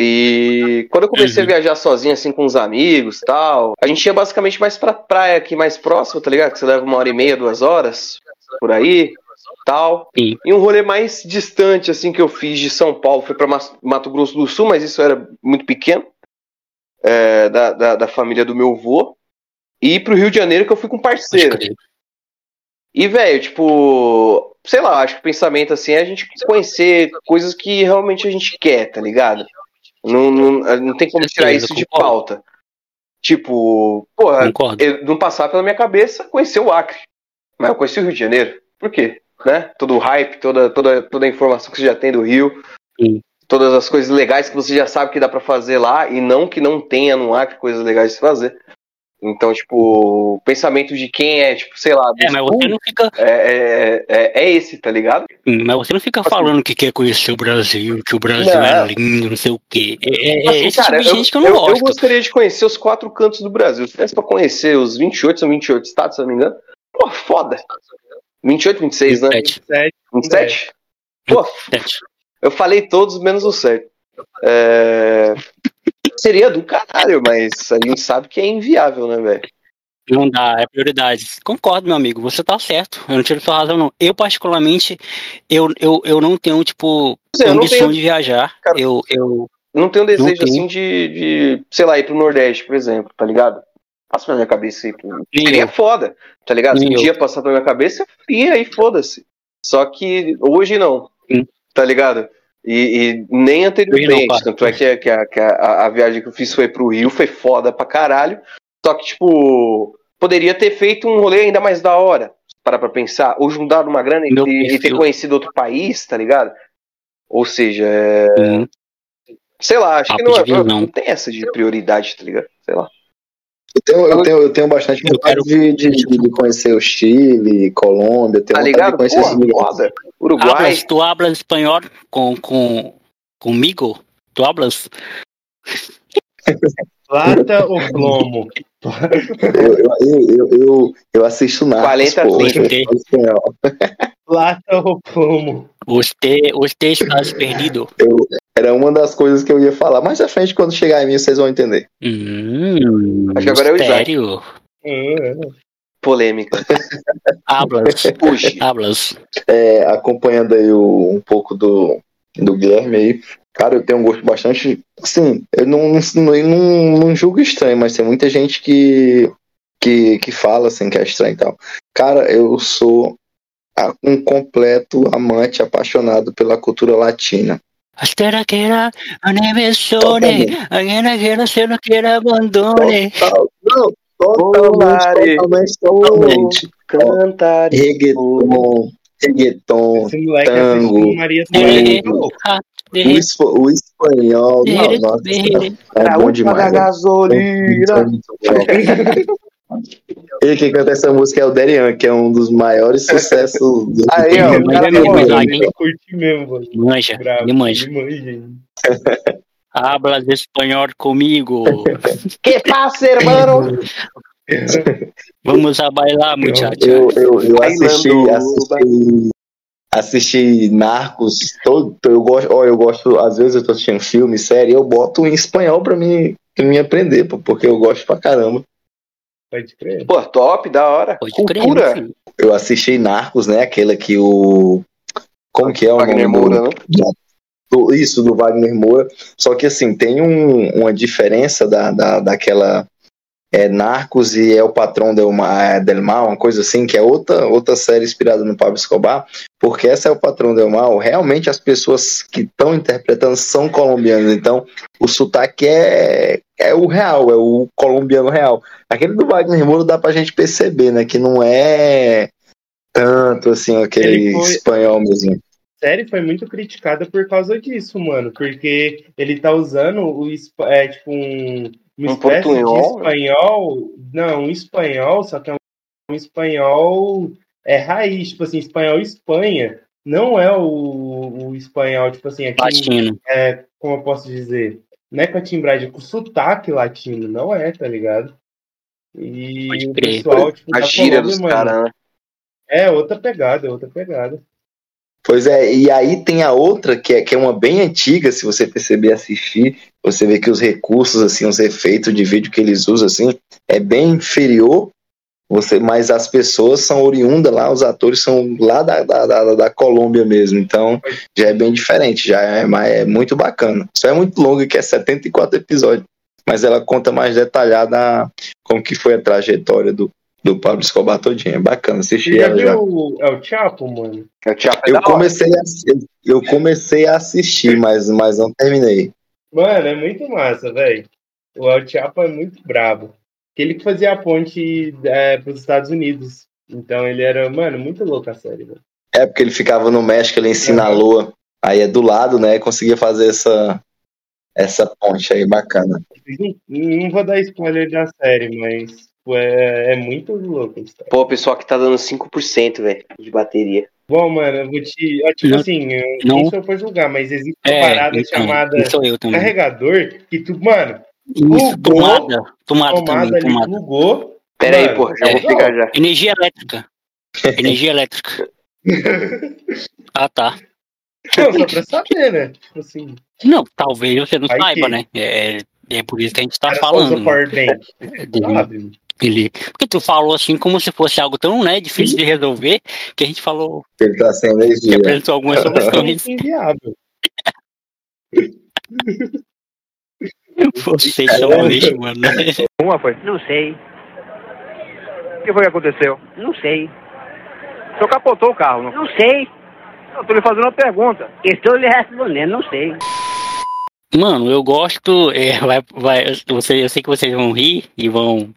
Speaker 5: E quando eu comecei
Speaker 3: Uhum.
Speaker 5: a viajar sozinho, assim, com os amigos tal, a gente ia basicamente mais pra praia aqui mais próxima, tá ligado? Que você leva uma hora e meia, duas horas, por aí, tal.
Speaker 3: Sim.
Speaker 5: E um rolê mais distante, assim, que eu fiz de São Paulo foi pra Mas- Mato Grosso do Sul, mas isso era muito pequeno, é, da, da, da família do meu avô. E pro Rio de Janeiro, que eu fui com um parceiro. E, velho, tipo, sei lá, acho que o pensamento assim é a gente conhecer coisas que realmente a gente quer, tá ligado? Não, não, não tem como tirar isso de pauta. Tipo, porra, não passar pela minha cabeça conhecer o Acre. Mas eu conheci o Rio de Janeiro. Por quê? Né? Todo o hype, toda, toda, toda a informação que você já tem do Rio.
Speaker 3: Sim.
Speaker 5: Todas as coisas legais que você já sabe que dá pra fazer lá. E não que não tenha no Acre coisas legais de se fazer. Então, tipo, o pensamento de quem é, tipo, sei lá.
Speaker 3: É, mas você não fica.
Speaker 5: É, é, é, é esse, tá ligado?
Speaker 3: Mas você não fica falando que quer conhecer o Brasil, que o Brasil
Speaker 5: Não.
Speaker 3: é lindo, não sei o quê. É, é
Speaker 5: Assim,
Speaker 3: esse
Speaker 5: cara,
Speaker 3: tipo de gente que eu não
Speaker 5: eu,
Speaker 3: gosto.
Speaker 5: gostaria de conhecer os quatro cantos do Brasil. Se tivesse pra conhecer os 28, são 28 estados, se eu não me engano. Pô, foda. 28, 26, né?
Speaker 6: 27.
Speaker 5: 27? Pô,
Speaker 3: Sete.
Speaker 5: eu falei todos menos o certo. É... Seria do caralho, mas a gente sabe que é inviável, né, velho?
Speaker 3: Não dá, é prioridade. Concordo, meu amigo, você tá certo. Eu não tiro sua razão, não. Eu, particularmente, eu, eu, eu não tenho, tipo,
Speaker 5: é, não
Speaker 3: condição
Speaker 5: tenho-
Speaker 3: de viajar.
Speaker 5: Cara,
Speaker 3: eu, eu.
Speaker 5: Não tenho desejo,
Speaker 3: tenho.
Speaker 5: assim, de, de, sei lá, ir pro Nordeste, por exemplo, tá ligado? Passa na minha cabeça ir pro...
Speaker 3: Nem
Speaker 5: Seria
Speaker 3: eu.
Speaker 5: foda, tá ligado? Se um dia passar pela minha cabeça, faria e foda-se. Só que hoje não,
Speaker 3: Hum.
Speaker 5: tá ligado? E, e nem anteriormente.
Speaker 3: Não,
Speaker 5: tanto é que, a- que, a, que a, a viagem que eu fiz foi pro Rio, foi foda pra caralho. Só que, tipo, poderia ter feito um rolê ainda mais da hora. Para pra pensar. Ou juntar uma grana e, e- e ter conhecido outro país, tá ligado? Ou seja, é,
Speaker 3: Hum,
Speaker 5: sei lá, acho que
Speaker 3: Papo
Speaker 5: não,
Speaker 3: de
Speaker 5: é- não tem essa de prioridade, tá ligado? Sei lá.
Speaker 4: Eu tenho, eu tenho, eu tenho bastante vontade
Speaker 3: quero-
Speaker 4: de, de, de conhecer o Chile, Colômbia, tenho
Speaker 5: Tá
Speaker 4: vontade
Speaker 5: ligado?
Speaker 4: de conhecer
Speaker 5: Porra,
Speaker 4: esses lugares.
Speaker 5: Uruguai.
Speaker 3: hablas, tu hablas espanhol com, com, comigo? Tu hablas?
Speaker 6: Plata ou plomo?
Speaker 4: Eu, eu, eu, eu, eu assisto Narcos,
Speaker 5: 40
Speaker 4: pô,
Speaker 3: sim.
Speaker 4: eu falo espanhol.
Speaker 6: Plata ou plomo?
Speaker 3: Você, você estás perdido.
Speaker 4: Eu- era uma das coisas que eu ia falar. Mais à frente, quando chegar em mim, vocês vão entender.
Speaker 3: Hum,
Speaker 5: Acho que agora é o Isaac. Polêmica.
Speaker 3: Hablas.
Speaker 5: Puxa.
Speaker 3: Hablas.
Speaker 4: É, acompanhando aí o- um pouco do, do Guilherme aí. Cara, eu tenho um gosto bastante. Sim, eu não, não, não, não julgo estranho, mas tem muita gente que, que, que fala assim que é estranho e tal. Cara, eu sou a- um completo amante, apaixonado pela cultura latina.
Speaker 3: Que era que abandone.
Speaker 4: Total, não, totalmente, totalmente, totalmente.
Speaker 5: Cantar.
Speaker 4: Reggaeton, reggaeton, Tango.
Speaker 3: É,
Speaker 6: Antonieta.
Speaker 3: ah,
Speaker 4: o, o espanhol, não,
Speaker 3: de-
Speaker 4: nossa, é bom demais.
Speaker 5: da
Speaker 4: né?
Speaker 5: gasolina.
Speaker 4: Ele que canta essa música é o Derian, que é um dos maiores sucessos do
Speaker 5: Aí, ó, o cara
Speaker 6: curti mesmo, mano.
Speaker 3: Manja, me manja.
Speaker 6: Ele manja?
Speaker 3: Hablas espanhol comigo.
Speaker 5: Que passa, hermano?
Speaker 3: Vamos a bailar, muchacha.
Speaker 4: Eu, eu, eu assisti, assisti, assisti Narcos, todo, eu gosto, ó, eu gosto, às vezes eu tô assistindo filme, série, eu boto em espanhol pra mim, pra mim aprender, pô, porque eu gosto pra caramba.
Speaker 6: Pode crer.
Speaker 5: Pô, top, da hora.
Speaker 3: Pode
Speaker 5: Cultura.
Speaker 3: crer.
Speaker 4: Eu assisti Narcos, né, aquele que o... Como que é o
Speaker 5: Wagner
Speaker 4: nome do-
Speaker 5: Moura, né?
Speaker 4: Do- isso, do Wagner Moura. Só que assim, tem um- uma diferença da, da, daquela é, Narcos e é o patrão del, del Mal, uma coisa assim, que é outra, outra série inspirada no Pablo Escobar, porque essa é o patrão del Mal, realmente as pessoas que estão interpretando são colombianas, então o sotaque é, é o real, é o colombiano real. Aquele do Wagner Moura dá pra gente perceber, né, que não é tanto assim aquele
Speaker 6: Ele foi-
Speaker 4: espanhol mesmo.
Speaker 6: Série foi muito criticada por causa disso, mano. Porque ele tá usando o é, tipo um, uma
Speaker 5: Um
Speaker 6: espécie
Speaker 5: portunhol,
Speaker 6: de espanhol. Não, um espanhol, só que é um espanhol é raiz, tipo assim, espanhol Espanha. Não é o, o espanhol, tipo assim, aqui,
Speaker 3: Latino.
Speaker 6: é, como eu posso dizer? Não é com a timbragem, com sotaque latino, não é, tá ligado? E o pessoal, tipo,
Speaker 5: A
Speaker 6: da
Speaker 5: gíria
Speaker 6: Colômbia,
Speaker 5: dos caras, né?
Speaker 6: É outra pegada, é outra pegada.
Speaker 4: Pois é, e aí tem a outra que é, que é uma bem antiga, se você perceber assistir, você vê que os recursos, assim, os efeitos de vídeo que eles usam, assim, é bem inferior, você, mas as pessoas são oriundas lá, os atores são lá da, da, da, da Colômbia mesmo, então já é bem diferente, já é, é muito bacana. Só é muito longo, que é 74 episódios, mas ela conta mais detalhada como que foi a trajetória do, do Pablo Escobar todinha, é bacana assistir
Speaker 6: já
Speaker 4: ela já.
Speaker 6: o, é o Chapo, mano?
Speaker 5: É o Chapo é
Speaker 4: Eu
Speaker 5: hora.
Speaker 4: comecei, a, eu comecei a assistir, mas, mas não terminei.
Speaker 6: Mano, é muito massa, velho. O El Chapo é muito brabo. Ele que fazia a ponte é, pros Estados Unidos. Então ele era, mano, muito louco a série, velho.
Speaker 4: É porque ele ficava no México, ele em Sinaloa. Aí é do lado, né? Conseguia fazer essa, essa ponte aí bacana.
Speaker 6: Não, não vou dar spoiler da série, mas pô, é, é muito louco. isso.
Speaker 5: Pô, o pessoal que tá dando 5%, velho, de bateria.
Speaker 6: Bom, mano, eu vou te. ó, Tipo
Speaker 3: Não-
Speaker 6: assim, eu
Speaker 3: não-
Speaker 6: sou pra julgar, mas existe uma
Speaker 3: É,
Speaker 6: parada
Speaker 3: então,
Speaker 6: chamada
Speaker 3: eu
Speaker 6: carregador que tu, mano,
Speaker 3: Isso,
Speaker 6: Plugou,
Speaker 3: tomada. Tomada
Speaker 6: tomada
Speaker 3: também,
Speaker 6: ali,
Speaker 3: tomada.
Speaker 6: plugou.
Speaker 5: Pera aí,
Speaker 6: Mano,
Speaker 5: porra, já
Speaker 3: é,
Speaker 5: vou pegar já.
Speaker 3: Energia elétrica. Energia elétrica. Ah, tá.
Speaker 6: Não, só pra saber, né? Tipo assim,
Speaker 3: Não, talvez você não
Speaker 6: Vai
Speaker 3: saiba,
Speaker 6: que-
Speaker 3: né? É, é por isso que a gente tá
Speaker 6: cara
Speaker 3: falando.
Speaker 6: power bank,
Speaker 3: É,
Speaker 6: sabe?
Speaker 3: Ele- Porque tu falou assim como se fosse algo tão né, difícil de resolver que a gente falou
Speaker 4: Ele tá sem
Speaker 3: que
Speaker 4: energia.
Speaker 3: apresentou algumas soluções.
Speaker 6: É inviável.
Speaker 3: Vocês são um lixo, mano.
Speaker 7: Uma foi.
Speaker 8: Não sei.
Speaker 7: O que foi que aconteceu?
Speaker 8: Não sei.
Speaker 7: O senhor capotou o carro, não?
Speaker 8: Não sei.
Speaker 7: Eu tô lhe fazendo uma pergunta.
Speaker 8: Estou lhe respondendo, não sei.
Speaker 3: Mano, eu gosto. é, vai, vai, você, eu sei que vocês vão rir e vão,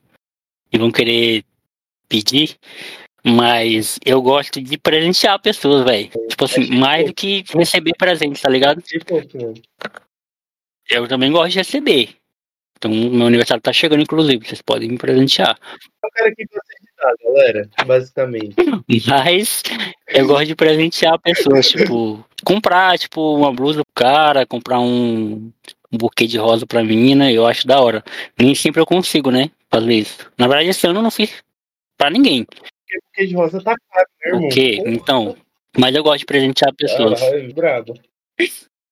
Speaker 3: e vão querer pedir, mas eu gosto de presentear pessoas, velho. Tipo assim, mais do que receber presente, tá ligado? Eu também gosto de receber. Então, meu aniversário tá chegando, inclusive, vocês podem me presentear.
Speaker 6: É o cara que de dar, galera, basicamente.
Speaker 3: Mas eu gosto de presentear pessoas, tipo, comprar, tipo, uma blusa pro cara, comprar um, um buquê de rosa pra menina, eu acho da hora. Nem sempre eu consigo, né, fazer isso. Na verdade, esse ano eu não fiz pra ninguém,
Speaker 6: Porque de rosa tá caro, né, irmão?
Speaker 3: ok? Então, mas eu gosto de presentear pessoas.
Speaker 6: Caralho, brabo.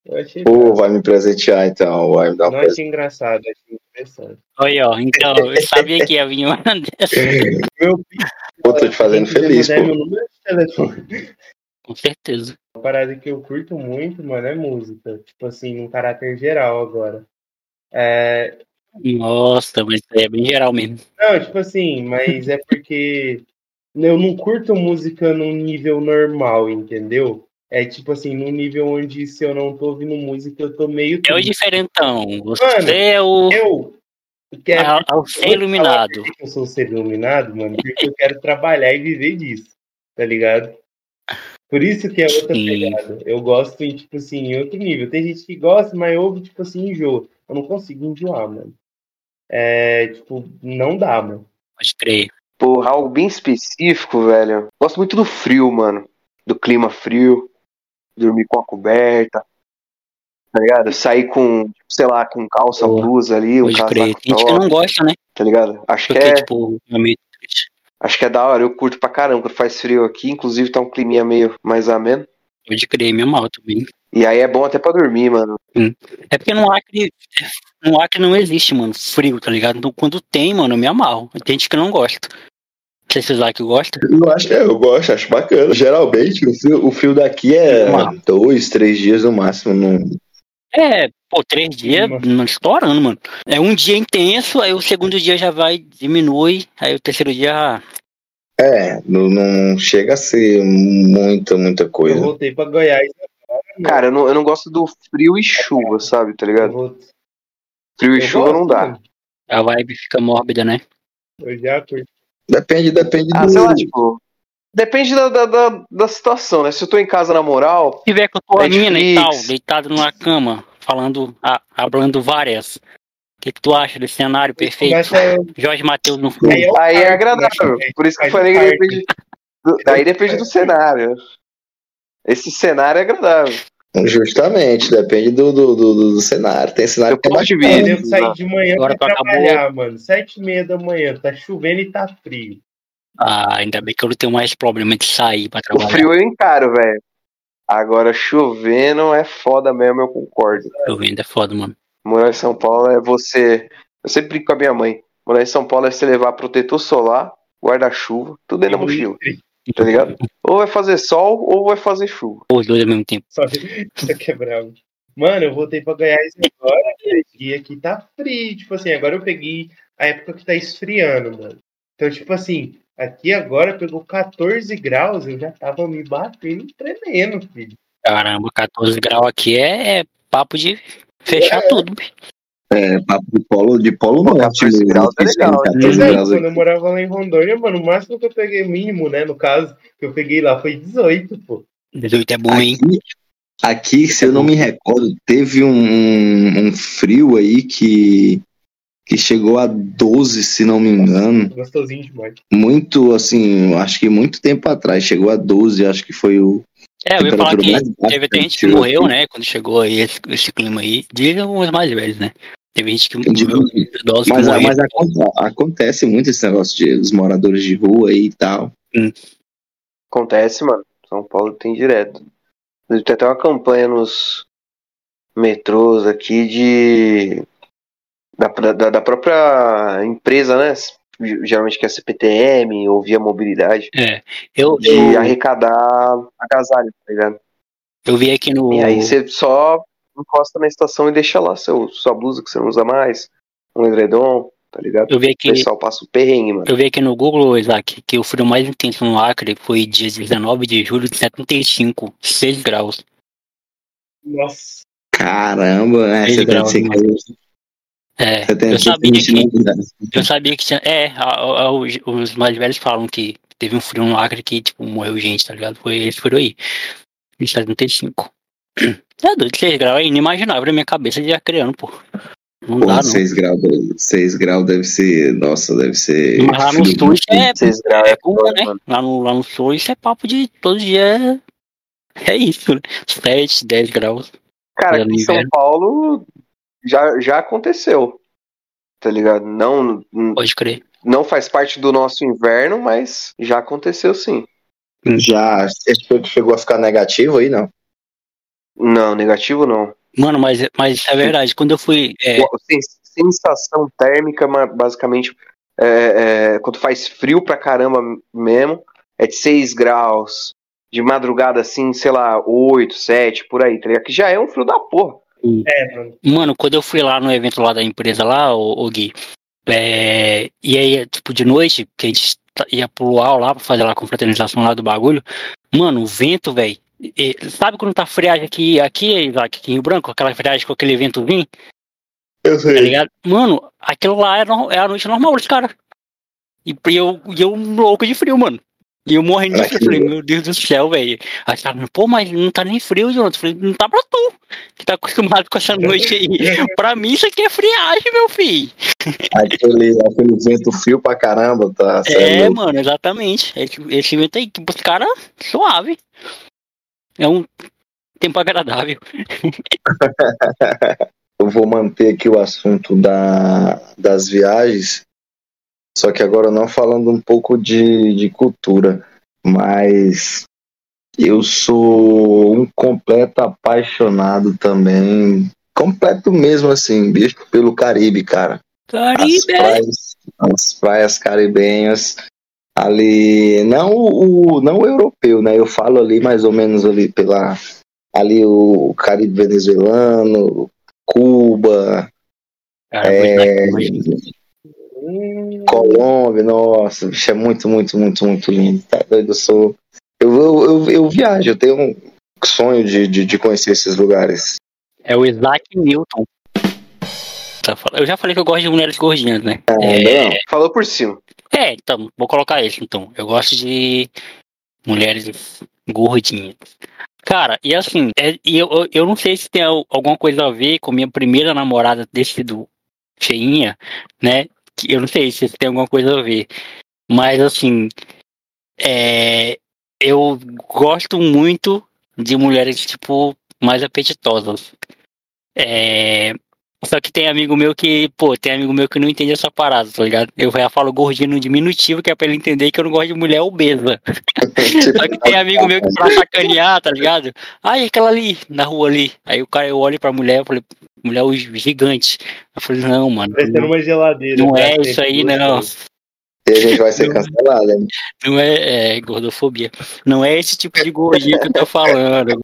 Speaker 6: Eu achei,
Speaker 4: Pô, vai me presentear então, vai me dar um
Speaker 6: não
Speaker 4: presente.
Speaker 6: achei engraçado, achei interessante.
Speaker 3: Olha, ó, então, eu sabia que ia vir uma dessa,
Speaker 6: Meu
Speaker 4: Pô, tô te fazendo feliz, pô.
Speaker 6: meu número de telefone.
Speaker 3: com certeza.
Speaker 6: Uma parada que eu curto muito, mano, é música. Tipo assim, num caráter geral agora. É,
Speaker 3: Nossa, mas é bem geral mesmo.
Speaker 6: Não, tipo assim, mas é porque eu não curto música num nível normal, entendeu? É tipo assim, num nível onde se eu não tô ouvindo música, eu tô meio.
Speaker 3: É o diferentão, você
Speaker 6: Mano,
Speaker 3: é o,
Speaker 6: Eu quero.
Speaker 3: é, ser iluminado.
Speaker 6: Eu sou ser iluminado, mano? Porque eu quero trabalhar e viver disso, tá ligado? Por isso que é outra
Speaker 3: Sim.
Speaker 6: pegada. Eu gosto em, tipo assim, em outro nível. Tem gente que gosta, mas ouve, tipo assim, enjoa. Eu não consigo enjoar, mano. É, tipo, não dá, mano.
Speaker 3: Pode crer.
Speaker 5: Porra, algo bem específico, velho. Gosto muito do frio, mano. Do clima frio. Dormir com a coberta. Tá ligado? Sair com, sei lá, com calça,
Speaker 3: Boa.
Speaker 5: blusa ali, um
Speaker 3: Pode
Speaker 5: casaco
Speaker 3: crer. Tem gente que não gosta, né?
Speaker 5: tá ligado? Acho que
Speaker 3: Porque,
Speaker 5: é,
Speaker 3: tipo, é meio triste.
Speaker 5: Acho que é da hora. Eu curto pra caramba quando faz frio aqui. Inclusive tá um climinha meio mais ameno.
Speaker 3: Pode crer, minha mal também.
Speaker 5: E aí é bom até pra dormir, mano.
Speaker 3: É porque no Acre, no Acre não existe, mano, frio, tá ligado? Então, quando tem, mano, eu me amarro. Tem gente que não gosta. Não sei se vocês lá que gostam.
Speaker 4: Eu acho que é, eu gosto, acho bacana. Geralmente, o fio, o fio daqui é
Speaker 3: Mano.
Speaker 4: dois, três dias no máximo. Não...
Speaker 3: É, pô, três dias
Speaker 6: Mano.
Speaker 3: não estourando, mano. É um dia intenso, aí o segundo dia já vai, diminui, aí o terceiro dia.
Speaker 4: É, não, não chega a ser muita, muita
Speaker 6: Eu
Speaker 4: coisa.
Speaker 6: voltei pra Goiás.
Speaker 5: Cara, eu não, eu não gosto do frio e chuva, sabe? Tá
Speaker 6: Eu,
Speaker 5: ligado? Frio e
Speaker 6: eu
Speaker 5: chuva não dá.
Speaker 3: A vibe fica mórbida, né?
Speaker 6: Eu já curto.
Speaker 4: Depende, depende
Speaker 5: Ah,
Speaker 4: do.
Speaker 5: sei lá, tipo. Depende da, da, da, da situação, né? Se eu tô em casa na moral,
Speaker 3: Se tiver com a tua mina e tal, deitado numa cama, falando, a, hablando várias. O que, que tu acha desse cenário perfeito?
Speaker 6: Começa eu-
Speaker 3: Jorge Matheus no fundo.
Speaker 6: Aí
Speaker 5: aí é agradável.
Speaker 6: né?
Speaker 5: Por isso que eu falei que depende. do- daí depende do cenário. Esse cenário é agradável.
Speaker 4: Justamente, depende do, do, do, do cenário. Tem cenário
Speaker 5: Eu
Speaker 4: que é
Speaker 5: posso
Speaker 4: bacana.
Speaker 5: ver.
Speaker 6: Eu sair de manhã
Speaker 3: Agora
Speaker 6: pra
Speaker 3: tu acabou.
Speaker 6: trabalhar, mano. Sete e meia da manhã, tá chovendo e tá frio.
Speaker 3: Ah, ainda bem que eu não tenho mais problema de sair pra
Speaker 5: O
Speaker 3: trabalhar.
Speaker 5: frio eu encaro, velho. Agora chovendo é foda mesmo, eu concordo.
Speaker 3: Eu vendo é foda, mano.
Speaker 5: Morar em São Paulo é você. Eu sempre brinco com a minha mãe. Morar em São Paulo é você levar protetor solar, guarda-chuva, tudo dentro da mochila, tá ligado? Ou vai fazer sol ou vai fazer chuva.
Speaker 3: Os dois ao mesmo tempo.
Speaker 6: Só isso aqui é bravo. Mano, eu voltei pra Goiás agora, e aqui tá frio. Tipo assim, agora eu peguei a época que tá esfriando, mano. Então, tipo assim, aqui agora pegou 14 graus, eu já tava me batendo tremendo, filho.
Speaker 3: Caramba, 14 graus aqui é, é papo de fechar tudo. bicho.
Speaker 4: É, papo de polo, de polo
Speaker 5: Pô,
Speaker 4: norte.
Speaker 5: 14
Speaker 4: mesmo,
Speaker 5: graus é
Speaker 4: isso,
Speaker 5: legal,
Speaker 4: 14
Speaker 6: Mas aí,
Speaker 4: graus
Speaker 6: quando
Speaker 4: aqui.
Speaker 6: eu morava lá em Rondônia, mano, o máximo que eu peguei mínimo, né, no caso, que eu peguei lá foi 18, pô.
Speaker 3: 18 é bom, hein?
Speaker 4: Aqui, Aqui, se eu não me recordo, teve um, um frio aí que, que chegou a 12, se não me engano.
Speaker 6: Gostosinho demais.
Speaker 4: Muito, assim, acho que muito tempo atrás, chegou a 12, acho que foi o.
Speaker 3: É, eu ia falar que teve até gente que morreu, né? Quando chegou aí esse, esse clima aí. Digam os mais velhos, né? Teve gente que morreu, idosos que
Speaker 4: Mas,
Speaker 3: morreram.
Speaker 4: mas aconte- acontece muito esse negócio de os moradores de rua aí e tal.
Speaker 5: Acontece, mano. São Paulo tem direto. Tem até uma campanha nos metrôs aqui de. Da, da, da própria empresa, né? Geralmente que é CPTM ou Via Mobilidade.
Speaker 3: É, eu,
Speaker 5: De
Speaker 3: eu,
Speaker 5: arrecadar agasalho, tá ligado?
Speaker 3: eu vi aqui no.
Speaker 5: E aí você só encosta na estação e deixa lá seu, sua blusa que você não usa mais, um edredom, tá ligado?
Speaker 3: Eu vi
Speaker 5: O
Speaker 3: aqui,
Speaker 5: pessoal passa o perrengue, mano.
Speaker 3: eu vi aqui no Google, Isaac, que o frio mais intenso no Acre foi dia 19 de julho de 75, 6 graus.
Speaker 6: Nossa.
Speaker 4: Caramba, né?
Speaker 3: Seis
Speaker 4: Você deve
Speaker 3: graus,
Speaker 4: ser
Speaker 3: né? É, eu sabia que,
Speaker 4: né?
Speaker 3: eu sabia que tinha, é, a- a- os, os mais velhos falam que teve um frio no Acre que, tipo, morreu gente, tá ligado? Foi esse frio aí, em 75. É doido, 6 graus é inimaginável na minha cabeça de acreano, pô. Não dá,
Speaker 4: Porra,
Speaker 3: não.
Speaker 4: 6 graus, 6 graus deve ser. Nossa, deve ser.
Speaker 3: Mas lá no sul isso é,
Speaker 5: Seis graus
Speaker 3: é
Speaker 5: foda,
Speaker 3: né? Lá no, lá no sul isso é papo de todo dia. É, é isso, né? 7, 10 graus.
Speaker 5: Cara, em São. Paulo já, já aconteceu. Tá ligado? Não,
Speaker 3: Pode crer.
Speaker 5: não faz parte do nosso inverno, mas já aconteceu sim.
Speaker 4: Já esse chegou a ficar negativo aí, não?
Speaker 5: Não, negativo não.
Speaker 3: Mano, mas, mas isso é verdade. Quando eu fui. É,
Speaker 5: Sensação térmica, basicamente, é, é, quando faz frio pra caramba mesmo, é de 6 graus. De madrugada, assim, sei lá, 8, 7, por aí, tá ligado? Que já é um frio da porra.
Speaker 6: É, mano.
Speaker 3: Mano, quando eu fui lá no evento lá da empresa lá, o, Gui, é, e aí, tipo, de noite, que a gente ta- ia pro luau lá pra fazer lá a confraternização lá do bagulho, mano, o vento, velho. Sabe quando tá friagem aqui, aqui, Isaac, aqui em Rio Branco, aquela friagem com aquele vento vindo,
Speaker 4: Eu
Speaker 3: tá ligado? Mano, aquilo lá é, no- é a noite normal dos caras. E e eu, e eu louco de frio, mano. E eu de
Speaker 4: Era
Speaker 3: frio, falei, meu Deus do céu, velho. Aí os caras, pô, mas não tá nem frio, Jonathan. Eu falei, não tá pra tu, que tá acostumado com essa noite aí. pra mim isso aqui é friagem, meu filho.
Speaker 4: Aquele, aquele vento frio pra caramba, tá?
Speaker 3: É,
Speaker 4: louco.
Speaker 3: mano, exatamente. Esse, esse vento aí, que pros caras, suave. É um tempo agradável.
Speaker 4: Eu vou manter aqui o assunto da, das viagens, só que agora não falando um pouco de, de cultura, mas eu sou um completo apaixonado também, completo mesmo assim, bicho, pelo Caribe, cara. As
Speaker 3: Caribe!
Speaker 4: praias, as praias caribenhas ali, não o não o europeu, né? Eu falo ali mais ou menos ali pela ali o Caribe venezuelano, Cuba,
Speaker 3: Cara,
Speaker 4: é,
Speaker 3: é.
Speaker 4: Colômbia, nossa, bicho, é muito, muito, muito, muito lindo. Tá doido, eu sou. Eu, eu, eu, eu viajo, eu tenho um sonho de, de, de conhecer esses lugares.
Speaker 3: É o Isaac Newton. Tá Eu já falei que eu gosto de mulheres gordinhas, né?
Speaker 4: Ah, não.
Speaker 5: Falou por cima.
Speaker 3: É, então, vou colocar esse então. Eu gosto de mulheres gordinhas. Cara, e assim, é- e eu, eu- não sei se tem al- alguma coisa a ver com minha primeira namorada ter sido cheinha, né? Eu não sei se tem alguma coisa a ver. Mas assim, é, eu gosto muito de mulheres, tipo, mais apetitosas. É, só que tem amigo meu que, pô, tem amigo meu que não entende essa parada, tá ligado? Eu já falo gordinho no diminutivo, que é pra ele entender que eu não gosto de mulher obesa. Só que tem amigo meu que pra sacanear, tá ligado? Ai, aquela ali, na rua ali. Aí o cara, eu olho pra mulher, eu falei, mulher gigante. Eu falei, não, mano.
Speaker 6: Parecendo uma geladeira.
Speaker 3: Não é isso aí, não.
Speaker 4: E a gente vai ser cancelado, hein?
Speaker 3: Não é, é gordofobia. Não é esse tipo de gordinha que eu tô falando. Eu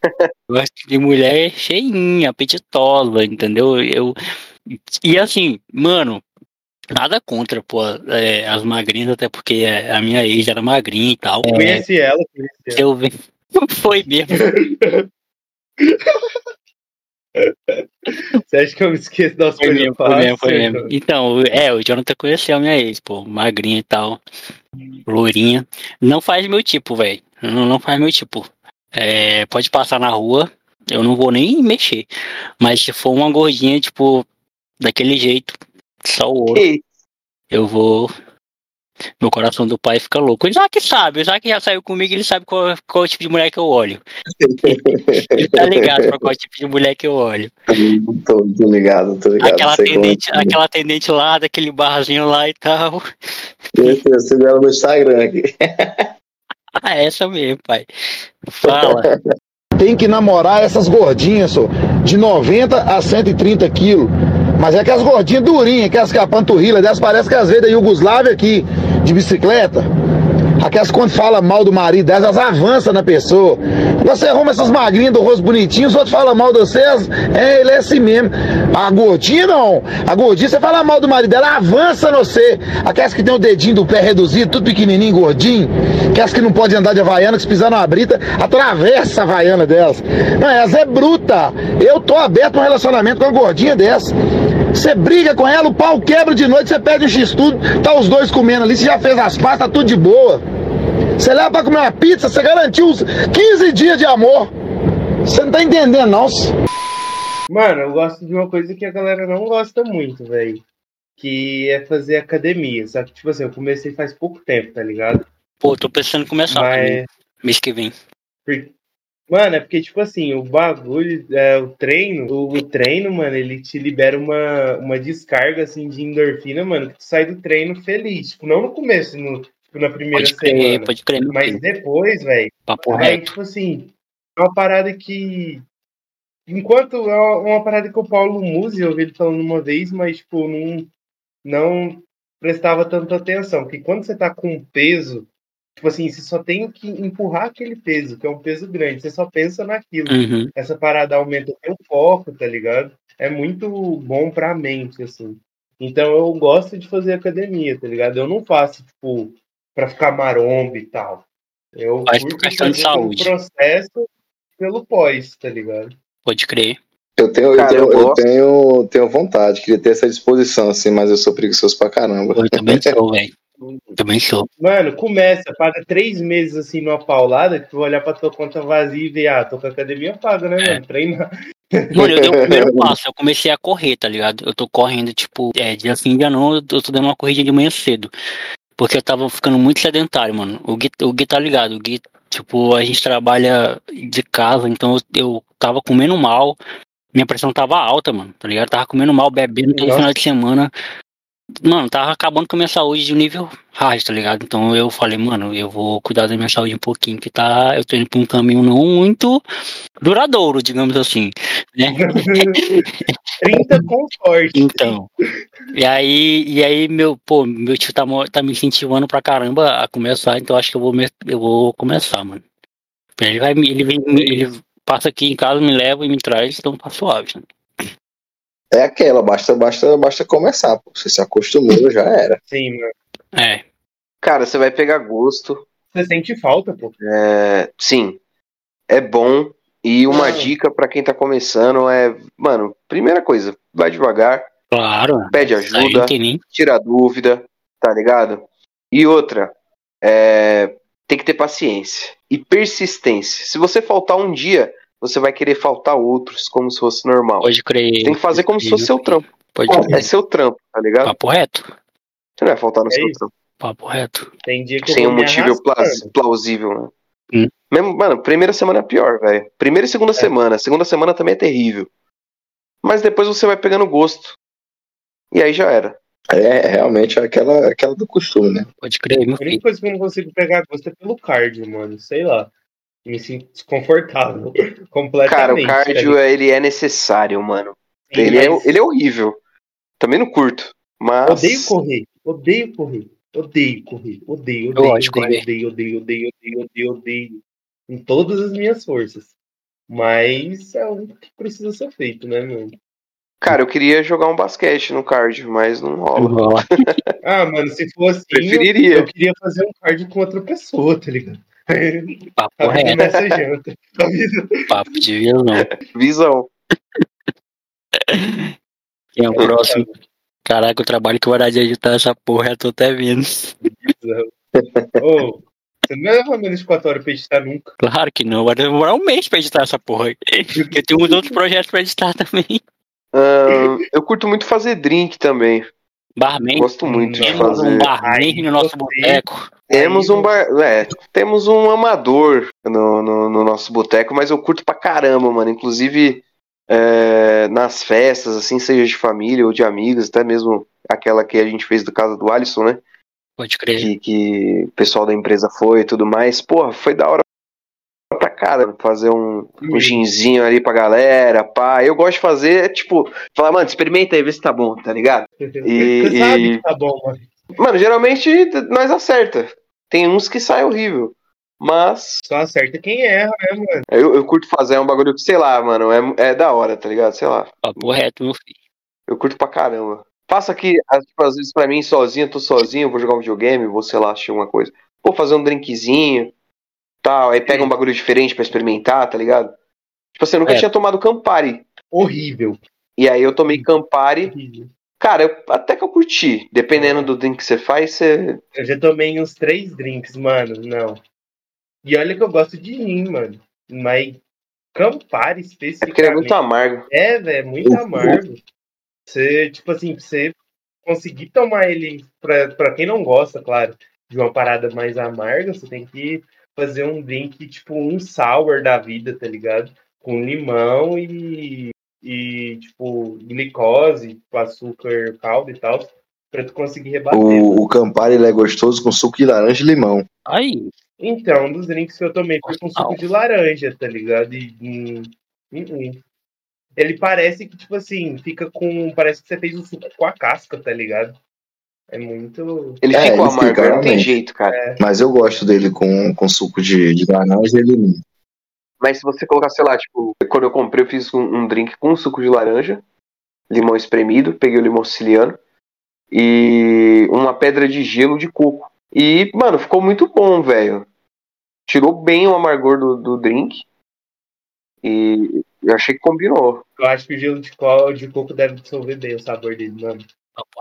Speaker 3: gosto de mulher cheinha, apetitosa, entendeu? Eu, e assim, mano, nada contra, pô, é, as magrinhas, até porque a minha ex era magrinha e tal. É,
Speaker 6: Conheci ela, conheci ela.
Speaker 3: eu vi. Foi mesmo.
Speaker 6: Você acha que eu me esqueço das
Speaker 3: Foi
Speaker 6: coisas
Speaker 3: mesmo, foi mesmo, foi mesmo. Então, é, o Jonathan conheceu a minha ex, pô, magrinha e tal, lourinha. Não faz meu tipo, velho. Não, não faz meu tipo. É, pode passar na rua, eu não vou nem mexer. Mas se for uma gordinha, tipo, daquele jeito, só o ouro, eu vou. Meu coração do pai fica louco. O Isaac sabe, o Isaac já saiu comigo, ele sabe qual, qual é o tipo de mulher que eu olho. Ele tá ligado pra qual tipo de mulher que eu olho.
Speaker 4: tô, tô ligado, tô ligado.
Speaker 3: Aquela
Speaker 4: é
Speaker 3: atendente,
Speaker 4: que é.
Speaker 3: aquela atendente lá, daquele barzinho lá e tal.
Speaker 4: Eu eu sigo ela no Instagram aqui.
Speaker 3: Ah, essa mesmo, pai. Fala.
Speaker 9: Tem que namorar essas gordinhas, só, de 90 a 130 quilos. Mas é aquelas gordinhas durinhas, aquelas que a panturrilha delas parece que às vezes da Iugoslávia aqui, de bicicleta. Aquelas que quando fala mal do marido elas avançam na pessoa. Você arruma essas magrinhas do rosto bonitinho, os outros falam mal de vocês, é, ele é assim mesmo. A gordinha não. A gordinha, você fala mal do marido dela, avança no você. Aquelas que tem o dedinho do pé reduzido, tudo pequenininho, gordinho. Aquelas que não podem andar de havaiana, que se pisar numa brita, atravessa a havaiana delas. Não, elas é bruta. Eu tô aberto pra um relacionamento com uma gordinha dessa. Você briga com ela, o pau quebra de noite, você pede um x-tudo, tá os dois comendo ali, você já fez as pastas, tá tudo de boa. Você leva pra comer uma pizza, você garantiu os 15 dias de amor. Você não tá entendendo, não.
Speaker 6: Mano, eu gosto de uma coisa que a galera não gosta muito, velho. Que é fazer academia. Só que, tipo assim, eu comecei faz pouco tempo, tá ligado?
Speaker 3: Pô, tô pensando em começar
Speaker 6: Mas.
Speaker 3: mês que vem.
Speaker 6: Mano, é porque, tipo assim, o bagulho, é, o treino, o, o treino, mano, ele te libera uma, uma descarga, assim, de endorfina, mano, que tu sai do treino feliz. Tipo, não no começo, no, tipo, na primeira
Speaker 3: Pode crer,
Speaker 6: semana.
Speaker 3: pode crer.
Speaker 6: Mas
Speaker 3: filho.
Speaker 6: depois, velho,
Speaker 3: Papo
Speaker 6: Aí,
Speaker 3: reto.
Speaker 6: tipo assim, é uma parada que. Enquanto é uma uma parada que o Paulo Musi, eu ouvi ele falando uma vez, mas, tipo, não, não prestava tanta atenção. Que quando você tá com peso, tipo assim, você só tem que empurrar aquele peso, que é um peso grande, você só pensa naquilo.
Speaker 3: Uhum.
Speaker 6: Essa parada aumenta o teu foco, tá ligado? É muito bom pra mente, assim. Então eu gosto de fazer academia, tá ligado? Eu não faço, tipo, pra ficar maromba e tal. Eu
Speaker 3: Faz por questão de saúde.
Speaker 6: processo pelo pós, tá ligado?
Speaker 3: Pode crer.
Speaker 4: Eu tenho,
Speaker 5: Cara,
Speaker 4: eu,
Speaker 5: eu
Speaker 4: tenho, eu
Speaker 5: gosto.
Speaker 4: tenho, tenho vontade, queria ter essa disposição, assim, mas eu sou preguiçoso pra caramba.
Speaker 3: Eu também sou, velho. Também sou.
Speaker 6: Mano, começa, paga três meses assim numa paulada, que tu vai olhar pra tua conta vazia e ver, ah, tô com a academia paga, né,
Speaker 3: É.
Speaker 6: mano? Treina.
Speaker 3: Mano, eu dei o primeiro passo, eu comecei a correr, tá ligado? Eu tô correndo, tipo, é, dia sim, dia não, eu tô dando uma corrida de manhã cedo. Porque eu tava ficando muito sedentário, mano. O Gui, o Gui tá ligado, o Gui, tipo, a gente trabalha de casa, então eu, eu tava comendo mal, minha pressão tava alta, mano, tá ligado? Tava comendo mal, bebendo todo
Speaker 6: Nossa.
Speaker 3: final de semana. Mano, tava acabando com a minha saúde de nível hard, tá ligado? Então eu falei, mano, eu vou cuidar da minha saúde um pouquinho, que tá, eu tô indo pra um caminho não muito duradouro, digamos assim, né?
Speaker 6: 30 com sorte.
Speaker 3: Então. E aí, e aí meu, pô, meu tio tá, tá me incentivando pra caramba a começar, então acho que eu vou, eu vou começar, mano. Ele vai, ele vem, ele passa aqui em casa, me leva e me traz, então tá suave. né?
Speaker 4: É aquela, basta, basta, basta começar, pô. Você se acostumou, já era.
Speaker 6: Sim, mano.
Speaker 3: É,
Speaker 5: Cara, você vai pegar gosto.
Speaker 6: Você sente falta, pô.
Speaker 5: É, sim, é bom. E uma dica pra quem tá começando é, mano, primeira coisa, vai devagar,
Speaker 3: claro.
Speaker 5: pede ajuda, tira dúvida, tá ligado? E outra, é, tem que ter paciência e persistência. Se você faltar um dia, você vai querer faltar outros, como se fosse normal.
Speaker 3: Pode crer.
Speaker 5: Tem que fazer como se fosse seu trampo.
Speaker 3: Pode
Speaker 5: É
Speaker 3: crer.
Speaker 5: seu trampo, tá ligado?
Speaker 3: Papo reto.
Speaker 5: Você não vai faltar no
Speaker 6: É
Speaker 5: seu
Speaker 6: isso.
Speaker 5: trampo.
Speaker 3: Papo reto.
Speaker 6: Tem dia que
Speaker 5: Sem um motivo plaus- plausível, né?
Speaker 3: Hum.
Speaker 5: Mesmo, mano, primeira semana é pior, velho. Primeira e segunda semana. Segunda semana também é terrível. Mas depois você vai pegando gosto. E aí já era.
Speaker 4: É realmente aquela, aquela do costume, né?
Speaker 3: Pode crer, meu
Speaker 6: A única coisa que eu não consigo pegar gosto é pelo cardio, mano. Sei lá. Me sinto desconfortável. Completamente.
Speaker 5: Cara, o
Speaker 6: tá
Speaker 5: cardio,
Speaker 6: ligado?
Speaker 5: ele é necessário, mano.
Speaker 6: Sim,
Speaker 5: Ele é,
Speaker 6: mas
Speaker 5: ele é horrível. Também não curto. Mas.
Speaker 6: Odeio correr. Odeio correr. Odeio correr. Odeio,
Speaker 3: Eu
Speaker 6: odeio,
Speaker 3: correr.
Speaker 6: odeio, odeio, odeio, odeio, odeio, odeio. Com todas as minhas forças. Mas é o que precisa ser feito, né, mano?
Speaker 5: Cara, eu queria jogar um basquete no cardio, mas não rola.
Speaker 6: Ah, mano, se fosse assim,
Speaker 5: Preferiria.
Speaker 6: eu queria fazer um cardio com outra pessoa, tá ligado?
Speaker 3: Papo
Speaker 6: vida
Speaker 3: reto.
Speaker 6: nessa janta.
Speaker 3: Papo de visão.
Speaker 5: Visão.
Speaker 3: Quem é o próximo? Caraca, o trabalho que vai dar de editar essa porra, eu tô até vendo.
Speaker 6: Ô, Você não vai levar menos de 4 horas pra editar nunca.
Speaker 3: Claro que não, vai demorar um mês pra editar essa porra. Porque tem uns outros projetos pra editar também.
Speaker 5: Ahn, eu curto muito fazer drink também.
Speaker 3: Barman.
Speaker 5: Gosto muito de
Speaker 3: Temos
Speaker 5: fazer.
Speaker 3: um barman no nosso boteco.
Speaker 5: Temos um bar, é, temos um amador no, no, no nosso boteco, mas eu curto pra caramba, mano. Inclusive é, nas festas, assim, seja de família ou de amigos, até mesmo aquela que a gente fez do casa do Alisson, né?
Speaker 3: Pode crer.
Speaker 5: Que, que o pessoal da empresa foi e tudo mais. Porra, foi da hora pra cara fazer um, um ginzinho ali pra galera, pá. Eu gosto de fazer, tipo, falar, mano, experimenta aí, vê se tá bom, tá ligado? E-
Speaker 6: Você sabe
Speaker 5: e-
Speaker 6: que tá bom, mano.
Speaker 5: Mano, geralmente nós acerta. Tem uns que saem horrível. Mas
Speaker 6: Só acerta quem erra, né, mano?
Speaker 5: eu, eu curto fazer um bagulho que, sei lá, mano, é, é da hora, tá ligado? Sei lá.
Speaker 3: Papo reto, meu filho.
Speaker 5: Eu curto pra caramba. Faço aqui, às- tipo, às vezes pra mim, sozinho, tô sozinho, vou jogar um videogame, vou, sei lá, assistir alguma coisa. Vou fazer um drinkzinho, tal, aí pega um bagulho diferente pra experimentar, tá ligado? Tipo assim, eu nunca
Speaker 3: É.
Speaker 5: tinha tomado Campari.
Speaker 6: Horrível.
Speaker 5: E aí eu tomei Campari.
Speaker 6: horrível.
Speaker 5: Cara, eu- até que eu curti. Dependendo do drink que você faz, você.
Speaker 6: Eu já tomei uns três drinks, mano. Não. E olha que eu gosto de gin, mano. Mas Campari
Speaker 5: É porque ele é
Speaker 6: especificamente.
Speaker 5: muito amargo.
Speaker 6: É, velho, é muito amargo. Você, tipo assim, pra você conseguir tomar ele, pra, pra quem não gosta, claro, de uma parada mais amarga, você tem que fazer um drink, tipo um sour da vida, tá ligado? Com limão e, e tipo, glicose, com açúcar, caldo e tal, pra tu conseguir rebater.
Speaker 4: O, o Campari ele é gostoso com suco de laranja e limão.
Speaker 3: Aí,
Speaker 6: Então, um dos drinks que eu tomei foi com suco de laranja, tá ligado? E, hum, hum, hum. Ele parece que, tipo assim, fica com. Parece que você fez o suco com a casca, tá ligado? É muito.
Speaker 5: Ele
Speaker 4: É,
Speaker 5: amargo,
Speaker 4: fica,
Speaker 5: não tem jeito, cara.
Speaker 4: Mas eu gosto dele com, com suco de, de laranja e limão.
Speaker 5: Mas se você colocar, sei lá, tipo, quando eu comprei, eu fiz um, um drink com suco de laranja, limão espremido, peguei o limão siciliano e uma pedra de gelo de coco. E, mano, ficou muito bom, velho. Tirou bem o amargor do, do drink. E eu achei que combinou.
Speaker 6: Eu acho que o gelo de, co de coco deve dissolver bem o sabor dele, mano.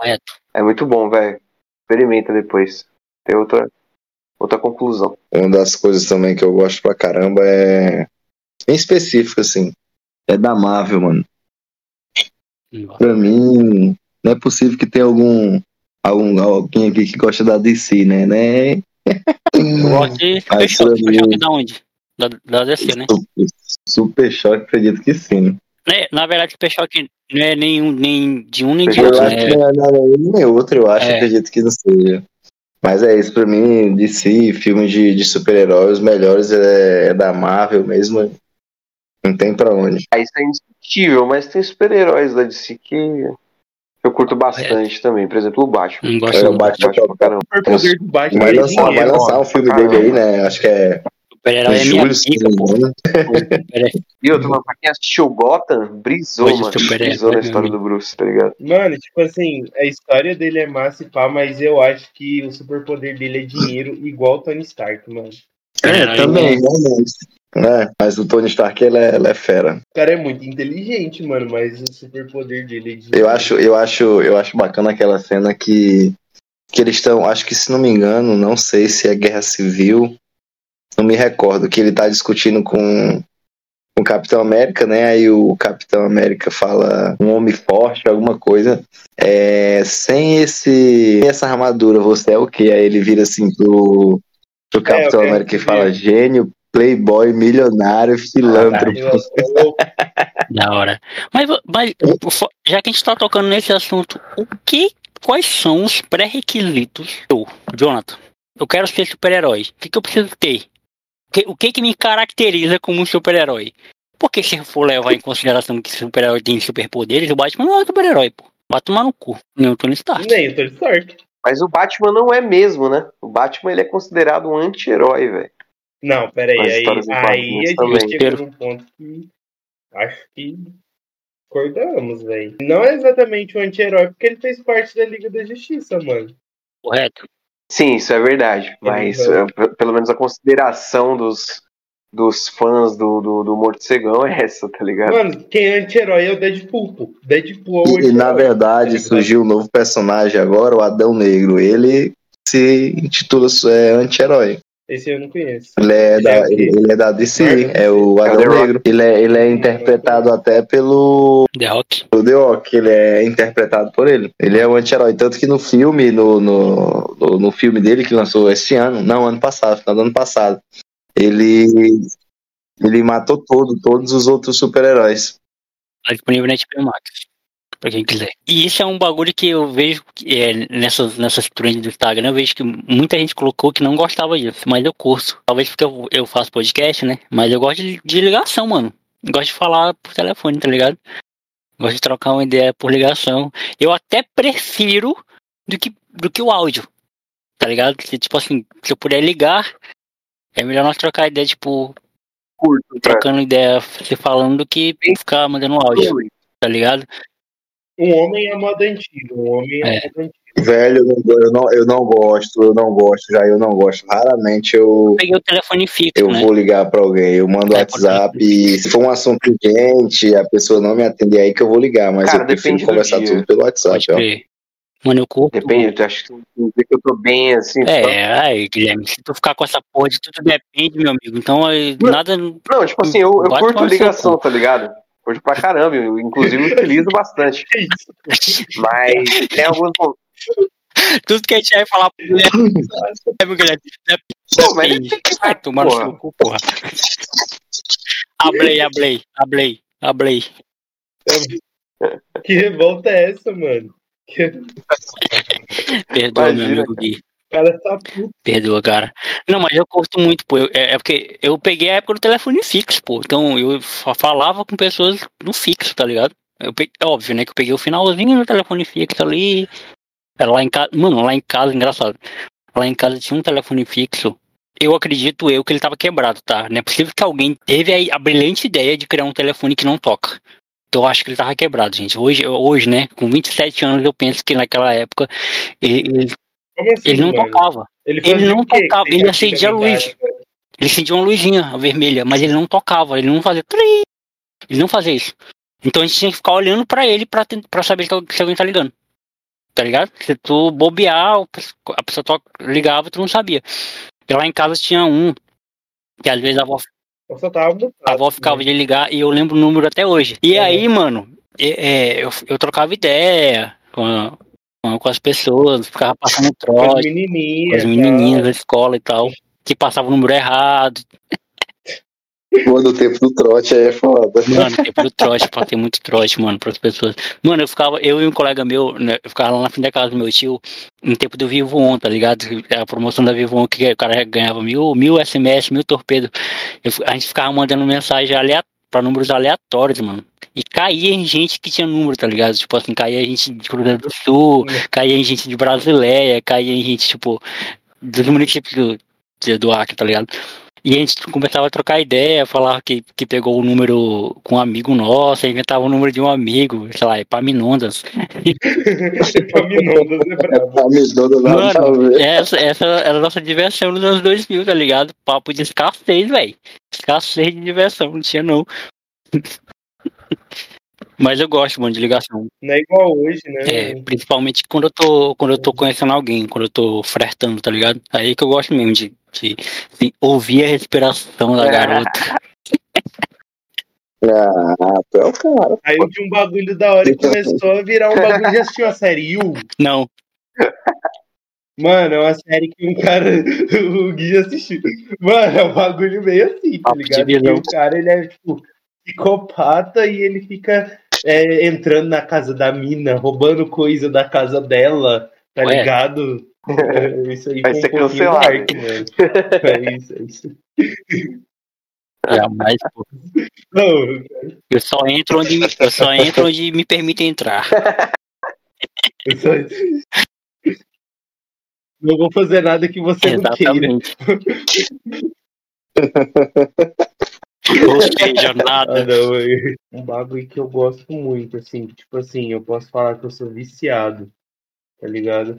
Speaker 3: reto.
Speaker 5: É muito bom, velho. Experimenta depois. Tem outra, outra conclusão.
Speaker 4: Uma das coisas também que eu gosto pra caramba é. Bem específico, assim. É da Marvel, mano. Pra mim, não é possível que tenha algum. algum alguém aqui que gosta da DC, né? né?
Speaker 3: Super Choque. Super Choque da onde? Da, da DC, né?
Speaker 4: Super, super choque, acredito que sim.
Speaker 3: É, Na verdade, Super Choque não é nenhum, nem de um nem de
Speaker 4: Eu
Speaker 3: outro, né?
Speaker 4: não é nada nem outro, eu acho,
Speaker 3: É.
Speaker 4: acredito que não seja. Mas é isso, pra mim, DC, filme de, de super-heróis, os melhores é, é da Marvel mesmo. Não tem pra onde.
Speaker 5: Aí isso é indiscutível, mas tem super-heróis da DC que eu curto bastante também. Por exemplo, o Batman.
Speaker 3: Não gosto
Speaker 4: É, o Batman
Speaker 5: pra caramba.
Speaker 6: O poder do Batman
Speaker 4: Vai
Speaker 6: é
Speaker 4: lançar, vai
Speaker 6: dinheiro.
Speaker 4: lançar um filme dele aí, né? Acho que é
Speaker 3: Super-herói
Speaker 4: em
Speaker 3: é minha
Speaker 4: julho, se
Speaker 3: pica,
Speaker 4: não
Speaker 3: pô.
Speaker 4: me engano.
Speaker 5: E outro, mano, pra quem assistiu Gotham, brisou,
Speaker 3: Hoje
Speaker 5: mano.
Speaker 3: super-herói,
Speaker 5: Brisou na
Speaker 3: né,
Speaker 5: história do Bruce, tá ligado?
Speaker 6: Mano, tipo assim, a história dele é massa e pá, mas eu acho que o superpoder dele é dinheiro igual o Tony Stark, mano.
Speaker 3: Super-herói
Speaker 4: Também, realmente. É, mas o Tony Stark, ele é, ele é fera.
Speaker 6: O cara é muito inteligente, mano, mas o superpoder dele é dinheiro.
Speaker 4: Eu acho, eu acho, eu acho bacana aquela cena que, que eles estão, acho que se não me engano, não sei se é guerra civil, não me recordo, que ele tá discutindo com com o Capitão América, né? Aí o Capitão América fala um homem forte, alguma coisa. É, sem esse sem essa armadura, você é o quê? Aí ele vira assim pro, pro Capitão
Speaker 6: eu quero
Speaker 4: América e fala gênio, playboy, milionário,
Speaker 6: sou louco.
Speaker 3: Da hora. Mas, mas já que a gente tá tocando nesse assunto, o que, quais são os pré-requisitos? Eu, Jonathan, eu quero ser super-herói. O que, que eu preciso ter? O que, o que que me caracteriza como um super-herói? Porque se for levar em consideração que super-herói tem superpoderes, o Batman não é super-herói, pô. Vai tomar no cu. Nem o Tony Stark.
Speaker 6: Nem o Tony Stark.
Speaker 5: Mas o Batman não é mesmo, né? O Batman ele é considerado um anti-herói, velho.
Speaker 6: Não, peraí, aí, aí a gente chegou num ponto que acho que concordamos, velho. Não é exatamente um anti-herói, porque ele fez parte da Liga da Justiça, mano.
Speaker 3: Correto?
Speaker 5: Sim, isso é verdade. Mas é, pelo menos a consideração dos, dos fãs do, do, do Morcegão é essa, tá ligado?
Speaker 6: Mano, quem é anti-herói é o Deadpool, pô. Deadpool é o
Speaker 4: E, e,
Speaker 6: anti-herói.
Speaker 4: na verdade surgiu um novo personagem agora, o Adão Negro. Ele se intitula é, anti-herói.
Speaker 6: Esse eu não conheço.
Speaker 4: Ele é da,
Speaker 6: É
Speaker 4: ele, é da DC, é o
Speaker 5: É o
Speaker 4: Adão
Speaker 5: Rock.
Speaker 4: Negro. Ele é, ele é interpretado até pelo
Speaker 3: The Rock.
Speaker 4: o The Rock, ele é interpretado por ele. Ele é o anti-herói. Tanto que no filme, no, no, no, no filme dele que lançou esse ano, não, ano passado, final do ano passado, ele, ele matou todo, todos os outros super-heróis.
Speaker 3: Tá disponível na HBO Max. Pra quem quiser. E isso é um bagulho que eu vejo que, é, nessas, nessas trends do Instagram, eu vejo que muita gente colocou que não gostava disso, mas eu curso. Talvez porque eu, eu faço podcast, né? Mas eu gosto de, de ligação, mano. Gosto de falar por telefone, tá ligado? Gosto de trocar uma ideia por ligação. Eu até prefiro do que, do que o áudio. Tá ligado? Se, tipo assim, se eu puder ligar, é melhor nós trocar ideia, tipo,
Speaker 5: Curto,
Speaker 3: trocando ideia, se falando, do que ficar mandando áudio, tá ligado?
Speaker 6: Um homem é moda antiga. Um homem é,
Speaker 3: É.
Speaker 6: moda antiga.
Speaker 4: Velho, eu não, eu não, eu não gosto, eu não gosto, já eu não gosto. Raramente eu,
Speaker 3: Eu peguei o telefone fixo,
Speaker 4: eu
Speaker 3: né?
Speaker 4: vou ligar pra alguém, eu mando
Speaker 3: É,
Speaker 4: WhatsApp e se for um assunto urgente, a pessoa não me atender aí que eu vou ligar, mas
Speaker 5: Cara,
Speaker 4: eu prefiro conversar
Speaker 5: dia.
Speaker 4: tudo pelo WhatsApp.
Speaker 3: Pode
Speaker 4: ó.
Speaker 3: Mano, eu curto.
Speaker 5: Depende, eu acho que eu tô bem assim. só-
Speaker 3: É, aí, Guilherme, se tu ficar com essa porra de tudo depende, meu amigo. Então, aí,
Speaker 5: Não.
Speaker 3: nada.
Speaker 5: Não, tipo assim, eu, eu curto ligação, tá ligado? Curto pra caramba, eu inclusive utilizo bastante.
Speaker 6: Que?
Speaker 5: Mas tem alguns.
Speaker 3: Tudo que a gente vai falar pro Guilherme, é, meu Guilherme,
Speaker 5: Pô, mas
Speaker 3: depende. Vai tomar no cu, porra. Ablei, ablei, ablei, ablei.
Speaker 6: Que revolta é essa, mano? Que...
Speaker 3: Perdoa, meu
Speaker 5: Imagina,
Speaker 3: amigo Gui.
Speaker 6: Cara tá puto.
Speaker 3: Perdoa, cara. Não, mas eu curto muito, pô. Eu- é, é porque eu peguei a época do telefone fixo, pô. Então eu fa- falava com pessoas no fixo, tá ligado? Eu peguei, é óbvio, né? Que eu peguei o finalzinho do telefone fixo ali. Lá em casa. Mano, lá em casa, engraçado. Lá em casa tinha um telefone fixo. Eu acredito eu que ele tava quebrado, tá? Não é possível que alguém teve aí a brilhante ideia de criar um telefone que não toca. Então eu acho que ele tava quebrado, gente. Hoje, hoje, né? Com 27 anos, eu penso que naquela época ele, ele-
Speaker 6: assim,
Speaker 3: ele não
Speaker 6: mano?
Speaker 3: tocava.
Speaker 6: Ele,
Speaker 3: Ele não
Speaker 6: que
Speaker 3: tocava, ele acendia a luz.
Speaker 6: velho?
Speaker 3: Ele acendia uma luzinha vermelha, mas ele não tocava, ele não fazia. Ele não fazia isso. Então a gente tinha que ficar olhando pra ele pra, tent- pra saber se al- se alguém tá ligando. Tá ligado? Se tu bobear, a pessoa to- ligava e tu não sabia. E lá em casa tinha um, que às vezes a avó,
Speaker 6: mutado,
Speaker 3: a avó ficava
Speaker 6: né?
Speaker 3: de ligar e eu lembro o número até hoje. E
Speaker 6: Uhum.
Speaker 3: aí, mano, é- é, eu, eu trocava ideia com, a- com, as pessoas, ficava passando
Speaker 6: Com as
Speaker 3: trote. com
Speaker 6: menininhas.
Speaker 3: as menininhas da escola e tal, que passavam o número errado.
Speaker 4: Quando o tempo do trote aí é foda.
Speaker 3: Mano, tempo do trote, tem muito trote, mano, pras pessoas. Mano, eu ficava, eu e um colega meu, né, eu ficava lá na frente da casa do meu tio, em tempo do Vivo On, tá ligado? A promoção da Vivo On, que o cara ganhava mil, mil SMS, mil torpedo. Eu a gente ficava mandando mensagem alea- pra números aleatórios, mano. E caía em gente que tinha número, tá ligado? Tipo assim, caía em gente de Cruzeiro do Sul, caía em gente de Brasileia, caía em gente, tipo, dos municípios do, do Acre, tá ligado? E a gente começava a trocar ideia, falar que, que pegou o número com um amigo nosso, inventava o número de um amigo, sei lá, Epaminondas.
Speaker 6: Epaminondas é.
Speaker 4: Tá me dando nada a
Speaker 3: Mano,
Speaker 4: ver.
Speaker 3: essa, essa era a nossa diversão nos anos 2000, tá ligado? Papo de escassez, velho. Escassez de diversão, não tinha não. Mas eu gosto, mano, de ligação.
Speaker 6: Não é igual hoje, né?
Speaker 3: É, principalmente quando eu tô, quando eu tô conhecendo alguém, quando eu tô flertando, tá ligado? Aí que eu gosto mesmo de, de, de ouvir a respiração da garota.
Speaker 4: Ah, tu é o cara.
Speaker 6: Aí de um bagulho da hora e começou a virar um bagulho. Já assistiu a série You?
Speaker 3: Não,
Speaker 6: Mano, é uma série que um cara. O Gui já assistiu. Mano, é um bagulho meio assim, tá ligado?
Speaker 3: vilão.
Speaker 6: Que o cara, ele é, tipo, psicopata e ele fica é, entrando na casa da mina, roubando coisa da casa dela, tá
Speaker 3: Ué.
Speaker 6: ligado? É, isso aí
Speaker 5: Vai ser
Speaker 6: um
Speaker 5: cancelado.
Speaker 6: dark, mano. É isso, é isso.
Speaker 3: jamais, pô.
Speaker 6: Não,
Speaker 3: Eu só entro onde, eu só entro onde me permitem entrar.
Speaker 6: só... Não vou fazer nada que você não queira.
Speaker 3: Ou seja,
Speaker 6: Ah,
Speaker 3: nada.
Speaker 6: não, é um bagulho que eu gosto muito, assim, tipo assim, eu posso falar que eu sou viciado, tá ligado?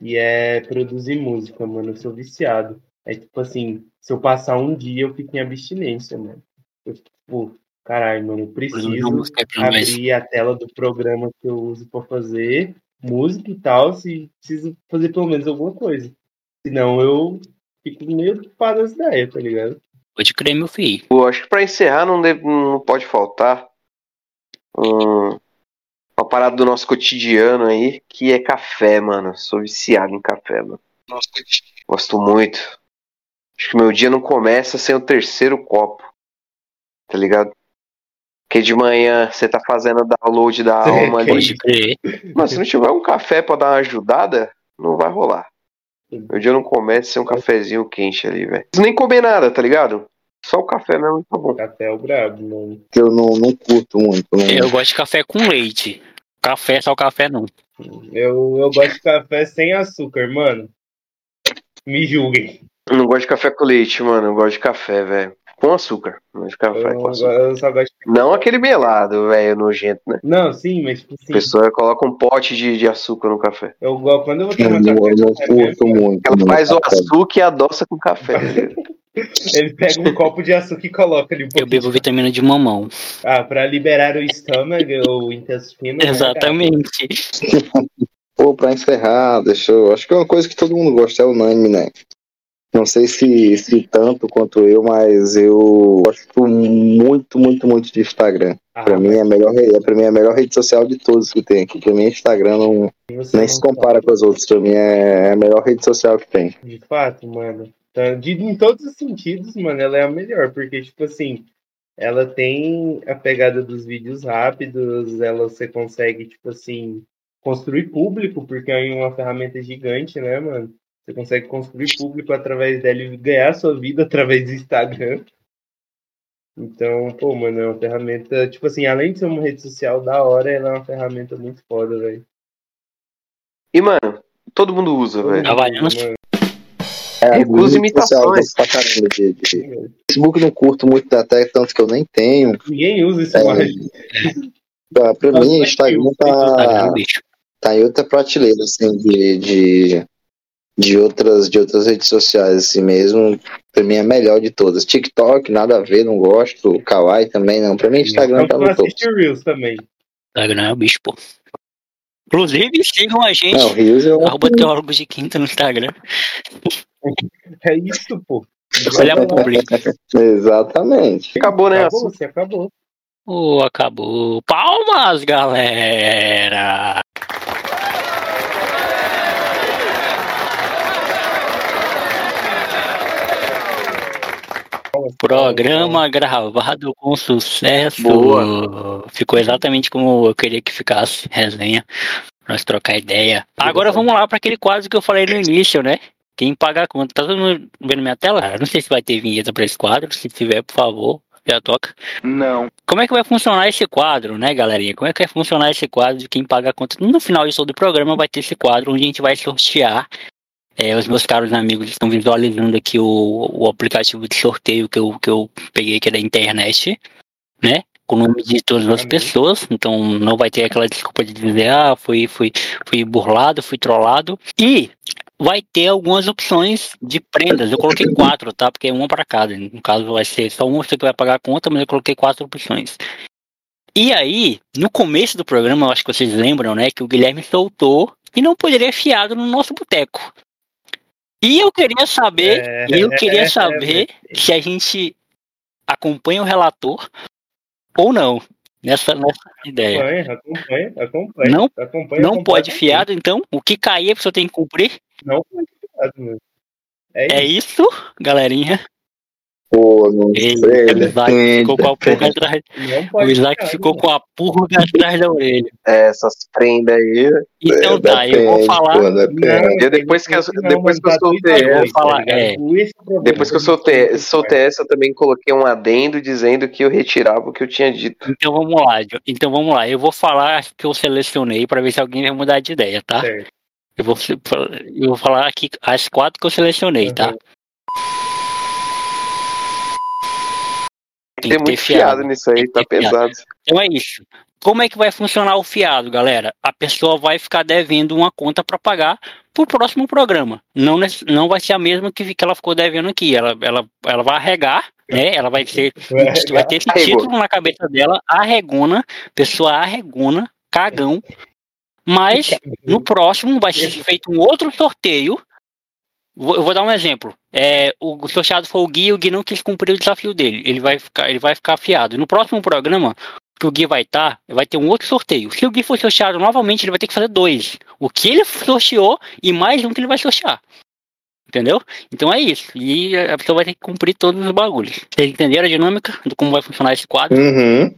Speaker 6: E é produzir música, mano, eu sou viciado. É tipo assim, se eu passar um dia, eu fico em abstinência, mano. Eu, tipo, caralho, mano, eu preciso
Speaker 3: nós.
Speaker 6: abrir a tela do programa que eu uso pra fazer música e tal, se preciso fazer pelo menos alguma coisa. Senão eu fico meio ocupado as ideias, tá ligado?
Speaker 3: Pode crer, meu filho.
Speaker 5: Eu acho que pra encerrar não, deve- não pode faltar um- uma parada do nosso cotidiano aí, que é café, mano. Sou viciado em café, mano. Gosto muito. Acho que meu dia não começa sem o terceiro copo. Tá ligado? Porque de manhã você tá fazendo download da alma ali.
Speaker 3: Pode crer.
Speaker 5: Mas se não tiver um café pra dar uma ajudada, não vai rolar. Meu dia não começa sem um cafezinho quente ali, velho. Não nem comer nada, tá ligado? Só o café mesmo tá bom.
Speaker 6: Café é o brabo, mano.
Speaker 9: Que eu não, não curto muito. Não...
Speaker 3: Eu gosto de café com leite. Café, só café não.
Speaker 6: Eu, eu gosto de café sem açúcar, mano. Me julguem.
Speaker 5: Eu não gosto de café com leite, mano. Eu gosto de café, velho. Com açúcar. De café
Speaker 6: Eu,
Speaker 5: com
Speaker 6: não
Speaker 5: açúcar.
Speaker 6: eu só gosto de...
Speaker 5: Não aquele melado, velho, nojento, né?
Speaker 6: Não, sim, mas tipo
Speaker 5: A
Speaker 6: assim,
Speaker 5: pessoa coloca um pote de, de açúcar no café.
Speaker 6: eu gosto quando eu vou
Speaker 9: Eu
Speaker 6: tomar
Speaker 9: não,
Speaker 6: café,
Speaker 9: eu não
Speaker 6: café
Speaker 9: curto muito.
Speaker 5: Ela
Speaker 9: muito
Speaker 5: faz o açúcar e adoça com café. ligado?
Speaker 6: ele pega um copo de açúcar e coloca ali um
Speaker 3: Eu
Speaker 6: pouquinho.
Speaker 3: bebo vitamina de mamão.
Speaker 6: Ah, pra liberar o estômago, o intestino. né?
Speaker 3: Exatamente.
Speaker 9: Pô, pra encerrar, deixa eu. Acho que é uma coisa que todo mundo gosta, é unânime, né? Não sei se, se tanto quanto eu, mas eu gosto muito, muito, muito de Instagram.
Speaker 6: Ah,
Speaker 9: Pra mim é a melhor, pra mim é a melhor rede social de todos que tem aqui. Pra mim, Instagram não, nem se compara com as outras. Pra mim é a melhor rede social que tem.
Speaker 6: De fato, mano. Tá, De, em todos os sentidos, mano, ela é a melhor, porque, tipo assim, ela tem a pegada dos vídeos rápidos, ela você consegue, tipo assim, construir público, porque é uma ferramenta gigante, né, mano? Você consegue construir público através dela e ganhar sua vida através do Instagram. Então, pô, mano, é uma ferramenta, tipo assim, além de ser uma rede social da hora, ela é uma ferramenta muito foda, velho.
Speaker 5: E, mano, todo mundo usa, velho.
Speaker 6: Mano,
Speaker 9: É,
Speaker 5: Recusa imitações.
Speaker 9: pra caramba de, de- Facebook não curto muito até tanto que eu nem tenho.
Speaker 6: Ninguém usa isso
Speaker 9: É,
Speaker 6: mais.
Speaker 9: Pra, pra
Speaker 6: Nossa,
Speaker 9: mim,
Speaker 6: mas
Speaker 9: Instagram
Speaker 6: eu-
Speaker 9: tá, tá em outra prateleira, assim, de, de, de, outras, de outras redes sociais, assim mesmo. Pra mim é a melhor de todas. TikTok, nada a ver, não gosto. Kawaii também não. Pra mim, Instagram tá no topo.
Speaker 6: Reels também.
Speaker 3: Instagram é o bicho, pô. Inclusive, sigam a gente.
Speaker 9: Não, Rios eu
Speaker 3: Arroba Teólogos de Quinta no Instagram.
Speaker 6: É isso, pô.
Speaker 3: Olha a publi.
Speaker 9: Exatamente.
Speaker 5: Acabou, né?
Speaker 6: Acabou, você acabou.
Speaker 3: Ô, acabou. Palmas, galera! Programa gravado com sucesso.
Speaker 5: Boa.
Speaker 3: Ficou exatamente como eu queria que ficasse. Resenha. Pra nós trocar ideia. Agora vamos lá para aquele quadro que eu falei no início, né? Quem paga a conta. Tá todo mundo vendo minha tela? Não sei se vai ter vinheta para esse quadro. Se tiver, por favor, já toca.
Speaker 2: Não.
Speaker 3: Como é que vai funcionar esse quadro, né, galerinha? Como é que vai funcionar esse quadro de quem paga a conta? No final de todo o programa vai ter esse quadro onde a gente vai sortear. É, os meus caros amigos estão visualizando aqui o, o aplicativo de sorteio que eu, que eu peguei aqui da internet, né? Com o nome de todas as
Speaker 6: Amém.
Speaker 3: pessoas. Então não vai ter aquela desculpa de dizer, ah, fui, fui, fui burlado, fui trollado. E vai ter algumas opções de prendas. Eu coloquei quatro, tá? Porque é uma para cada. No caso, vai ser só uma você que vai pagar a conta, mas eu coloquei quatro opções. E aí, no começo do programa, eu acho que vocês lembram, né, que o Guilherme soltou que não poderia fiado no nosso boteco. E eu queria saber,
Speaker 6: É,
Speaker 3: eu queria
Speaker 6: é,
Speaker 3: saber se a gente acompanha o relator ou não nessa, nessa ideia.
Speaker 6: Acompanha, acompanha, acompanha.
Speaker 3: Não-
Speaker 6: acompanha
Speaker 3: Não pode fiado, então o que cair a pessoa tem que cumprir.
Speaker 6: Não pode fiado, mano. É,
Speaker 3: É
Speaker 6: isso.
Speaker 3: isso, galerinha.
Speaker 9: Pô, não
Speaker 3: Ei,
Speaker 9: sei,
Speaker 3: o Isaac
Speaker 9: depende,
Speaker 3: ficou com a pulga
Speaker 9: depende.
Speaker 3: atrás.
Speaker 6: Não
Speaker 3: O Isaac
Speaker 6: fiado,
Speaker 3: ficou
Speaker 6: mano.
Speaker 3: com a pulga atrás da orelha.
Speaker 5: É, essas prendas aí.
Speaker 3: Então tá, eu vou
Speaker 9: Depende,
Speaker 3: falar.
Speaker 9: pô, depende.
Speaker 6: Não,
Speaker 5: Eu depois que eu-
Speaker 6: não,
Speaker 5: depois que eu
Speaker 6: tá
Speaker 5: soltei
Speaker 3: essa-
Speaker 6: tá
Speaker 3: falar, é.
Speaker 6: É.
Speaker 5: Depois que eu soltei, soltei essa, eu também coloquei um adendo dizendo que eu retirava o que eu tinha dito.
Speaker 3: Então vamos lá, então vamos lá. Eu vou falar as que eu selecionei para ver se alguém vai mudar de ideia, tá?
Speaker 6: Certo.
Speaker 3: Eu vou, eu vou falar aqui as quatro que eu selecionei, tá?
Speaker 6: Uhum.
Speaker 5: Tem, muito fiado nisso aí, tá
Speaker 3: Tem ter
Speaker 5: pesado.
Speaker 3: Então é isso. Como é que vai funcionar o fiado, galera? A pessoa vai ficar devendo uma conta para pagar pro próximo programa. Não, não vai ser a mesma que, que ela ficou devendo aqui. Ela, ela, ela vai arregar, né? Ela vai ser vai ter esse
Speaker 5: Arregou.
Speaker 3: título na cabeça dela, arregona, pessoa arregona, cagão. Mas no próximo vai ser feito um outro sorteio eu vou dar um exemplo. É, o sorteado foi o Gui e o Gui não quis cumprir o desafio dele. Ele vai ficar, ele vai ficar afiado. No próximo programa, que o Gui vai estar, vai ter um outro sorteio. Se o Gui for sorteado novamente, ele vai ter que fazer dois. O que ele sorteou e mais um que ele vai sortear. Entendeu? Então é isso. E a pessoa vai ter que cumprir todos os bagulhos. Vocês entenderam a dinâmica do como vai funcionar esse quadro?
Speaker 4: Uhum.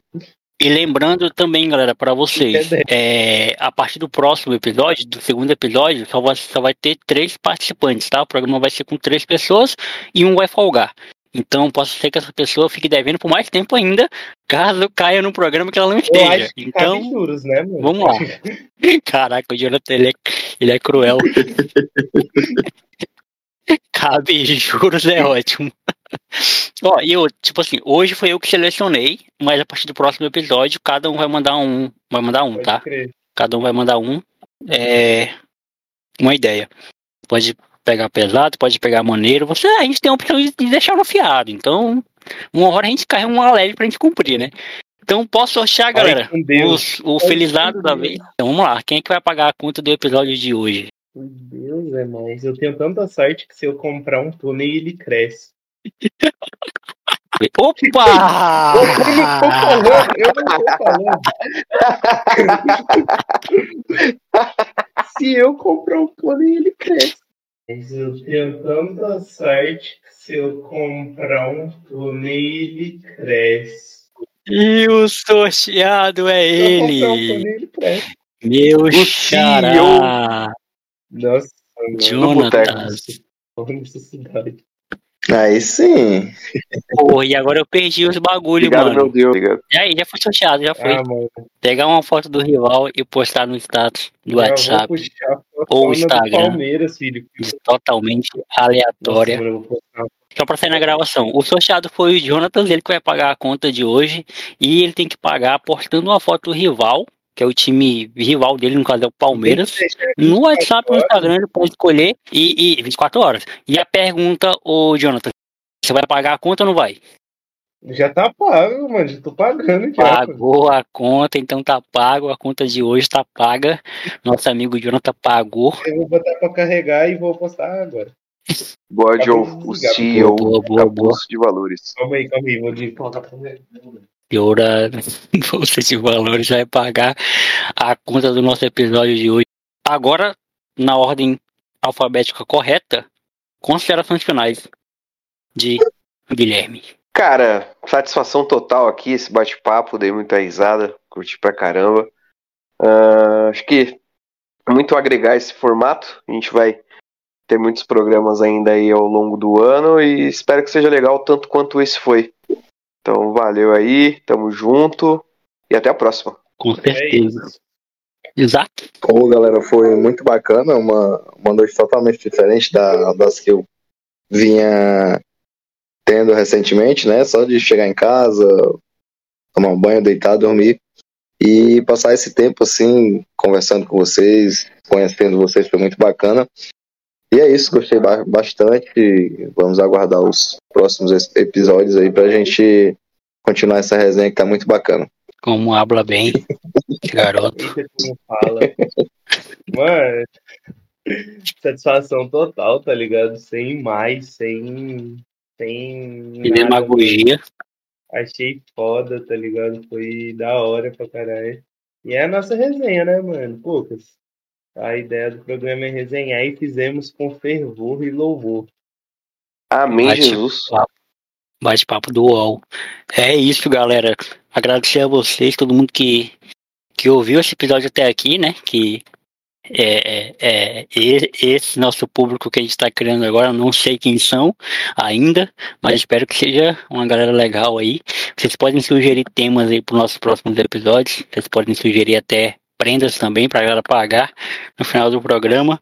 Speaker 3: E lembrando também, galera, pra vocês, é, a partir do próximo episódio, do segundo episódio, só vai, só vai ter três participantes, tá? O programa vai ser com três pessoas e um vai folgar. Então, posso ser que essa pessoa fique devendo por mais tempo ainda, caso caia no programa que ela não esteja. Então,
Speaker 6: juros, né, mano?
Speaker 3: vamos lá. Caraca, o Jonathan, ele é, ele é cruel. Cabe juros é ótimo. Ó, e eu, tipo assim, hoje foi eu que selecionei, mas a partir do próximo episódio, cada um vai mandar um. Vai mandar um,
Speaker 6: Pode
Speaker 3: tá?
Speaker 6: crer.
Speaker 3: Cada um vai mandar um. É. Uma ideia. Pode pegar pesado, pode pegar maneiro. Você, a gente tem a opção de de deixar no fiado. Então, uma hora a gente cai uma leve pra gente cumprir, né? Então, posso sortear, galera?
Speaker 6: Deus.
Speaker 3: Os- o
Speaker 6: Vai
Speaker 3: felizado da vez. Então, vamos lá. Quem é que vai pagar a conta do episódio de hoje?
Speaker 6: Meu Deus, é mais. Eu tenho tanta sorte que se eu comprar um pônei, ele cresce.
Speaker 3: Opa!
Speaker 6: Eu não tô falando, eu não tô falando. se eu comprar um pônei, ele cresce. Mas eu tenho tanta sorte que se eu comprar um pônei, ele cresce.
Speaker 3: E o sorteado é
Speaker 6: comprar um
Speaker 3: ele.
Speaker 6: pônei, ele cresce.
Speaker 3: Meu
Speaker 5: O
Speaker 3: xará.
Speaker 6: Nossa.
Speaker 3: Jonatas.
Speaker 6: A necessidade?
Speaker 4: Aí sim.
Speaker 3: Porra, e agora eu perdi os bagulho,
Speaker 5: Obrigado,
Speaker 3: mano.
Speaker 5: meu Deus. Obrigado.
Speaker 3: E aí, já foi sorteado, já foi.
Speaker 6: Ah.
Speaker 3: Pegar uma foto do rival e postar no status do
Speaker 6: Eu vou
Speaker 3: WhatsApp. Ou Instagram.
Speaker 6: Palmeiras, filho.
Speaker 3: Totalmente aleatória. Só pra sair na gravação. O sorteado foi o Jonathan, ele que vai pagar a conta de hoje. E ele tem que pagar postando uma foto do rival, que é o time rival dele, no caso é o Palmeiras. No WhatsApp, no Instagram, ele pode escolher. E, e 24 horas. E a pergunta, ô Jonathan, você vai pagar a conta ou não vai?
Speaker 6: Já tá pago, mano. Já tô pagando já.
Speaker 3: Pagou a conta, então tá pago. A conta de hoje tá paga. Nosso amigo Jonathan pagou.
Speaker 6: Eu vou botar pra carregar e vou postar agora.
Speaker 5: Bode
Speaker 6: Acabou
Speaker 5: o. CEO
Speaker 3: Boa, boa, boa.
Speaker 5: De Valores.
Speaker 6: Calma aí, calma aí. Vou de colocar pra
Speaker 3: Piora Bolsa de Valores vai pagar a conta do nosso episódio de hoje. Agora, na ordem alfabética correta, considerações finais de Guilherme.
Speaker 5: Cara, satisfação total aqui, esse bate-papo, dei muita risada, curti pra caramba. Ah, acho que é muito agregar esse formato. A gente vai ter muitos programas ainda aí ao longo do ano e espero que seja legal tanto quanto esse foi. Então, valeu aí, tamo junto e até a próxima.
Speaker 3: Com
Speaker 6: É
Speaker 3: certeza.
Speaker 6: isso.
Speaker 3: Exato.
Speaker 4: Ô, galera, foi muito bacana, uma, uma noite totalmente diferente da, das que eu vinha tendo recentemente, né? Só de chegar em casa, tomar um banho, deitar, dormir e passar esse tempo assim, conversando com vocês, conhecendo vocês, foi muito bacana. E é isso, gostei ba- bastante. Vamos aguardar os próximos episódios aí pra gente continuar essa resenha que tá muito bacana.
Speaker 3: Como habla bem, garoto.
Speaker 6: Fala. Mano, satisfação total, tá ligado? Sem mais, sem. Sem.
Speaker 3: E
Speaker 6: nada,
Speaker 3: demagogia.
Speaker 6: Achei foda, tá ligado? Foi da hora pra caralho. E é a nossa resenha, né, mano? Poucas. A ideia do programa é resenhar e fizemos com fervor e louvor.
Speaker 5: Amém,
Speaker 3: Bate-
Speaker 5: Jesus.
Speaker 3: Bate-papo do UOL. É isso, galera. Agradecer a vocês, todo mundo que, que ouviu esse episódio até aqui, né? Que é, é, é e- esse nosso público que a gente está criando agora, não sei quem são ainda, mas espero que seja uma galera legal aí. Vocês podem sugerir temas aí para os nossos próximos episódios. Vocês podem sugerir até prendas também para a galera pagar no final do programa.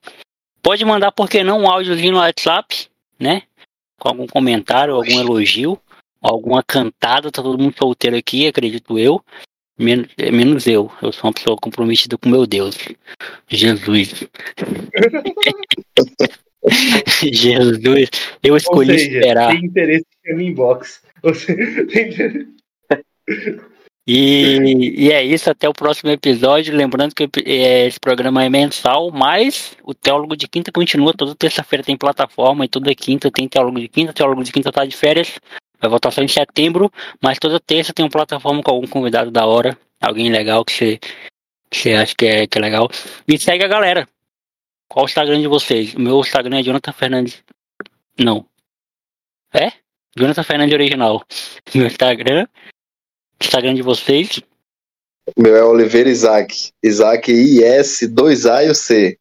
Speaker 3: Pode mandar, por que não, um áudiozinho no WhatsApp, né? Com algum comentário, algum elogio, alguma cantada. Tá todo mundo solteiro aqui, acredito eu. Men- é, menos eu. Eu sou uma pessoa comprometida com meu Deus. Jesus. Jesus. Eu
Speaker 6: Ou
Speaker 3: escolhi
Speaker 6: seja,
Speaker 3: esperar.
Speaker 6: tem interesse no inbox. Você tem interesse-
Speaker 3: E, e é isso, até o próximo episódio. Lembrando que é, esse programa é mensal, mas o Teólogo de Quinta continua. Toda terça-feira tem plataforma e toda quinta tem Teólogo de Quinta. Teólogo de Quinta tá de férias. Vai voltar só em setembro, mas toda terça tem uma plataforma com algum convidado da hora. Alguém legal que você, que você acha que é, que é legal. E segue a galera. Qual o Instagram de vocês? O meu Instagram é Jonathan Fernandes. Não. É? Jonathan Fernandes Original. Meu Instagram. Instagram de vocês.
Speaker 4: O meu é Oliveira Isaac. Isaac IS, 2A e o C.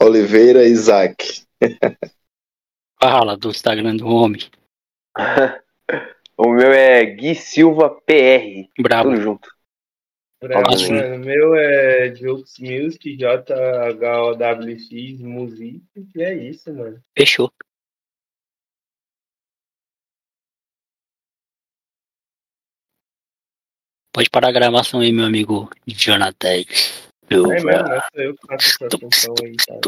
Speaker 4: Oliveira Isaac.
Speaker 3: Fala do Instagram do homem.
Speaker 5: o meu é Gui Silva PR.
Speaker 3: Bravo.
Speaker 5: Tudo junto.
Speaker 6: Bravo,
Speaker 3: Assim.
Speaker 6: mano. O meu é Jokes Music, J-H-O-W-X Music. E é isso, mano.
Speaker 3: Fechou. Pode parar a gravação aí, meu amigo Jonathan. Eu...
Speaker 6: É mesmo, sou eu que faço essa função aí, tá?